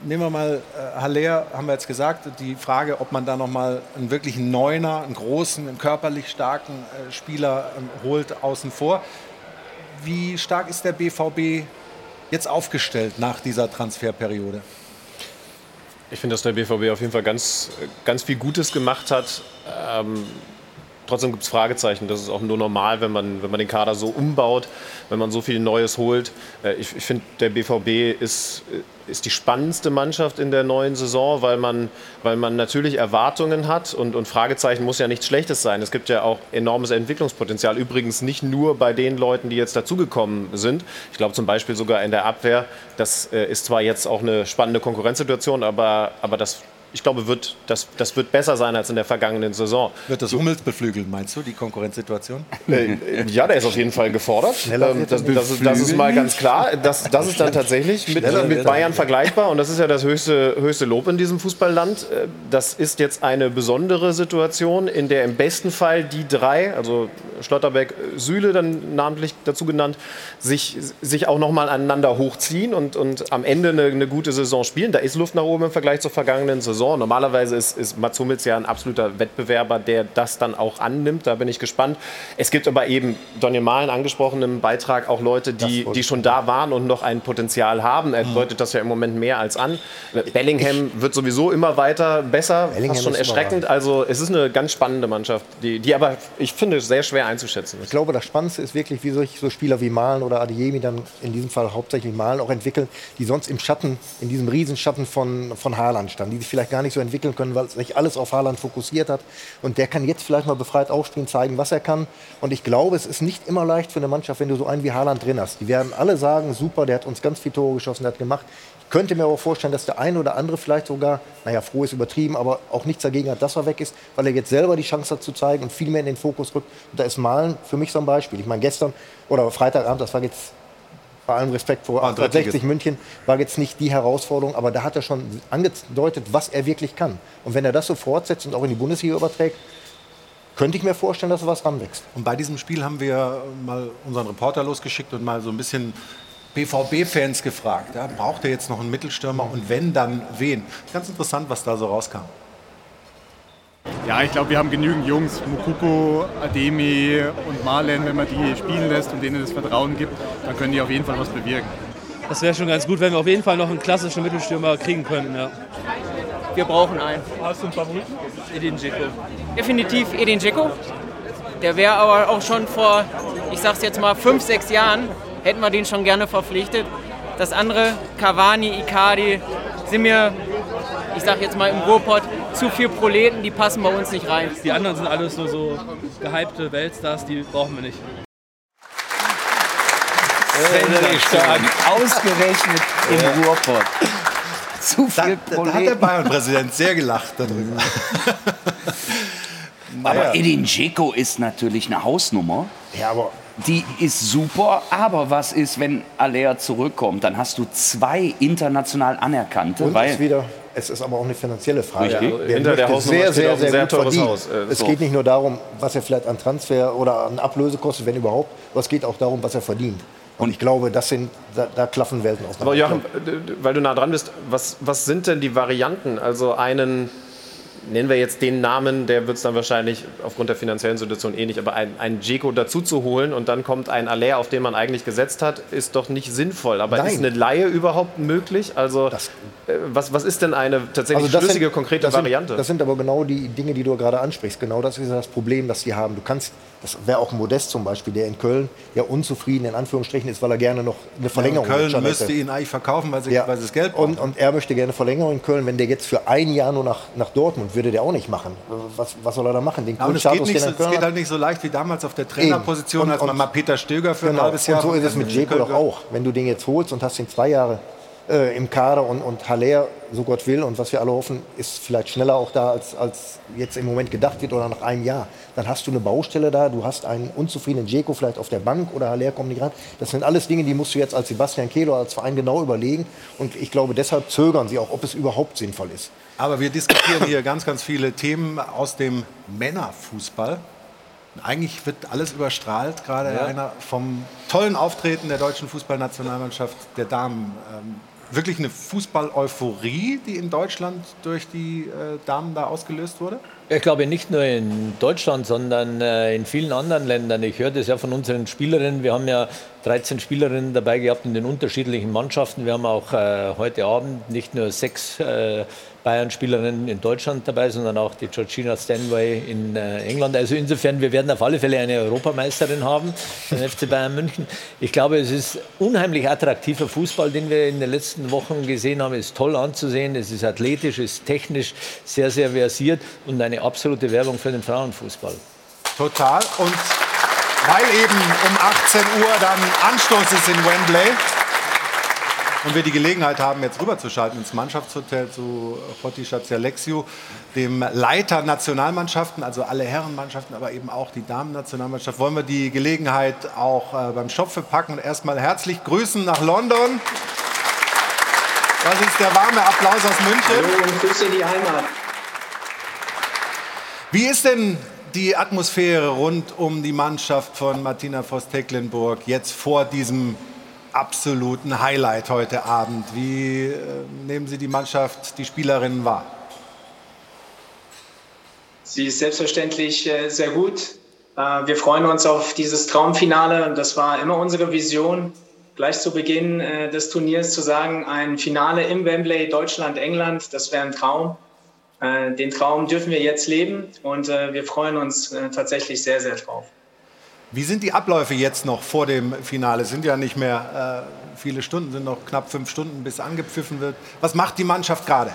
Speaker 1: Nehmen wir mal äh, Haller, haben wir jetzt gesagt, die Frage, ob man da nochmal einen wirklichen Neuner, einen großen, einen körperlich starken äh, Spieler äh, holt, außen vor. Wie stark ist der BVB jetzt aufgestellt nach dieser Transferperiode?
Speaker 8: Ich finde, dass der BVB auf jeden Fall ganz, ganz viel Gutes gemacht hat. Ähm, trotzdem gibt es Fragezeichen. Das ist auch nur normal, wenn man, wenn man den Kader so umbaut, wenn man so viel Neues holt. Äh, ich, ich finde, der BVB ist, ist die spannendste Mannschaft in der neuen Saison, weil man, weil man natürlich Erwartungen hat und, und Fragezeichen muss ja nichts Schlechtes sein. Es gibt ja auch enormes Entwicklungspotenzial. Übrigens nicht nur bei den Leuten, die jetzt dazugekommen sind. Ich glaube zum Beispiel sogar in der Abwehr. Das äh, ist zwar jetzt auch eine spannende Konkurrenzsituation, aber, aber das ich glaube, wird, das, das wird besser sein als in der vergangenen Saison.
Speaker 1: Wird das Hummels beflügeln, meinst du, die Konkurrenzsituation? [laughs]
Speaker 8: Äh, ja, der ist auf jeden Fall gefordert. Ähm, das, das, ist, das, ist, mal ganz klar. Das, das ist dann tatsächlich mit, mit, Bayern vergleichbar und das ist ja das höchste, höchste Lob in diesem Fußballland. Äh, das ist jetzt eine besondere Situation, in der im besten Fall die drei, also Schlotterbeck, Süle dann namentlich dazu genannt, sich, sich auch nochmal aneinander hochziehen und, und am Ende eine, eine gute Saison spielen. Da ist Luft nach oben im Vergleich zur vergangenen Saison. Saison. Normalerweise ist, ist Mats Hummels ja ein absoluter Wettbewerber, der das dann auch annimmt. Da bin ich gespannt. Es gibt aber eben, Donny Malen angesprochen im Beitrag, auch Leute, die, die schon da waren und noch ein Potenzial haben. Er mhm. deutet das ja im Moment mehr als an. Bellingham wird sowieso immer weiter besser. Bellingham fast schon erschreckend. Also es ist eine ganz spannende Mannschaft, die, die aber, ich finde, sehr schwer einzuschätzen ist.
Speaker 9: Ich glaube, das Spannendste ist wirklich, wie solche so Spieler wie Malen oder Adiemi dann in diesem Fall hauptsächlich Malen auch entwickeln, die sonst im Schatten, in diesem Riesenschatten von, von Haaland standen, die sich vielleicht gar gar nicht so entwickeln können, weil sich alles auf Haaland fokussiert hat. Und der kann jetzt vielleicht mal befreit aufspielen, zeigen, was er kann. Und ich glaube, es ist nicht immer leicht für eine Mannschaft, wenn du so einen wie Haaland drin hast. Die werden alle sagen, super, der hat uns ganz viele Tore geschossen, der hat gemacht. Ich könnte mir aber vorstellen, dass der eine oder andere vielleicht sogar, naja, froh ist übertrieben, aber auch nichts dagegen hat, dass er weg ist, weil er jetzt selber die Chance hat zu zeigen und viel mehr in den Fokus rückt. Und da ist Malen für mich so ein Beispiel. Ich meine, gestern oder Freitagabend, das war jetzt bei allem Respekt vor 1860 München, war jetzt nicht die Herausforderung, aber da hat er schon angedeutet, was er wirklich kann. Und wenn er das so fortsetzt und auch in die Bundesliga überträgt, könnte ich mir vorstellen, dass er was ranwächst.
Speaker 1: Und bei diesem Spiel haben wir mal unseren Reporter losgeschickt und mal so ein bisschen BVB-Fans gefragt. Ja, braucht er jetzt noch einen Mittelstürmer und wenn, dann wen? Ganz interessant, was da so rauskam.
Speaker 16: Ja, ich glaube, wir haben genügend Jungs, Mukuko, Ademi und Marlen, wenn man die spielen lässt und denen das Vertrauen gibt, dann können die auf jeden Fall was bewirken.
Speaker 17: Das wäre schon ganz gut, wenn wir auf jeden Fall noch einen klassischen Mittelstürmer kriegen könnten. Ja.
Speaker 18: Wir brauchen einen.
Speaker 17: Hast du einen Favoriten?
Speaker 18: Edin Dzeko. Definitiv Edin Dzeko. Der wäre aber auch schon vor, ich sag's jetzt mal, fünf, sechs Jahren, hätten wir den schon gerne verpflichtet. Das andere, Cavani, Icardi, sind mir, ich sag jetzt mal im Ruhrpott, zu viel Proleten, die passen bei uns nicht rein.
Speaker 17: Die anderen sind alles nur so gehypte Weltstars, die brauchen wir nicht.
Speaker 4: Stark. Ausgerechnet im Ruhrpott. [laughs]
Speaker 1: Zu viel da, da hat der Bayern-Präsident sehr gelacht darüber. [laughs]
Speaker 4: Aber Edin Dzeko ist natürlich eine Hausnummer.
Speaker 9: Ja, aber
Speaker 4: die ist super, aber was ist, wenn Alea zurückkommt? Dann hast du zwei international anerkannte.
Speaker 9: Und
Speaker 4: weil
Speaker 9: wieder es ist aber auch eine finanzielle Frage.
Speaker 8: Richtig. Der Hinter der Hausnummer
Speaker 9: sehr, sehr, sehr,
Speaker 8: sehr
Speaker 9: teures
Speaker 8: Haus.
Speaker 9: Äh, es so. geht nicht nur darum, was er vielleicht an Transfer oder an Ablöse kostet, wenn überhaupt, aber es geht auch darum, was er verdient. Und ich glaube, das sind, da, da klaffen Welten aus.
Speaker 8: Aber Joachim, weil du nah dran bist, was, was sind denn die Varianten? Also einen nennen wir jetzt den Namen, der wird es dann wahrscheinlich aufgrund der finanziellen Situation eh nicht, aber einen, Dzeko dazu zu holen und dann kommt ein Aller, auf den man eigentlich gesetzt hat, ist doch nicht sinnvoll. Aber Nein. ist eine Laie überhaupt möglich? Also das, äh, was, was ist denn eine tatsächlich also schlüssige,
Speaker 9: sind,
Speaker 8: konkrete
Speaker 9: das
Speaker 8: Variante?
Speaker 9: Sind, das sind aber genau die Dinge, die du gerade ansprichst. Genau das ist das Problem, das sie haben. Du kannst, das wäre auch Modest zum Beispiel, der in Köln ja unzufrieden in Anführungsstrichen ist, weil er gerne noch eine Verlängerung
Speaker 1: ja, Köln müsste ihn eigentlich verkaufen, weil sie, ja. weil sie das Geld
Speaker 9: brauchen. Und, und er möchte gerne Verlängerung in Köln. Wenn der jetzt für ein Jahr nur nach, nach Dortmund, würde der auch nicht machen was, was soll er da machen? Den
Speaker 1: ja, es, geht nicht, so, es geht halt nicht so leicht wie damals auf der Trainerposition, und, als man mal Peter Stöger für genau. ein halbes Jahr...
Speaker 9: Und so ist es mit Dzeko doch auch. Wenn du den jetzt holst und hast ihn zwei Jahre äh, im Kader und, und Haller, so Gott will, und was wir alle hoffen, ist vielleicht schneller auch da, als, als jetzt im Moment gedacht wird oder nach einem Jahr. Dann hast du eine Baustelle da, du hast einen unzufriedenen Dzeko vielleicht auf der Bank oder Haller kommt nicht ran. Das sind alles Dinge, die musst du jetzt als Sebastian Kehler, als Verein genau überlegen. Und ich glaube, deshalb zögern sie auch, ob es überhaupt sinnvoll ist.
Speaker 1: Aber wir diskutieren hier ganz, ganz viele Themen aus dem Männerfußball. Eigentlich wird alles überstrahlt, gerade ja. einer vom tollen Auftreten der deutschen Fußballnationalmannschaft der Damen. Ähm, wirklich eine Fußball-Euphorie, die in Deutschland durch die äh, Damen da ausgelöst wurde?
Speaker 2: Ich glaube nicht nur in Deutschland, sondern äh, in vielen anderen Ländern. Ich höre das ja von unseren Spielerinnen. Wir haben ja 13 Spielerinnen dabei gehabt in den unterschiedlichen Mannschaften. Wir haben auch äh, heute Abend nicht nur sechs äh, Bayern-Spielerinnen in Deutschland dabei, sondern auch die Georgina Stanway in England. Also insofern, wir werden auf alle Fälle eine Europameisterin haben, den FC Bayern München. Ich glaube, es ist unheimlich attraktiver Fußball, den wir in den letzten Wochen gesehen haben. Es ist toll anzusehen, es ist athletisch, es ist technisch sehr, sehr versiert und eine absolute Werbung für den Frauenfußball.
Speaker 1: Total. Und weil eben um 18 Uhr dann Anstoß ist in Wembley und wir die Gelegenheit haben, jetzt rüberzuschalten ins Mannschaftshotel zu Fotisha Alexiou, dem Leiter Nationalmannschaften, also alle Herrenmannschaften, aber eben auch die Damen-Nationalmannschaft, wollen wir die Gelegenheit auch äh, beim Schopfe packen und erstmal herzlich grüßen nach London. Das ist der warme Applaus aus München.
Speaker 19: Hallo und Grüße in die Heimat.
Speaker 1: Wie ist denn die Atmosphäre rund um die Mannschaft von Martina Voss-Tecklenburg jetzt vor diesem absoluten Highlight heute Abend? Wie äh, nehmen Sie die Mannschaft, die Spielerinnen wahr?
Speaker 19: Sie ist selbstverständlich äh, sehr gut. Äh, wir freuen uns auf dieses Traumfinale. Das war immer unsere Vision, gleich zu Beginn des Turniers zu sagen, ein Finale im Wembley, Deutschland, England, das wäre ein Traum. Äh, den Traum dürfen wir jetzt leben und äh, wir freuen uns äh, tatsächlich sehr, sehr drauf.
Speaker 1: Wie sind die Abläufe jetzt noch vor dem Finale? Es sind ja nicht mehr äh, viele Stunden, sind noch knapp fünf Stunden, bis angepfiffen wird. Was macht die Mannschaft gerade?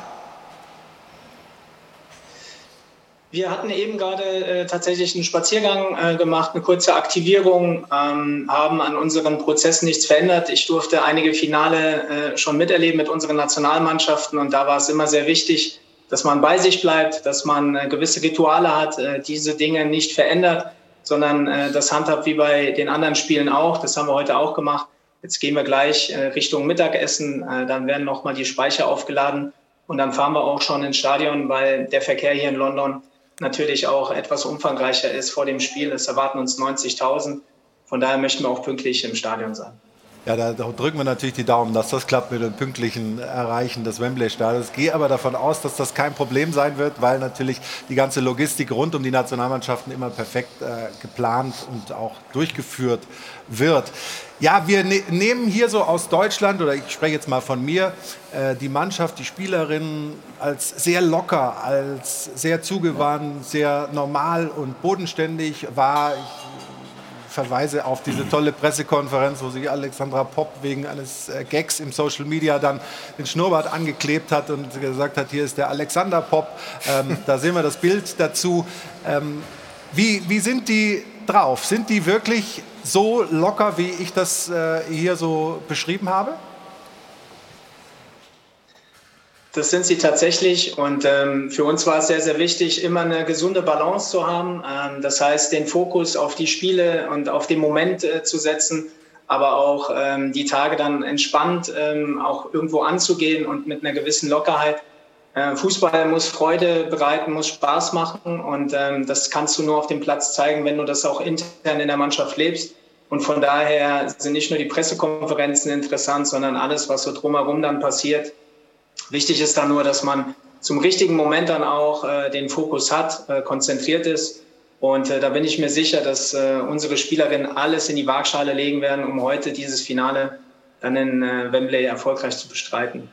Speaker 19: Wir hatten eben gerade äh, tatsächlich einen Spaziergang äh, gemacht, eine kurze Aktivierung, ähm, haben an unseren Prozessen nichts verändert. Ich durfte einige Finale schon miterleben mit unseren Nationalmannschaften und da war es immer sehr wichtig, dass man bei sich bleibt, dass man äh, gewisse Rituale hat, äh, diese Dinge nicht verändert, sondern äh, das handhabt wie bei den anderen Spielen auch. Das haben wir heute auch gemacht. Jetzt gehen wir gleich Richtung Mittagessen, dann werden nochmal die Speicher aufgeladen und dann fahren wir auch schon ins Stadion, weil der Verkehr hier in London natürlich auch etwas umfangreicher ist vor dem Spiel. Es erwarten uns 90.000. Von daher möchten wir auch pünktlich im Stadion sein.
Speaker 1: Ja, da drücken wir natürlich die Daumen, dass das klappt mit dem pünktlichen Erreichen des Wembley-Stadions. Gehe aber davon aus, dass das kein Problem sein wird, weil natürlich die ganze Logistik rund um die Nationalmannschaften immer perfekt äh, geplant und auch durchgeführt wird. Ja, wir ne nehmen hier so aus Deutschland, oder ich spreche jetzt mal von mir, äh, die Mannschaft, die Spielerinnen als sehr locker, als sehr zugewandt, sehr normal und bodenständig wahr. Ich verweise auf diese tolle Pressekonferenz, wo sich Alexandra Popp wegen eines äh, Gags im Social Media dann den Schnurrbart angeklebt hat und gesagt hat, hier ist der Alexander Popp. Ähm, [laughs] da sehen wir das Bild dazu. Ähm, wie, wie sind die drauf? Sind die wirklich so locker, wie ich das äh, hier so beschrieben habe?
Speaker 19: Das sind sie tatsächlich. Und ähm, für uns war es sehr, sehr wichtig, immer eine gesunde Balance zu haben. Ähm, das heißt, den Fokus auf die Spiele und auf den Moment äh, zu setzen, aber auch ähm, die Tage dann entspannt ähm, auch irgendwo anzugehen und mit einer gewissen Lockerheit. Äh, Fußball muss Freude bereiten, muss Spaß machen. Und ähm, das kannst du nur auf dem Platz zeigen, wenn du das auch intern in der Mannschaft lebst. Und von daher sind nicht nur die Pressekonferenzen interessant, sondern alles, was so drumherum dann passiert Wichtig ist dann nur, dass man zum richtigen Moment dann auch äh, den Fokus hat, äh, konzentriert ist. Und äh, da bin ich mir sicher, dass äh, unsere Spielerinnen alles in die Waagschale legen werden, um heute dieses Finale dann in äh, Wembley erfolgreich zu bestreiten.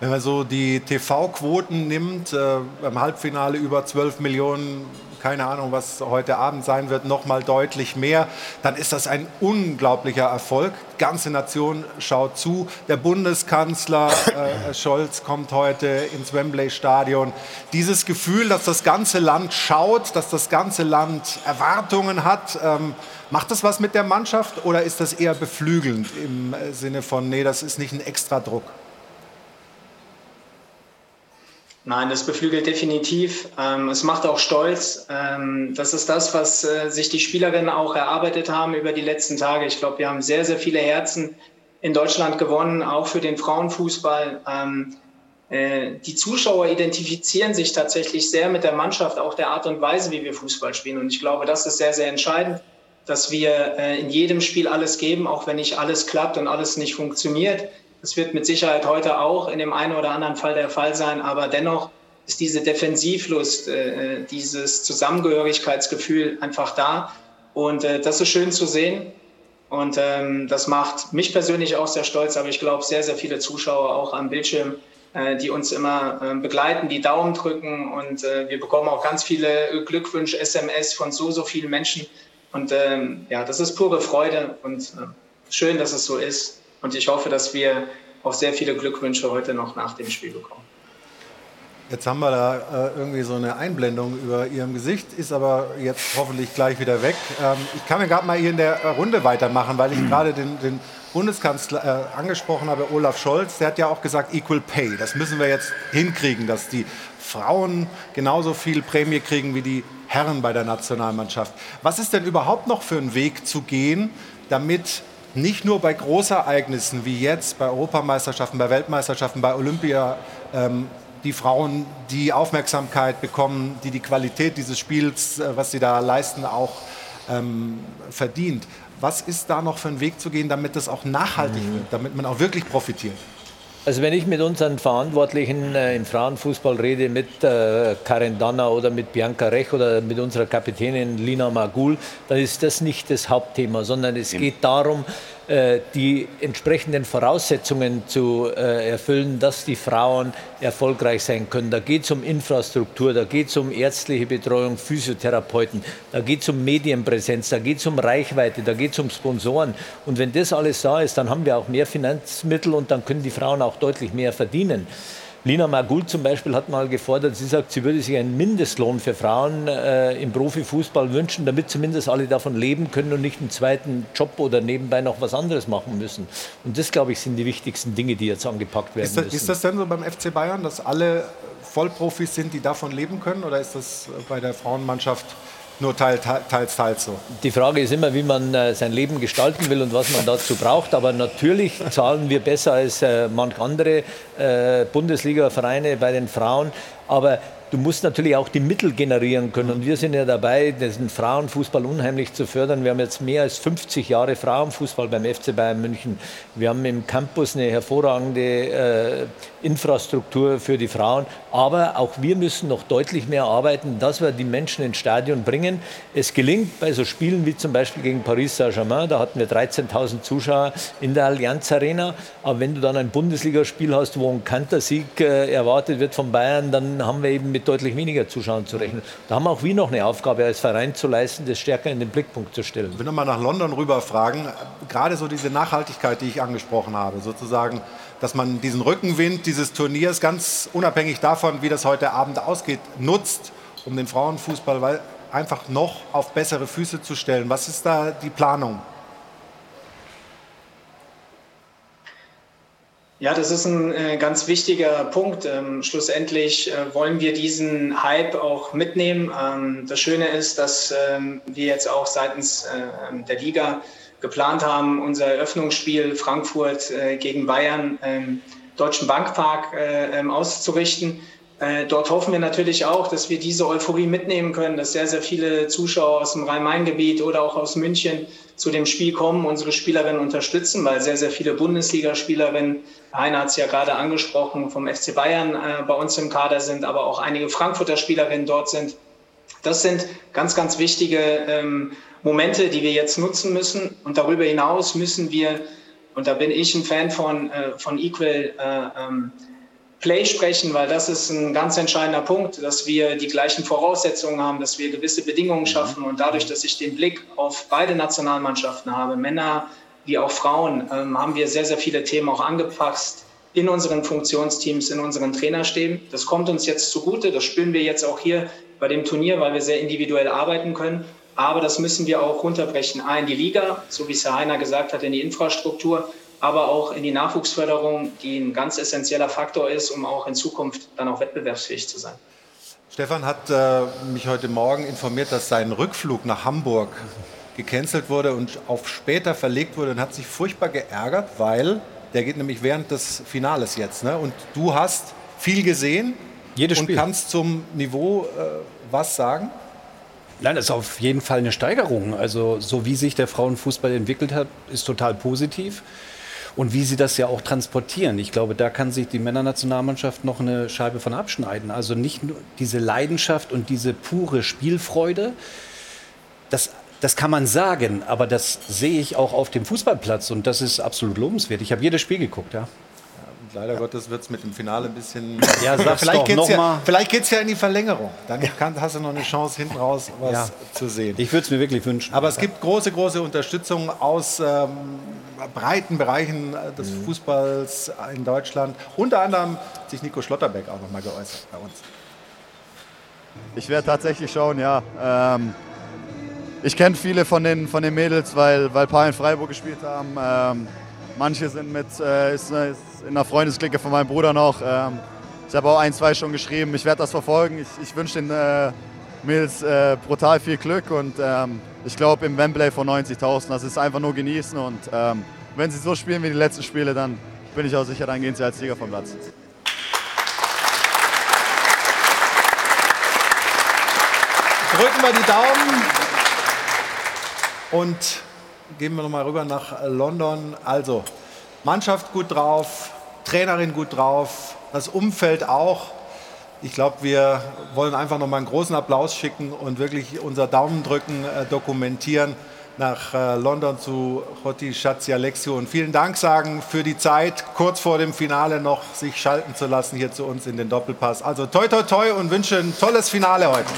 Speaker 1: Wenn man so die TV-Quoten nimmt, äh, beim Halbfinale über 12 Millionen keine Ahnung, was heute Abend sein wird, noch mal deutlich mehr, dann ist das ein unglaublicher Erfolg. Die ganze Nation schaut zu. Der Bundeskanzler äh, Scholz kommt heute ins Wembley-Stadion. Dieses Gefühl, dass das ganze Land schaut, dass das ganze Land Erwartungen hat, ähm, macht das was mit der Mannschaft oder ist das eher beflügelnd im Sinne von, nee, das ist nicht ein Extradruck?
Speaker 19: Nein, das beflügelt definitiv. Ähm, es macht auch stolz. Ähm, das ist das, was äh, sich die Spielerinnen auch erarbeitet haben über die letzten Tage. Ich glaube, wir haben sehr, sehr viele Herzen in Deutschland gewonnen, auch für den Frauenfußball. Ähm, äh, die Zuschauer identifizieren sich tatsächlich sehr mit der Mannschaft, auch der Art und Weise, wie wir Fußball spielen. Und ich glaube, das ist sehr, sehr entscheidend, dass wir äh, in jedem Spiel alles geben, auch wenn nicht alles klappt und alles nicht funktioniert das wird mit Sicherheit heute auch in dem einen oder anderen Fall der Fall sein, aber dennoch ist diese Defensivlust, äh, dieses Zusammengehörigkeitsgefühl einfach da. Und äh, das ist schön zu sehen. Und ähm, das macht mich persönlich auch sehr stolz, aber ich glaube sehr, sehr viele Zuschauer auch am Bildschirm, äh, die uns immer äh, begleiten, die Daumen drücken. Und äh, wir bekommen auch ganz viele Glückwünsche, SMS von so, so vielen Menschen. Und ähm, ja, das ist pure Freude und äh, schön, dass es so ist. Und ich hoffe, dass wir auch sehr viele Glückwünsche heute noch nach dem Spiel bekommen.
Speaker 1: Jetzt haben wir da äh, irgendwie so eine Einblendung über Ihrem Gesicht, ist aber jetzt hoffentlich gleich wieder weg. Ähm, ich kann mir gerade mal hier in der Runde weitermachen, weil ich gerade den, den, Bundeskanzler äh, angesprochen habe, Olaf Scholz. Der hat ja auch gesagt, Equal Pay. Das müssen wir jetzt hinkriegen, dass die Frauen genauso viel Prämie kriegen wie die Herren bei der Nationalmannschaft. Was ist denn überhaupt noch für ein Weg zu gehen, damit nicht nur bei Großereignissen wie jetzt, bei Europameisterschaften, bei Weltmeisterschaften, bei Olympia, ähm, die Frauen die Aufmerksamkeit bekommen, die die Qualität dieses Spiels, äh, was sie da leisten, auch ähm, verdient. Was ist da noch für ein Weg zu gehen, damit das auch nachhaltig mhm. wird, damit man auch wirklich profitiert?
Speaker 2: Also wenn ich mit unseren Verantwortlichen äh, im Frauenfußball rede, mit äh, Karin Danner oder mit Bianca Rech oder mit unserer Kapitänin Lina Magul, dann ist das nicht das Hauptthema, sondern es geht darum, die entsprechenden Voraussetzungen zu äh, erfüllen, dass die Frauen erfolgreich sein können. Da geht es um Infrastruktur, da geht es um ärztliche Betreuung, Physiotherapeuten, da geht es um Medienpräsenz, da geht es um Reichweite, da geht es um Sponsoren. Und wenn das alles da ist, dann haben wir auch mehr Finanzmittel und dann können die Frauen auch deutlich mehr verdienen. Lina Magul zum Beispiel hat mal gefordert, sie sagt, sie würde sich einen Mindestlohn für Frauen äh, im Profifußball wünschen, damit zumindest alle davon leben können und nicht einen zweiten Job oder nebenbei noch was anderes machen müssen. Und das, glaube ich, sind die wichtigsten Dinge, die jetzt angepackt werden
Speaker 1: ist das,
Speaker 2: müssen.
Speaker 1: Ist das denn so beim FC Bayern, dass alle Vollprofis sind, die davon leben können? Oder ist das bei der Frauenmannschaft nur teils, teils, teils so.
Speaker 2: Die Frage ist immer, wie man äh, sein Leben gestalten will und was man dazu braucht. Aber natürlich zahlen wir besser als äh, manch andere äh, Bundesliga-Vereine bei den Frauen. Aber du musst natürlich auch die Mittel generieren können. Und wir sind ja dabei, den Frauenfußball unheimlich zu fördern. Wir haben jetzt mehr als 50 Jahre Frauenfußball beim FC Bayern München. Wir haben im Campus eine hervorragende äh, Infrastruktur für die Frauen. Aber auch wir müssen noch deutlich mehr arbeiten, dass wir die Menschen ins Stadion bringen. Es gelingt bei so Spielen wie zum Beispiel gegen Paris Saint-Germain, da hatten wir 13.000 Zuschauer in der Allianz Arena. Aber wenn du dann ein Bundesligaspiel hast, wo ein Kantersieg äh, erwartet wird von Bayern, dann haben wir eben mit deutlich weniger Zuschauern zu rechnen. Da haben auch wir noch eine Aufgabe als Verein zu leisten, das stärker in den Blickpunkt zu stellen.
Speaker 1: Ich will nochmal nach London rüber fragen. Gerade so diese Nachhaltigkeit, die ich angesprochen habe, sozusagen, dass man diesen Rückenwind dieses Turniers ganz unabhängig davon, wie das heute Abend ausgeht, nutzt, um den Frauenfußball einfach noch auf bessere Füße zu stellen. Was ist da die Planung?
Speaker 19: Ja, das ist ein äh, ganz wichtiger Punkt. Ähm, schlussendlich äh, wollen wir diesen Hype auch mitnehmen. Ähm, das Schöne ist, dass ähm, wir jetzt auch seitens äh, der Liga geplant haben, unser Eröffnungsspiel Frankfurt gegen Bayern im Deutschen Bankpark auszurichten. Dort hoffen wir natürlich auch, dass wir diese Euphorie mitnehmen können, dass sehr, sehr viele Zuschauer aus dem Rhein-Main-Gebiet oder auch aus München zu dem Spiel kommen, unsere Spielerinnen unterstützen, weil sehr, sehr viele Bundesligaspielerinnen, Heiner hat es ja gerade angesprochen, vom FC Bayern äh, bei uns im Kader sind, aber auch einige Frankfurter Spielerinnen dort sind. Das sind ganz, ganz wichtige ähm, Momente, die wir jetzt nutzen müssen. Und darüber hinaus müssen wir, und da bin ich ein Fan von, äh, von Equal, äh, ähm, Play sprechen, weil das ist ein ganz entscheidender Punkt, dass wir die gleichen Voraussetzungen haben, dass wir gewisse Bedingungen mhm. schaffen und dadurch, dass ich den Blick auf beide Nationalmannschaften habe, Männer wie auch Frauen, ähm, haben wir sehr, sehr viele Themen auch angepasst in unseren Funktionsteams, in unseren Trainerstäben. Das kommt uns jetzt zugute, das spüren wir jetzt auch hier bei dem Turnier, weil wir sehr individuell arbeiten können. Aber das müssen wir auch runterbrechen. A, in die Liga, so wie es Herr Heiner gesagt hat, in die Infrastruktur aber auch in die Nachwuchsförderung, die ein ganz essentieller Faktor ist, um auch in Zukunft dann auch wettbewerbsfähig zu sein.
Speaker 1: Stefan hat äh, mich heute Morgen informiert, dass sein Rückflug nach Hamburg gecancelt wurde und auf später verlegt wurde und hat sich furchtbar geärgert, weil der geht nämlich während des Finales jetzt. Ne? Und du hast viel gesehen
Speaker 7: Jedes
Speaker 1: und kannst zum Niveau äh, was sagen?
Speaker 7: Nein, das ist auf jeden Fall eine Steigerung. Also so wie sich der Frauenfußball entwickelt hat, ist total positiv und wie sie das ja auch transportieren. Ich glaube, da kann sich die Männernationalmannschaft noch eine Scheibe von abschneiden. Also nicht nur diese Leidenschaft und diese pure Spielfreude, das Das kann man sagen, aber das sehe ich auch auf dem Fußballplatz und das ist absolut lobenswert. Ich habe jedes Spiel geguckt, ja.
Speaker 1: Leider Gottes wird es mit dem Finale ein bisschen.
Speaker 7: Ja, sag's
Speaker 1: vielleicht
Speaker 7: doch
Speaker 1: geht's
Speaker 7: noch
Speaker 1: ja,
Speaker 7: mal.
Speaker 1: Vielleicht geht es ja in die Verlängerung. Dann kann, hast du noch eine Chance, hinten raus was
Speaker 7: Ja.
Speaker 1: zu sehen.
Speaker 7: Ich würde es mir wirklich wünschen.
Speaker 1: Aber es gibt große, große Unterstützung aus ähm, breiten Bereichen äh, des
Speaker 7: Mhm.
Speaker 1: Fußballs in Deutschland. Unter anderem hat sich Nico Schlotterbeck auch noch mal geäußert bei uns.
Speaker 20: Ich werde tatsächlich schauen, ja. Ähm, ich kenne viele von den, von den Mädels, weil, weil ein paar in Freiburg gespielt haben. Ähm, manche sind mit, äh, ist, äh, ist in der Freundesklicke von meinem Bruder noch. Ähm, ich habe auch ein, zwei schon geschrieben. Ich werde das verfolgen. Ich, ich wünsche den äh, Mädels äh, brutal viel Glück und ähm, ich glaube im Wembley von 90.000, das ist einfach nur genießen und ähm, wenn sie so spielen wie die letzten Spiele, dann bin ich auch sicher, dann gehen sie als Sieger vom Platz.
Speaker 1: Drücken wir die Daumen und gehen wir noch mal rüber nach London. Also, Mannschaft gut drauf, Trainerin gut drauf, das Umfeld auch. Ich glaube, wir wollen einfach noch mal einen großen Applaus schicken und wirklich unser Daumendrücken äh, dokumentieren nach äh, London zu Hoti Schatzi Alexio und vielen Dank sagen für die Zeit, kurz vor dem Finale noch sich schalten zu lassen hier zu uns in den Doppelpass. Also toi toi toi und wünsche ein tolles Finale heute.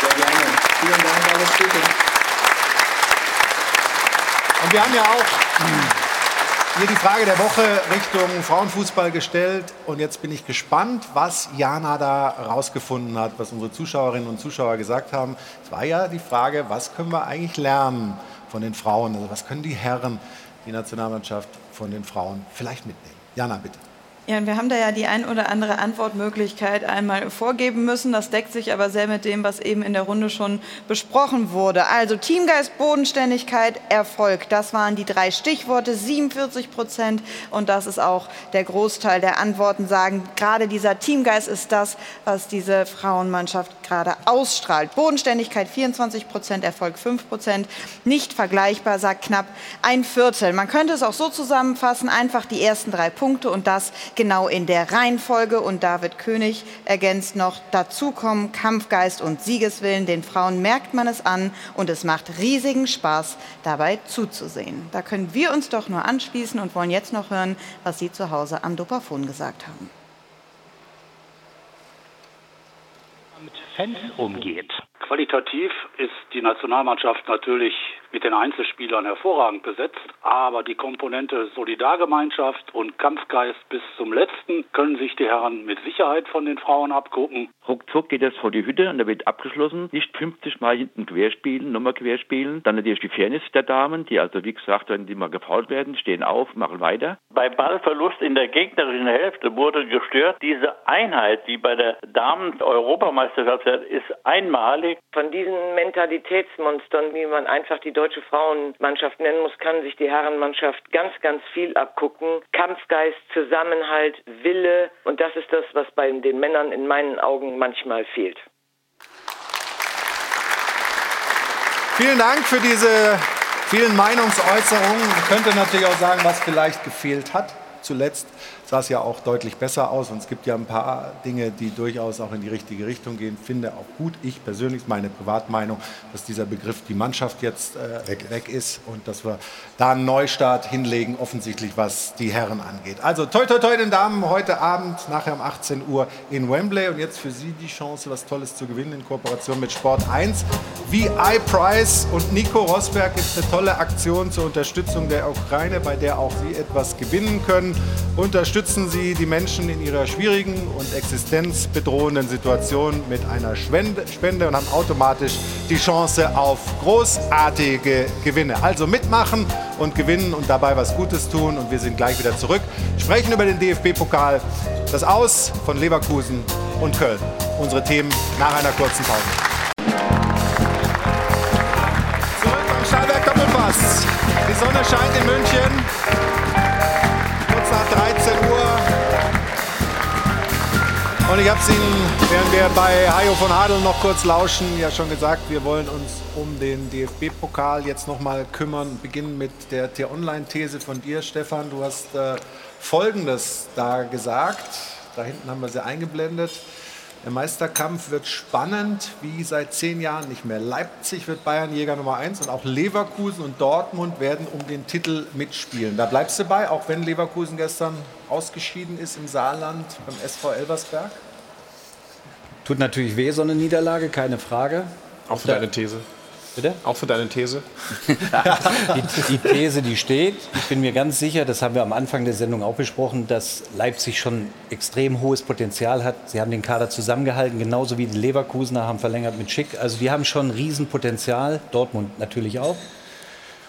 Speaker 19: Sehr gerne. Vielen Dank, alles Gute.
Speaker 1: Wir haben ja auch hier die Frage der Woche Richtung Frauenfußball gestellt. Und jetzt bin ich gespannt, was Jana da rausgefunden hat, was unsere Zuschauerinnen und Zuschauer gesagt haben. Es war ja die Frage, was können wir eigentlich lernen von den Frauen? Also was können die Herren, die Nationalmannschaft von den Frauen vielleicht mitnehmen? Jana, bitte.
Speaker 5: Ja, und wir haben da ja die ein oder andere Antwortmöglichkeit einmal vorgeben müssen. Das deckt sich aber sehr mit dem, was eben in der Runde schon besprochen wurde. Also Teamgeist, Bodenständigkeit, Erfolg. Das waren die drei Stichworte, 47 Prozent. Und das ist auch der Großteil der Antworten sagen. Gerade dieser Teamgeist ist das, was diese Frauenmannschaft gerade ausstrahlt. Bodenständigkeit 24 Prozent, Erfolg 5 Prozent. Nicht vergleichbar, sagt knapp ein Viertel. Man könnte es auch so zusammenfassen, einfach die ersten drei Punkte und das genau in der Reihenfolge. Und David König ergänzt noch, dazu kommen Kampfgeist und Siegeswillen. Den Frauen merkt man es an und es macht riesigen Spaß, dabei zuzusehen. Da können wir uns doch nur anschließen und wollen jetzt noch hören, was Sie zu Hause am Dopafon gesagt haben.
Speaker 21: mit Fans umgeht. Qualitativ ist die Nationalmannschaft natürlich mit den Einzelspielern hervorragend besetzt, aber die Komponente Solidargemeinschaft und Kampfgeist bis zum letzten können sich die Herren mit Sicherheit von den Frauen abgucken.
Speaker 22: Ruckzuck geht das vor die Hütte und da wird abgeschlossen. Nicht 50 Mal hinten querspielen, nochmal querspielen. Dann natürlich die Fairness der Damen, die also wie gesagt, wenn die mal gefault werden, stehen auf, machen weiter.
Speaker 23: Bei Ballverlust in der gegnerischen Hälfte wurde gestört. Diese Einheit, die bei der Damen-Europameisterschaft ist, einmalig.
Speaker 24: Von diesen Mentalitätsmonstern, wie man einfach die deutsche Frauenmannschaft nennen muss, kann sich die Herrenmannschaft ganz, ganz viel abgucken. Kampfgeist, Zusammenhalt, Wille und das ist das, was bei den Männern in meinen Augen manchmal fehlt.
Speaker 1: Vielen Dank für diese vielen Meinungsäußerungen. Man könnte natürlich auch sagen, was vielleicht gefehlt hat. Zuletzt sah es ja auch deutlich besser aus und es gibt ja ein paar Dinge, die durchaus auch in die richtige Richtung gehen. Finde auch gut, ich persönlich, meine Privatmeinung, dass dieser Begriff die Mannschaft jetzt äh, weg. weg ist und dass wir da einen Neustart hinlegen, offensichtlich was die Herren angeht. Also toi toi toi den Damen heute Abend, nachher um 18 Uhr in Wembley und jetzt für Sie die Chance, was Tolles zu gewinnen in Kooperation mit Sport 1. VI Price und Nico Rosberg gibt eine tolle Aktion zur Unterstützung der Ukraine, bei der auch Sie etwas gewinnen können. Unterstützen Sie die Menschen in ihrer schwierigen und existenzbedrohenden Situation mit einer Spende und haben automatisch die Chance auf großartige Gewinne. Also mitmachen und gewinnen und dabei was Gutes tun. Und wir sind gleich wieder zurück. Sprechen über den DFB-Pokal, das Aus von Leverkusen und Köln. Unsere Themen nach einer kurzen Pause. Zurück beim Stahlberg Doppelpass. Die Sonne scheint in München. Und ich habe es Ihnen, während wir bei Hajo von Adel noch kurz lauschen, ja schon gesagt, wir wollen uns um den DFB-Pokal jetzt nochmal kümmern. Beginnen mit der T-Online-These von dir, Stefan. Du hast äh, Folgendes da gesagt. Da hinten haben wir sie eingeblendet. Der Meisterkampf wird spannend, wie seit zehn Jahren nicht mehr. Leipzig wird Bayernjäger Nummer eins und auch Leverkusen und Dortmund werden um den Titel mitspielen. Da bleibst du bei, auch wenn Leverkusen gestern ausgeschieden ist im Saarland beim SV Elversberg?
Speaker 7: Tut natürlich weh, so eine Niederlage, keine Frage.
Speaker 8: Auch für deine These.
Speaker 7: Bitte?
Speaker 8: Auch für deine These? [laughs]
Speaker 7: die, die These, die steht. Ich bin mir ganz sicher, das haben wir am Anfang der Sendung auch besprochen, dass Leipzig schon extrem hohes Potenzial hat. Sie haben den Kader zusammengehalten, genauso wie die Leverkusener haben verlängert mit Schick. Also die haben schon Riesenpotenzial, Dortmund natürlich auch.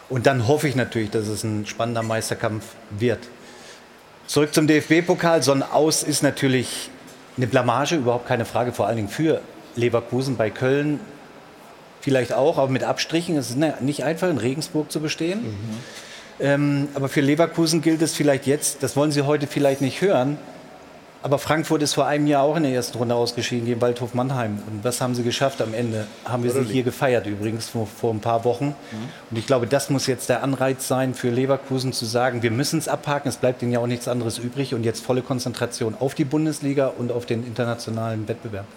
Speaker 7: Und dann hoffe ich natürlich, dass es ein spannender Meisterkampf wird. Zurück zum DFB-Pokal. So ein Aus ist natürlich eine Blamage, überhaupt keine Frage, vor allen Dingen für Leverkusen. Bei Köln vielleicht auch, aber mit Abstrichen. Es ist ne, nicht einfach, in Regensburg zu bestehen. Mhm. Ähm, aber für Leverkusen gilt es vielleicht jetzt, das wollen Sie heute vielleicht nicht hören, aber Frankfurt ist vor einem Jahr auch in der ersten Runde ausgeschieden gegen Waldhof Mannheim. Und was haben sie geschafft am Ende? Haben wir sie hier gefeiert übrigens vor, vor ein paar Wochen. Mhm. Und ich glaube, das muss jetzt der Anreiz sein für Leverkusen zu sagen, wir müssen es abhaken, es bleibt ihnen ja auch nichts anderes übrig und jetzt volle Konzentration auf die Bundesliga und auf den internationalen Wettbewerb.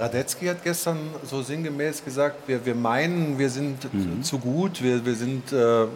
Speaker 1: Radetzky hat gestern so sinngemäß gesagt, wir, wir meinen, wir sind mhm. zu gut, wir, wir sind äh,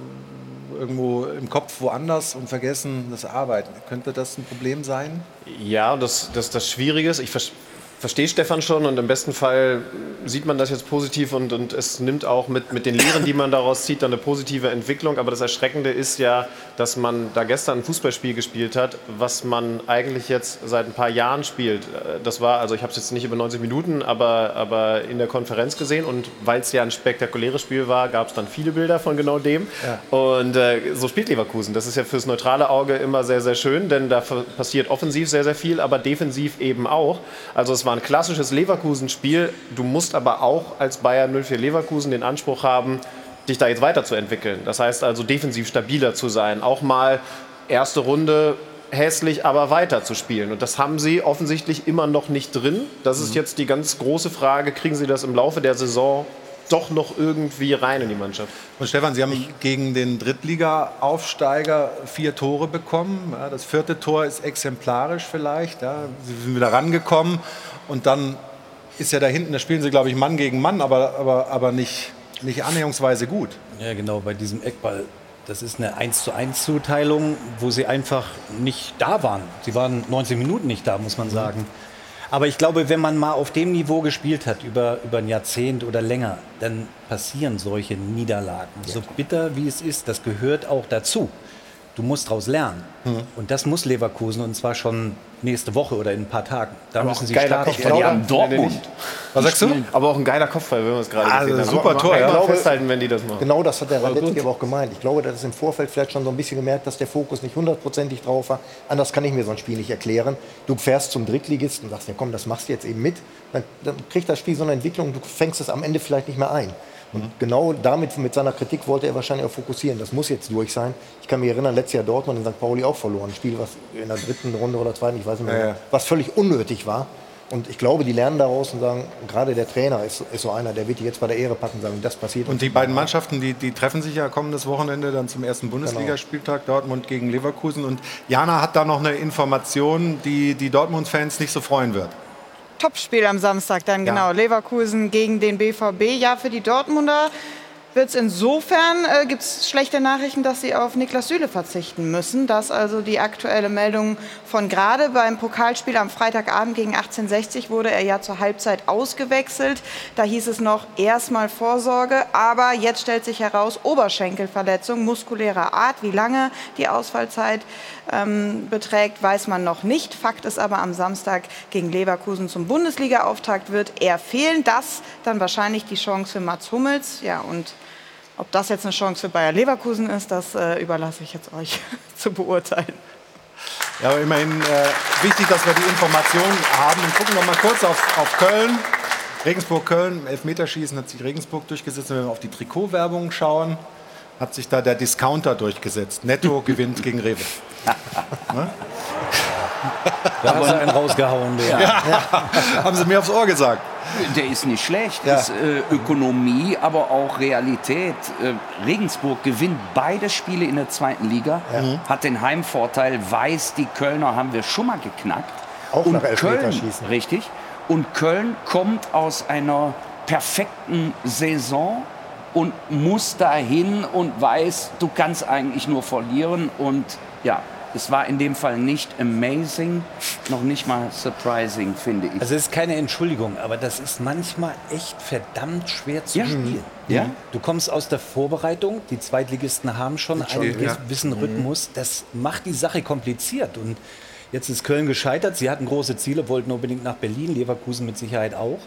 Speaker 1: irgendwo im Kopf woanders und vergessen das Arbeiten. Könnte das ein Problem sein?
Speaker 8: Ja, das, das, das Schwierige ist, ich verstehe Stefan schon und im besten Fall sieht man das jetzt positiv und, und es nimmt auch mit, mit den Lehren, die man daraus zieht, dann eine positive Entwicklung. Aber das Erschreckende ist ja, dass man da gestern ein Fußballspiel gespielt hat, was man eigentlich jetzt seit ein paar Jahren spielt. Das war, also ich habe es jetzt nicht über 90 Minuten, aber, aber in der Konferenz gesehen und weil es ja ein spektakuläres Spiel war, gab es dann viele Bilder von genau dem. Ja. Und äh, so spielt Leverkusen. Das ist ja fürs neutrale Auge immer sehr, sehr schön, denn da passiert offensiv sehr, sehr viel, aber defensiv eben auch. Also es war ein klassisches Leverkusen-Spiel. Du musst aber auch als Bayern 04 Leverkusen den Anspruch haben, dich da jetzt weiterzuentwickeln. Das heißt also defensiv stabiler zu sein, auch mal erste Runde hässlich, aber weiter zu spielen. Und das haben sie offensichtlich immer noch nicht drin. Das ist mhm. jetzt die ganz große Frage, kriegen sie das im Laufe der Saison doch noch irgendwie rein in die Mannschaft.
Speaker 1: Und Stefan, Sie haben gegen den Drittliga-Aufsteiger vier Tore bekommen. das vierte Tor ist exemplarisch vielleicht. Sie sind wieder rangekommen und dann ist ja da hinten, da spielen sie, glaube ich, Mann gegen Mann, aber, aber, aber nicht, nicht annäherungsweise gut.
Speaker 7: Ja, genau, bei diesem Eckball. Das ist eine 1 zu 1 Zuteilung, wo sie einfach nicht da waren. Sie waren 90 Minuten nicht da, muss man sagen. Aber ich glaube, wenn man mal auf dem Niveau gespielt hat, über, über ein Jahrzehnt oder länger, dann passieren solche Niederlagen. Ja, so bitter wie es ist, das gehört auch dazu. Du musst daraus lernen. Mhm. Und das muss Leverkusen und zwar schon nächste Woche oder in ein paar Tagen. Da
Speaker 8: aber
Speaker 7: müssen sie
Speaker 8: starten. Ich glaube, die haben Dortmund.
Speaker 1: Was sagst du?
Speaker 8: Aber auch ein geiler Kopfball, wenn wir es gerade
Speaker 1: also gesehen haben. Super Tor.
Speaker 9: Ja. Glaube, festhalten, wenn die das machen. Genau das hat der Radetzky aber auch gemeint. Ich glaube, das ist im Vorfeld vielleicht schon so ein bisschen gemerkt, dass der Fokus nicht hundertprozentig drauf war. Anders kann ich mir so ein Spiel nicht erklären. Du fährst zum Drittligisten und sagst, ja komm, das machst du jetzt eben mit. Dann, dann kriegt das Spiel so eine Entwicklung, du fängst es am Ende vielleicht nicht mehr ein. Und genau damit, mit seiner Kritik, wollte er wahrscheinlich auch fokussieren. Das muss jetzt durch sein. Ich kann mich erinnern, letztes Jahr Dortmund in St. Pauli auch verloren. Ein Spiel, was in der dritten Runde oder zweiten, ich weiß nicht mehr, ja, ja. was völlig unnötig war. Und ich glaube, die lernen daraus und sagen, gerade der Trainer ist, ist so einer, der wird die jetzt bei der Ehre packen und sagen, das passiert.
Speaker 1: Und die beiden Mannschaften, die, die treffen sich ja kommendes Wochenende dann zum ersten Bundesligaspieltag, genau. Dortmund gegen Leverkusen. Und Jana hat da noch eine Information, die die Dortmund-Fans nicht so freuen wird.
Speaker 5: Topspiel am Samstag dann, ja. genau. Leverkusen gegen den BVB. Ja, für die Dortmunder wird es insofern, äh, gibt es schlechte Nachrichten, dass sie auf Niklas Süle verzichten müssen. Das also die aktuelle Meldung von gerade. Beim Pokalspiel am Freitagabend gegen 1860 wurde er ja zur Halbzeit ausgewechselt. Da hieß es noch erstmal Vorsorge. Aber jetzt stellt sich heraus, Oberschenkelverletzung muskulärer Art. Wie lange die Ausfallzeit ähm, beträgt, weiß man noch nicht. Fakt ist aber, am Samstag gegen Leverkusen zum Bundesliga-Auftakt wird er fehlen. Das dann wahrscheinlich die Chance für Mats Hummels. Ja, und ob das jetzt eine Chance für Bayer Leverkusen ist, das äh, überlasse ich jetzt euch [laughs] zu beurteilen.
Speaker 1: Ja, aber immerhin äh, wichtig, dass wir die Informationen haben. Und gucken wir mal kurz auf, auf Köln. Regensburg-Köln, Elfmeterschießen hat sich Regensburg durchgesetzt. Wenn wir auf die Trikotwerbung schauen, hat sich da der Discounter durchgesetzt. Netto [laughs] gewinnt gegen Rewe. ne? [laughs]
Speaker 7: Da haben sie einen rausgehauen.
Speaker 1: Ja. Ja. [laughs] Haben sie mir aufs Ohr gesagt.
Speaker 4: Der ist nicht schlecht. Ja. Ist äh, Ökonomie, aber auch Realität. Äh, Regensburg gewinnt beide Spiele in der zweiten Liga, ja. Mhm. hat den Heimvorteil, weiß, die Kölner haben wir schon mal geknackt.
Speaker 9: Auch
Speaker 4: Und
Speaker 9: nach
Speaker 4: Köln, richtig. Und Köln kommt aus einer perfekten Saison und muss dahin und weiß, du kannst eigentlich nur verlieren. Und ja, es war in dem Fall nicht amazing, noch nicht mal surprising, finde ich.
Speaker 7: Also es ist keine Entschuldigung, aber das ist manchmal echt verdammt schwer zu
Speaker 4: Ja.
Speaker 7: spielen.
Speaker 4: Ja.
Speaker 7: Du kommst aus der Vorbereitung, die Zweitligisten haben schon einen
Speaker 4: ja.
Speaker 7: gewissen
Speaker 4: Mhm.
Speaker 7: Rhythmus. Das macht die Sache kompliziert. Und jetzt ist Köln gescheitert. Sie hatten große Ziele, wollten unbedingt nach Berlin, Leverkusen mit Sicherheit auch.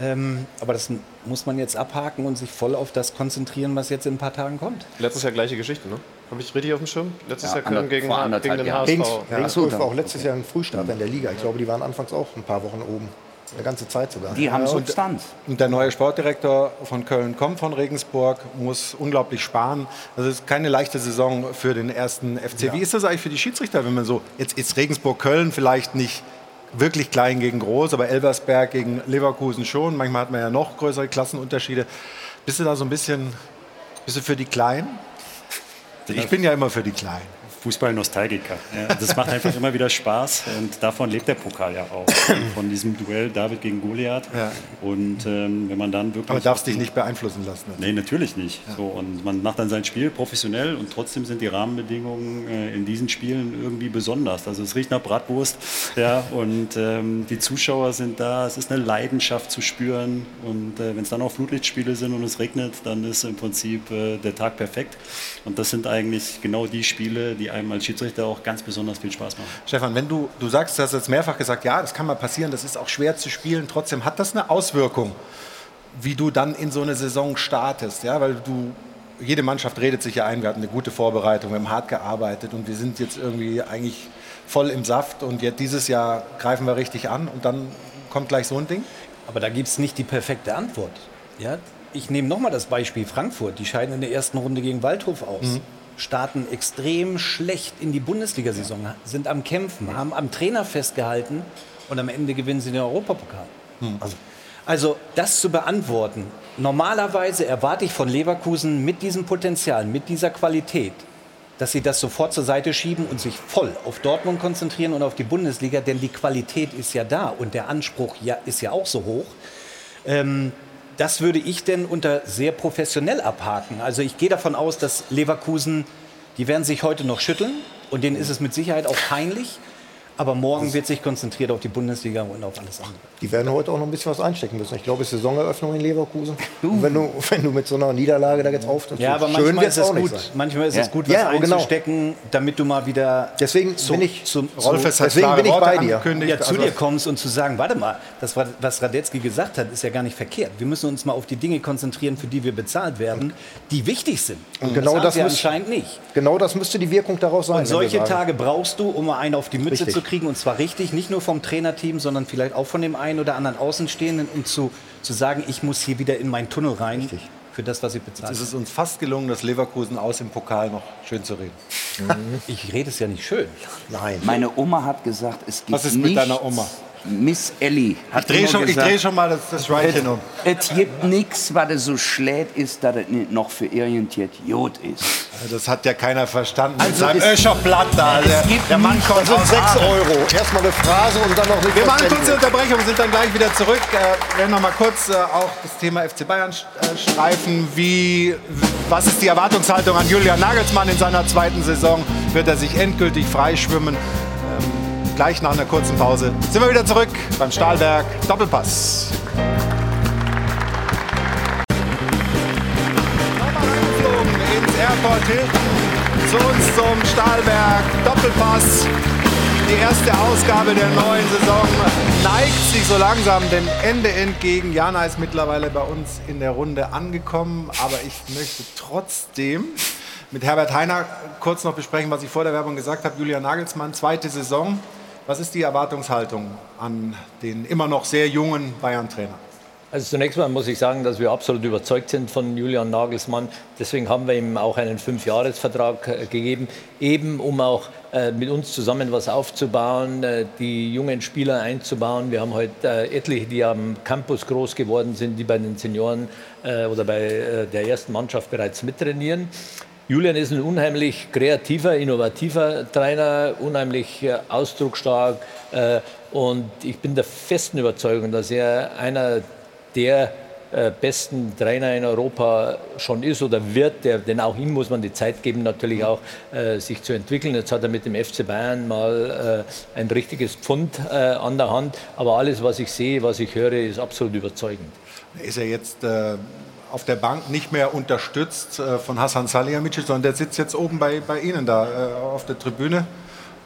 Speaker 7: Ähm, aber das muss man jetzt abhaken und sich voll auf das konzentrieren, was jetzt in ein paar Tagen kommt.
Speaker 8: Letztes Jahr gleiche Geschichte, ne? Habe ich richtig auf dem Schirm? Letztes
Speaker 7: Ja,
Speaker 8: Jahr Köln gegen, gegen den. HSV.
Speaker 9: Regensburg
Speaker 8: Ja.
Speaker 9: Regensburg war auch letztes Jahr ein Frühstart in der Liga. Ich glaube, die waren anfangs auch ein paar Wochen oben. Eine ganze Zeit sogar.
Speaker 1: Ja, und- Und der neue Sportdirektor von Köln kommt von Regensburg, muss unglaublich sparen. Also es ist keine leichte Saison für den ersten FC. Wie ist das eigentlich für die Schiedsrichter, wenn man so, jetzt ist Regensburg-Köln vielleicht nicht wirklich klein gegen groß, aber Elversberg gegen Leverkusen schon. Manchmal hat man ja noch größere Klassenunterschiede. Bist du da so ein bisschen, bist du für die Kleinen? Ich bin ja immer für die Kleinen.
Speaker 3: Fußball-Nostalgiker. Ja, das macht einfach immer wieder Spaß und davon lebt der Pokal ja auch. Von diesem Duell David gegen Goliath. Und ähm, wenn man dann wirklich.
Speaker 1: Aber darfst dich nicht beeinflussen lassen.
Speaker 3: Nee, natürlich nicht. So, und man macht dann sein Spiel professionell und trotzdem sind die Rahmenbedingungen äh, in diesen Spielen irgendwie besonders. Also es riecht nach Bratwurst ja, und ähm, die Zuschauer sind da, es ist eine Leidenschaft zu spüren und äh, wenn es dann auch Flutlichtspiele sind und es regnet, dann ist im Prinzip äh, der Tag perfekt. Und das sind eigentlich genau die Spiele, die einem als Schiedsrichter auch ganz besonders viel Spaß machen.
Speaker 1: Stefan, wenn du, du sagst, du hast jetzt mehrfach gesagt, ja, das kann mal passieren, das ist auch schwer zu spielen, trotzdem hat das eine Auswirkung, wie du dann in so eine Saison startest, ja, weil du, jede Mannschaft redet sich ja ein, wir hatten eine gute Vorbereitung, wir haben hart gearbeitet und wir sind jetzt irgendwie eigentlich voll im Saft und jetzt dieses Jahr greifen wir richtig an und dann kommt gleich so ein Ding?
Speaker 7: Aber da gibt es nicht die perfekte Antwort. Ja? Ich nehme nochmal das Beispiel Frankfurt. Die scheiden in der ersten Runde gegen Waldhof aus.
Speaker 1: Mhm.
Speaker 7: Starten extrem schlecht in die Bundesliga-Saison, sind am Kämpfen, haben am Trainer festgehalten und am Ende gewinnen sie den Europapokal. Also, also das zu beantworten, normalerweise erwarte ich von Leverkusen mit diesem Potenzial, mit dieser Qualität, dass sie das sofort zur Seite schieben und sich voll auf Dortmund konzentrieren und auf die Bundesliga, denn die Qualität ist ja da und der Anspruch ja, ist ja auch so hoch. Ähm, das würde ich denn unter sehr professionell abhaken. Also ich gehe davon aus, dass Leverkusen, die werden sich heute noch schütteln und denen ist es mit Sicherheit auch peinlich. Aber morgen wird sich konzentriert auf die Bundesliga und auf alles andere.
Speaker 9: Die werden heute auch noch ein bisschen was einstecken müssen. Ich glaube, es ist Saisoneröffnung in Leverkusen. Und wenn du, wenn du mit so einer Niederlage da jetzt auftrittst,
Speaker 7: Ja, aber
Speaker 9: schön
Speaker 7: manchmal ist es
Speaker 9: auch nicht
Speaker 7: gut,
Speaker 9: sein.
Speaker 7: manchmal ist
Speaker 9: ja.
Speaker 7: es gut, was
Speaker 9: ja, genau.
Speaker 7: einzustecken, damit du mal wieder
Speaker 9: Deswegen
Speaker 7: zu,
Speaker 9: bin ich-
Speaker 7: zu,
Speaker 9: Rolf,
Speaker 7: zu,
Speaker 9: deswegen bin ich bei dir.
Speaker 7: Ja, zu
Speaker 9: Also-
Speaker 7: dir kommst und zu sagen, warte mal, das, was Radetzky gesagt hat, ist ja gar nicht verkehrt. Wir müssen uns mal auf die Dinge konzentrieren, für die wir bezahlt werden, die wichtig sind.
Speaker 9: Und genau
Speaker 7: haben
Speaker 9: das
Speaker 7: sie
Speaker 9: müsste-
Speaker 7: anscheinend nicht.
Speaker 9: Genau das müsste die Wirkung daraus sein.
Speaker 7: Und solche. Tage brauchst du, um mal einen auf die Mütze
Speaker 9: Richtig.
Speaker 7: zu kriegen. Und zwar richtig, nicht nur vom Trainerteam, sondern vielleicht auch von dem einen oder anderen Außenstehenden, um zu, zu sagen, ich muss hier wieder in meinen Tunnel rein für das, was ich bezahlt
Speaker 1: Es ist uns fast gelungen, das Leverkusen aus im Pokal noch schön zu reden.
Speaker 7: Ich rede es ja nicht schön.
Speaker 9: Nein.
Speaker 4: Meine Oma hat gesagt, es gibt
Speaker 1: Was ist mit
Speaker 4: nichts,
Speaker 1: deiner Oma?
Speaker 4: Miss Ellie hat
Speaker 1: Ich dreh schon- ich
Speaker 4: gesagt,
Speaker 1: dreh schon mal das- das Schweinchen um.
Speaker 4: Es gibt nichts, was so schlägt ist, dass es nicht noch für irgendjemand Jod ist.
Speaker 1: Das hat ja keiner verstanden.
Speaker 4: Also es-
Speaker 1: Öscherblatt da. Der, der Mann kommt
Speaker 4: das sind sechs
Speaker 1: Aachen.
Speaker 9: Euro. Erstmal eine Phrase und dann noch eine
Speaker 1: Wir machen eine kurze Unterbrechung, sind dann gleich wieder zurück. Äh, werden noch mal kurz äh, auch das Thema FC Bayern äh, streifen. Wie, was ist die Erwartungshaltung an Julian Nagelsmann in seiner zweiten Saison? Wird er sich endgültig freischwimmen? Gleich nach einer kurzen Pause sind wir wieder zurück beim Stahlberg Doppelpass. ins Airport Hilton zu uns zum Stahlberg Doppelpass. Die erste Ausgabe der neuen Saison neigt sich so langsam dem Ende entgegen. Jana ist mittlerweile bei uns in der Runde angekommen, aber ich möchte trotzdem mit Herbert Heiner kurz noch besprechen, was ich vor der Werbung gesagt habe. Julian Nagelsmann, zweite Saison. Was ist die Erwartungshaltung an den immer noch sehr jungen Bayern-Trainer?
Speaker 2: Also zunächst mal muss ich sagen, dass wir absolut überzeugt sind von Julian Nagelsmann. Deswegen haben wir ihm auch einen Fünfjahresvertrag äh, gegeben, eben um auch äh, mit uns zusammen was aufzubauen, äh, die jungen Spieler einzubauen. Wir haben heute etliche, die am Campus groß geworden sind, die bei den Senioren oder bei der ersten Mannschaft bereits mittrainieren. Julian ist ein unheimlich kreativer, innovativer Trainer, unheimlich äh, ausdrucksstark. Äh, und ich bin der festen Überzeugung, dass er einer der äh, besten Trainer in Europa schon ist oder wird, denn auch ihm muss man die Zeit geben, natürlich auch sich zu entwickeln. Jetzt hat er mit dem FC Bayern mal ein richtiges Pfund an der Hand, aber alles, was ich sehe, was ich höre, ist absolut überzeugend.
Speaker 1: Ist er jetzt auf der Bank nicht mehr unterstützt äh, von Hassan Salihamidzic, sondern der sitzt jetzt oben bei, bei Ihnen da auf der Tribüne.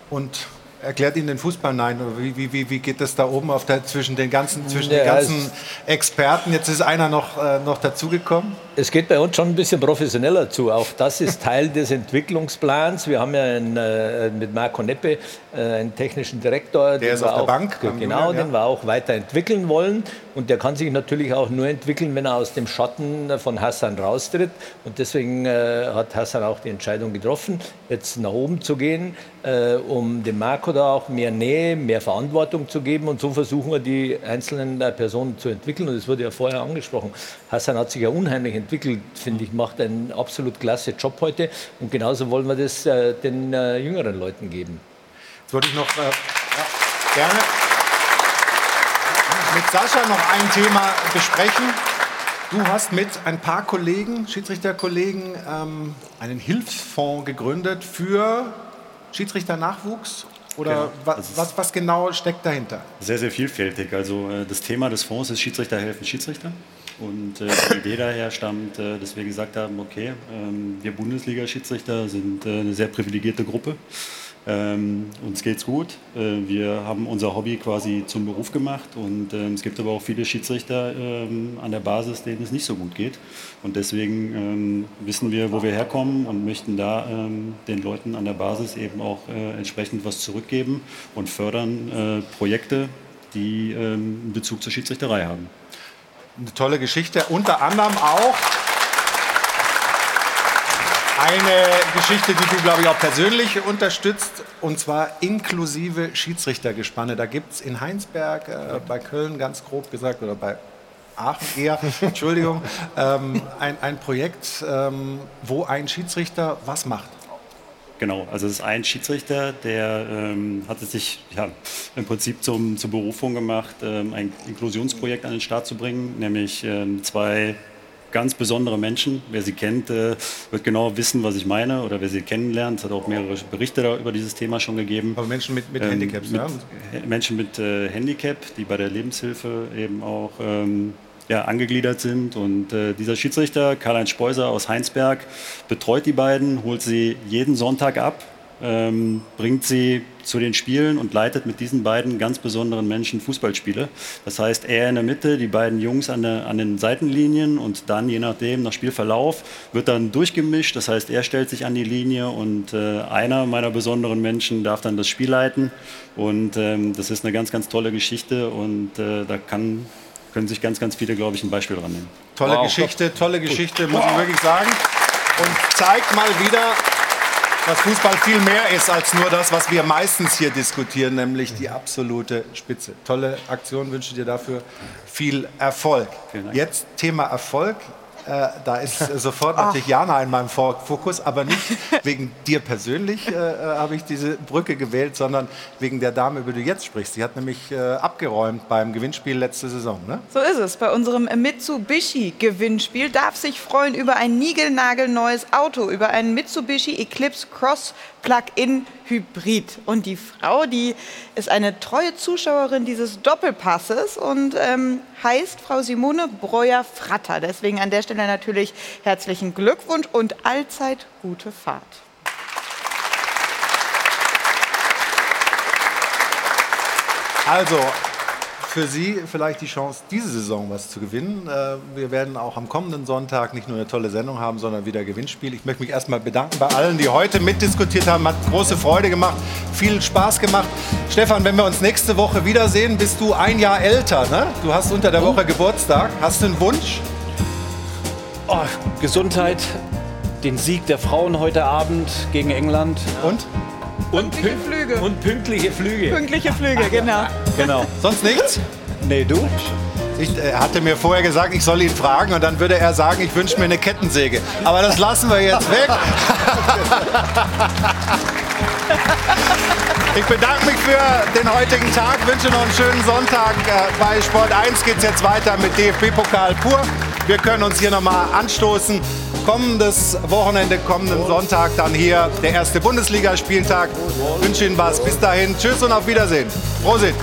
Speaker 1: Und erklärt Ihnen den Fußball? Nein. Wie, wie, wie geht das da oben auf der, zwischen den ganzen, zwischen ja, den ganzen Experten? Jetzt ist einer noch, äh, noch dazugekommen.
Speaker 2: Es geht bei uns schon ein bisschen professioneller zu. Auch das ist Teil des Entwicklungsplans. Wir haben ja einen, äh, mit Marco Neppe äh, einen technischen Direktor.
Speaker 1: Der ist auf der Bank.
Speaker 2: Genau, Julian, ja. den wir auch weiterentwickeln wollen. Und der kann sich natürlich auch nur entwickeln, wenn er aus dem Schatten von Hassan raustritt. Und deswegen äh, hat Hassan auch die Entscheidung getroffen, jetzt nach oben zu gehen, äh, um dem Marco da auch mehr Nähe, mehr Verantwortung zu geben. Und so versuchen wir, die einzelnen äh, Personen zu entwickeln. Und es wurde ja vorher angesprochen. Hassan hat sich ja unheimlich entwickelt, finde ich, macht einen absolut klasse Job heute. Und genauso wollen wir das äh, den äh, jüngeren Leuten geben.
Speaker 1: Jetzt wollte ich noch äh, ja, gerne mit Sascha noch ein Thema besprechen. Du hast mit ein paar Kollegen, Schiedsrichterkollegen, ähm, einen Hilfsfonds gegründet für Schiedsrichternachwuchs oder genau. was, was, was, genau steckt dahinter?
Speaker 3: Sehr, sehr vielfältig. Also äh, das Thema des Fonds ist Schiedsrichter helfen Schiedsrichter. Und äh, die Idee daher stammt, äh, dass wir gesagt haben, okay, ähm, wir Bundesliga-Schiedsrichter sind äh, eine sehr privilegierte Gruppe. Ähm, uns geht's gut. Äh, wir haben unser Hobby quasi zum Beruf gemacht und ähm, es gibt aber auch viele Schiedsrichter ähm, an der Basis, denen es nicht so gut geht. Und deswegen ähm, wissen wir, wo wir herkommen und möchten da ähm, den Leuten an der Basis eben auch äh, entsprechend was zurückgeben und fördern äh, Projekte, die ähm, Bezug zur Schiedsrichterei haben.
Speaker 1: Eine tolle Geschichte, unter anderem auch eine Geschichte, die du, glaube ich, auch persönlich unterstützt, und zwar inklusive Schiedsrichtergespanne. Da gibt es in Heinsberg, äh, bei Köln ganz grob gesagt, oder bei Aachen eher, [laughs] Entschuldigung, ähm, ein, ein Projekt, ähm, wo ein Schiedsrichter was macht.
Speaker 3: Genau, also es ist ein Schiedsrichter, der ähm, hat es sich ja, im Prinzip zum, zur Berufung gemacht, ähm, ein Inklusionsprojekt an den Start zu bringen, nämlich ähm, zwei ganz besondere Menschen. Wer sie kennt, äh, wird genau wissen, was ich meine. Oder wer sie kennenlernt, es hat auch mehrere Berichte über dieses Thema schon gegeben.
Speaker 1: Aber Menschen mit, mit ähm, Handicaps,
Speaker 3: mit, ja? Menschen mit äh, Handicap, die bei der Lebenshilfe eben auch ähm, ja, angegliedert sind. Und äh, dieser Schiedsrichter, Karl-Heinz Speuser aus Heinsberg, betreut die beiden, holt sie jeden Sonntag ab ähm, bringt sie zu den Spielen und leitet mit diesen beiden ganz besonderen Menschen Fußballspiele. Das heißt, er in der Mitte, die beiden Jungs an, der, an den Seitenlinien und dann, je nachdem, nach Spielverlauf, wird dann durchgemischt. Das heißt, er stellt sich an die Linie und äh, einer meiner besonderen Menschen darf dann das Spiel leiten. Und ähm, das ist eine ganz, ganz tolle Geschichte und äh, da kann, können sich ganz, ganz viele, glaube ich, ein Beispiel dran nehmen.
Speaker 1: Tolle wow. Geschichte, tolle Geschichte, muss ich wirklich sagen. Und zeigt mal wieder, dass Fußball viel mehr ist als nur das, was wir meistens hier diskutieren, nämlich die absolute Spitze. Tolle Aktion, wünsche dir dafür viel Erfolg. Jetzt Thema Erfolg. Äh, da ist sofort [laughs] natürlich Jana in meinem Fokus, aber nicht wegen dir persönlich äh, äh, habe ich diese Brücke gewählt, sondern wegen der Dame, über die du jetzt sprichst. Sie hat nämlich äh, abgeräumt beim Gewinnspiel letzte Saison. Ne?
Speaker 5: So ist es. Bei unserem Mitsubishi-Gewinnspiel darf sich freuen über ein niegelnagelneues Auto, über einen Mitsubishi Eclipse Cross Plug-in Hybrid. Und die Frau, die ist eine treue Zuschauerin dieses Doppelpasses und ähm, heißt Frau Simone Breuer-Fratter. Deswegen an der Stelle natürlich herzlichen Glückwunsch und allzeit gute Fahrt.
Speaker 1: Also, für Sie vielleicht die Chance, diese Saison was zu gewinnen. Äh, wir werden auch am kommenden Sonntag nicht nur eine tolle Sendung haben, sondern wieder Gewinnspiel. Ich möchte mich erstmal bedanken bei allen, die heute mitdiskutiert haben. Hat große Freude gemacht, viel Spaß gemacht. Stefan, wenn wir uns nächste Woche wiedersehen, bist du ein Jahr älter. Ne? Du hast unter der Woche Geburtstag. Hast du einen Wunsch?
Speaker 7: Oh, Gesundheit, den Sieg der Frauen heute Abend gegen England.
Speaker 1: Und?
Speaker 2: Und pünktliche Flüge. Und pünktliche Flüge.
Speaker 5: Pünktliche Flüge, genau.
Speaker 1: genau. Sonst nichts?
Speaker 7: Nee, du?
Speaker 1: Ich, er hatte mir vorher gesagt, ich soll ihn fragen und dann würde er sagen, ich wünsche mir eine Kettensäge. Aber das lassen wir jetzt weg. [laughs] Ich bedanke mich für den heutigen Tag, wünsche noch einen schönen Sonntag. Äh, Bei Sport 1 geht es jetzt weiter mit DFB-Pokal pur. Wir können uns hier nochmal anstoßen. Kommendes Wochenende, kommenden Sonntag dann hier der erste Bundesligaspieltag. Ich wünsche Ihnen was. Bis dahin. Tschüss und auf Wiedersehen. Prosit.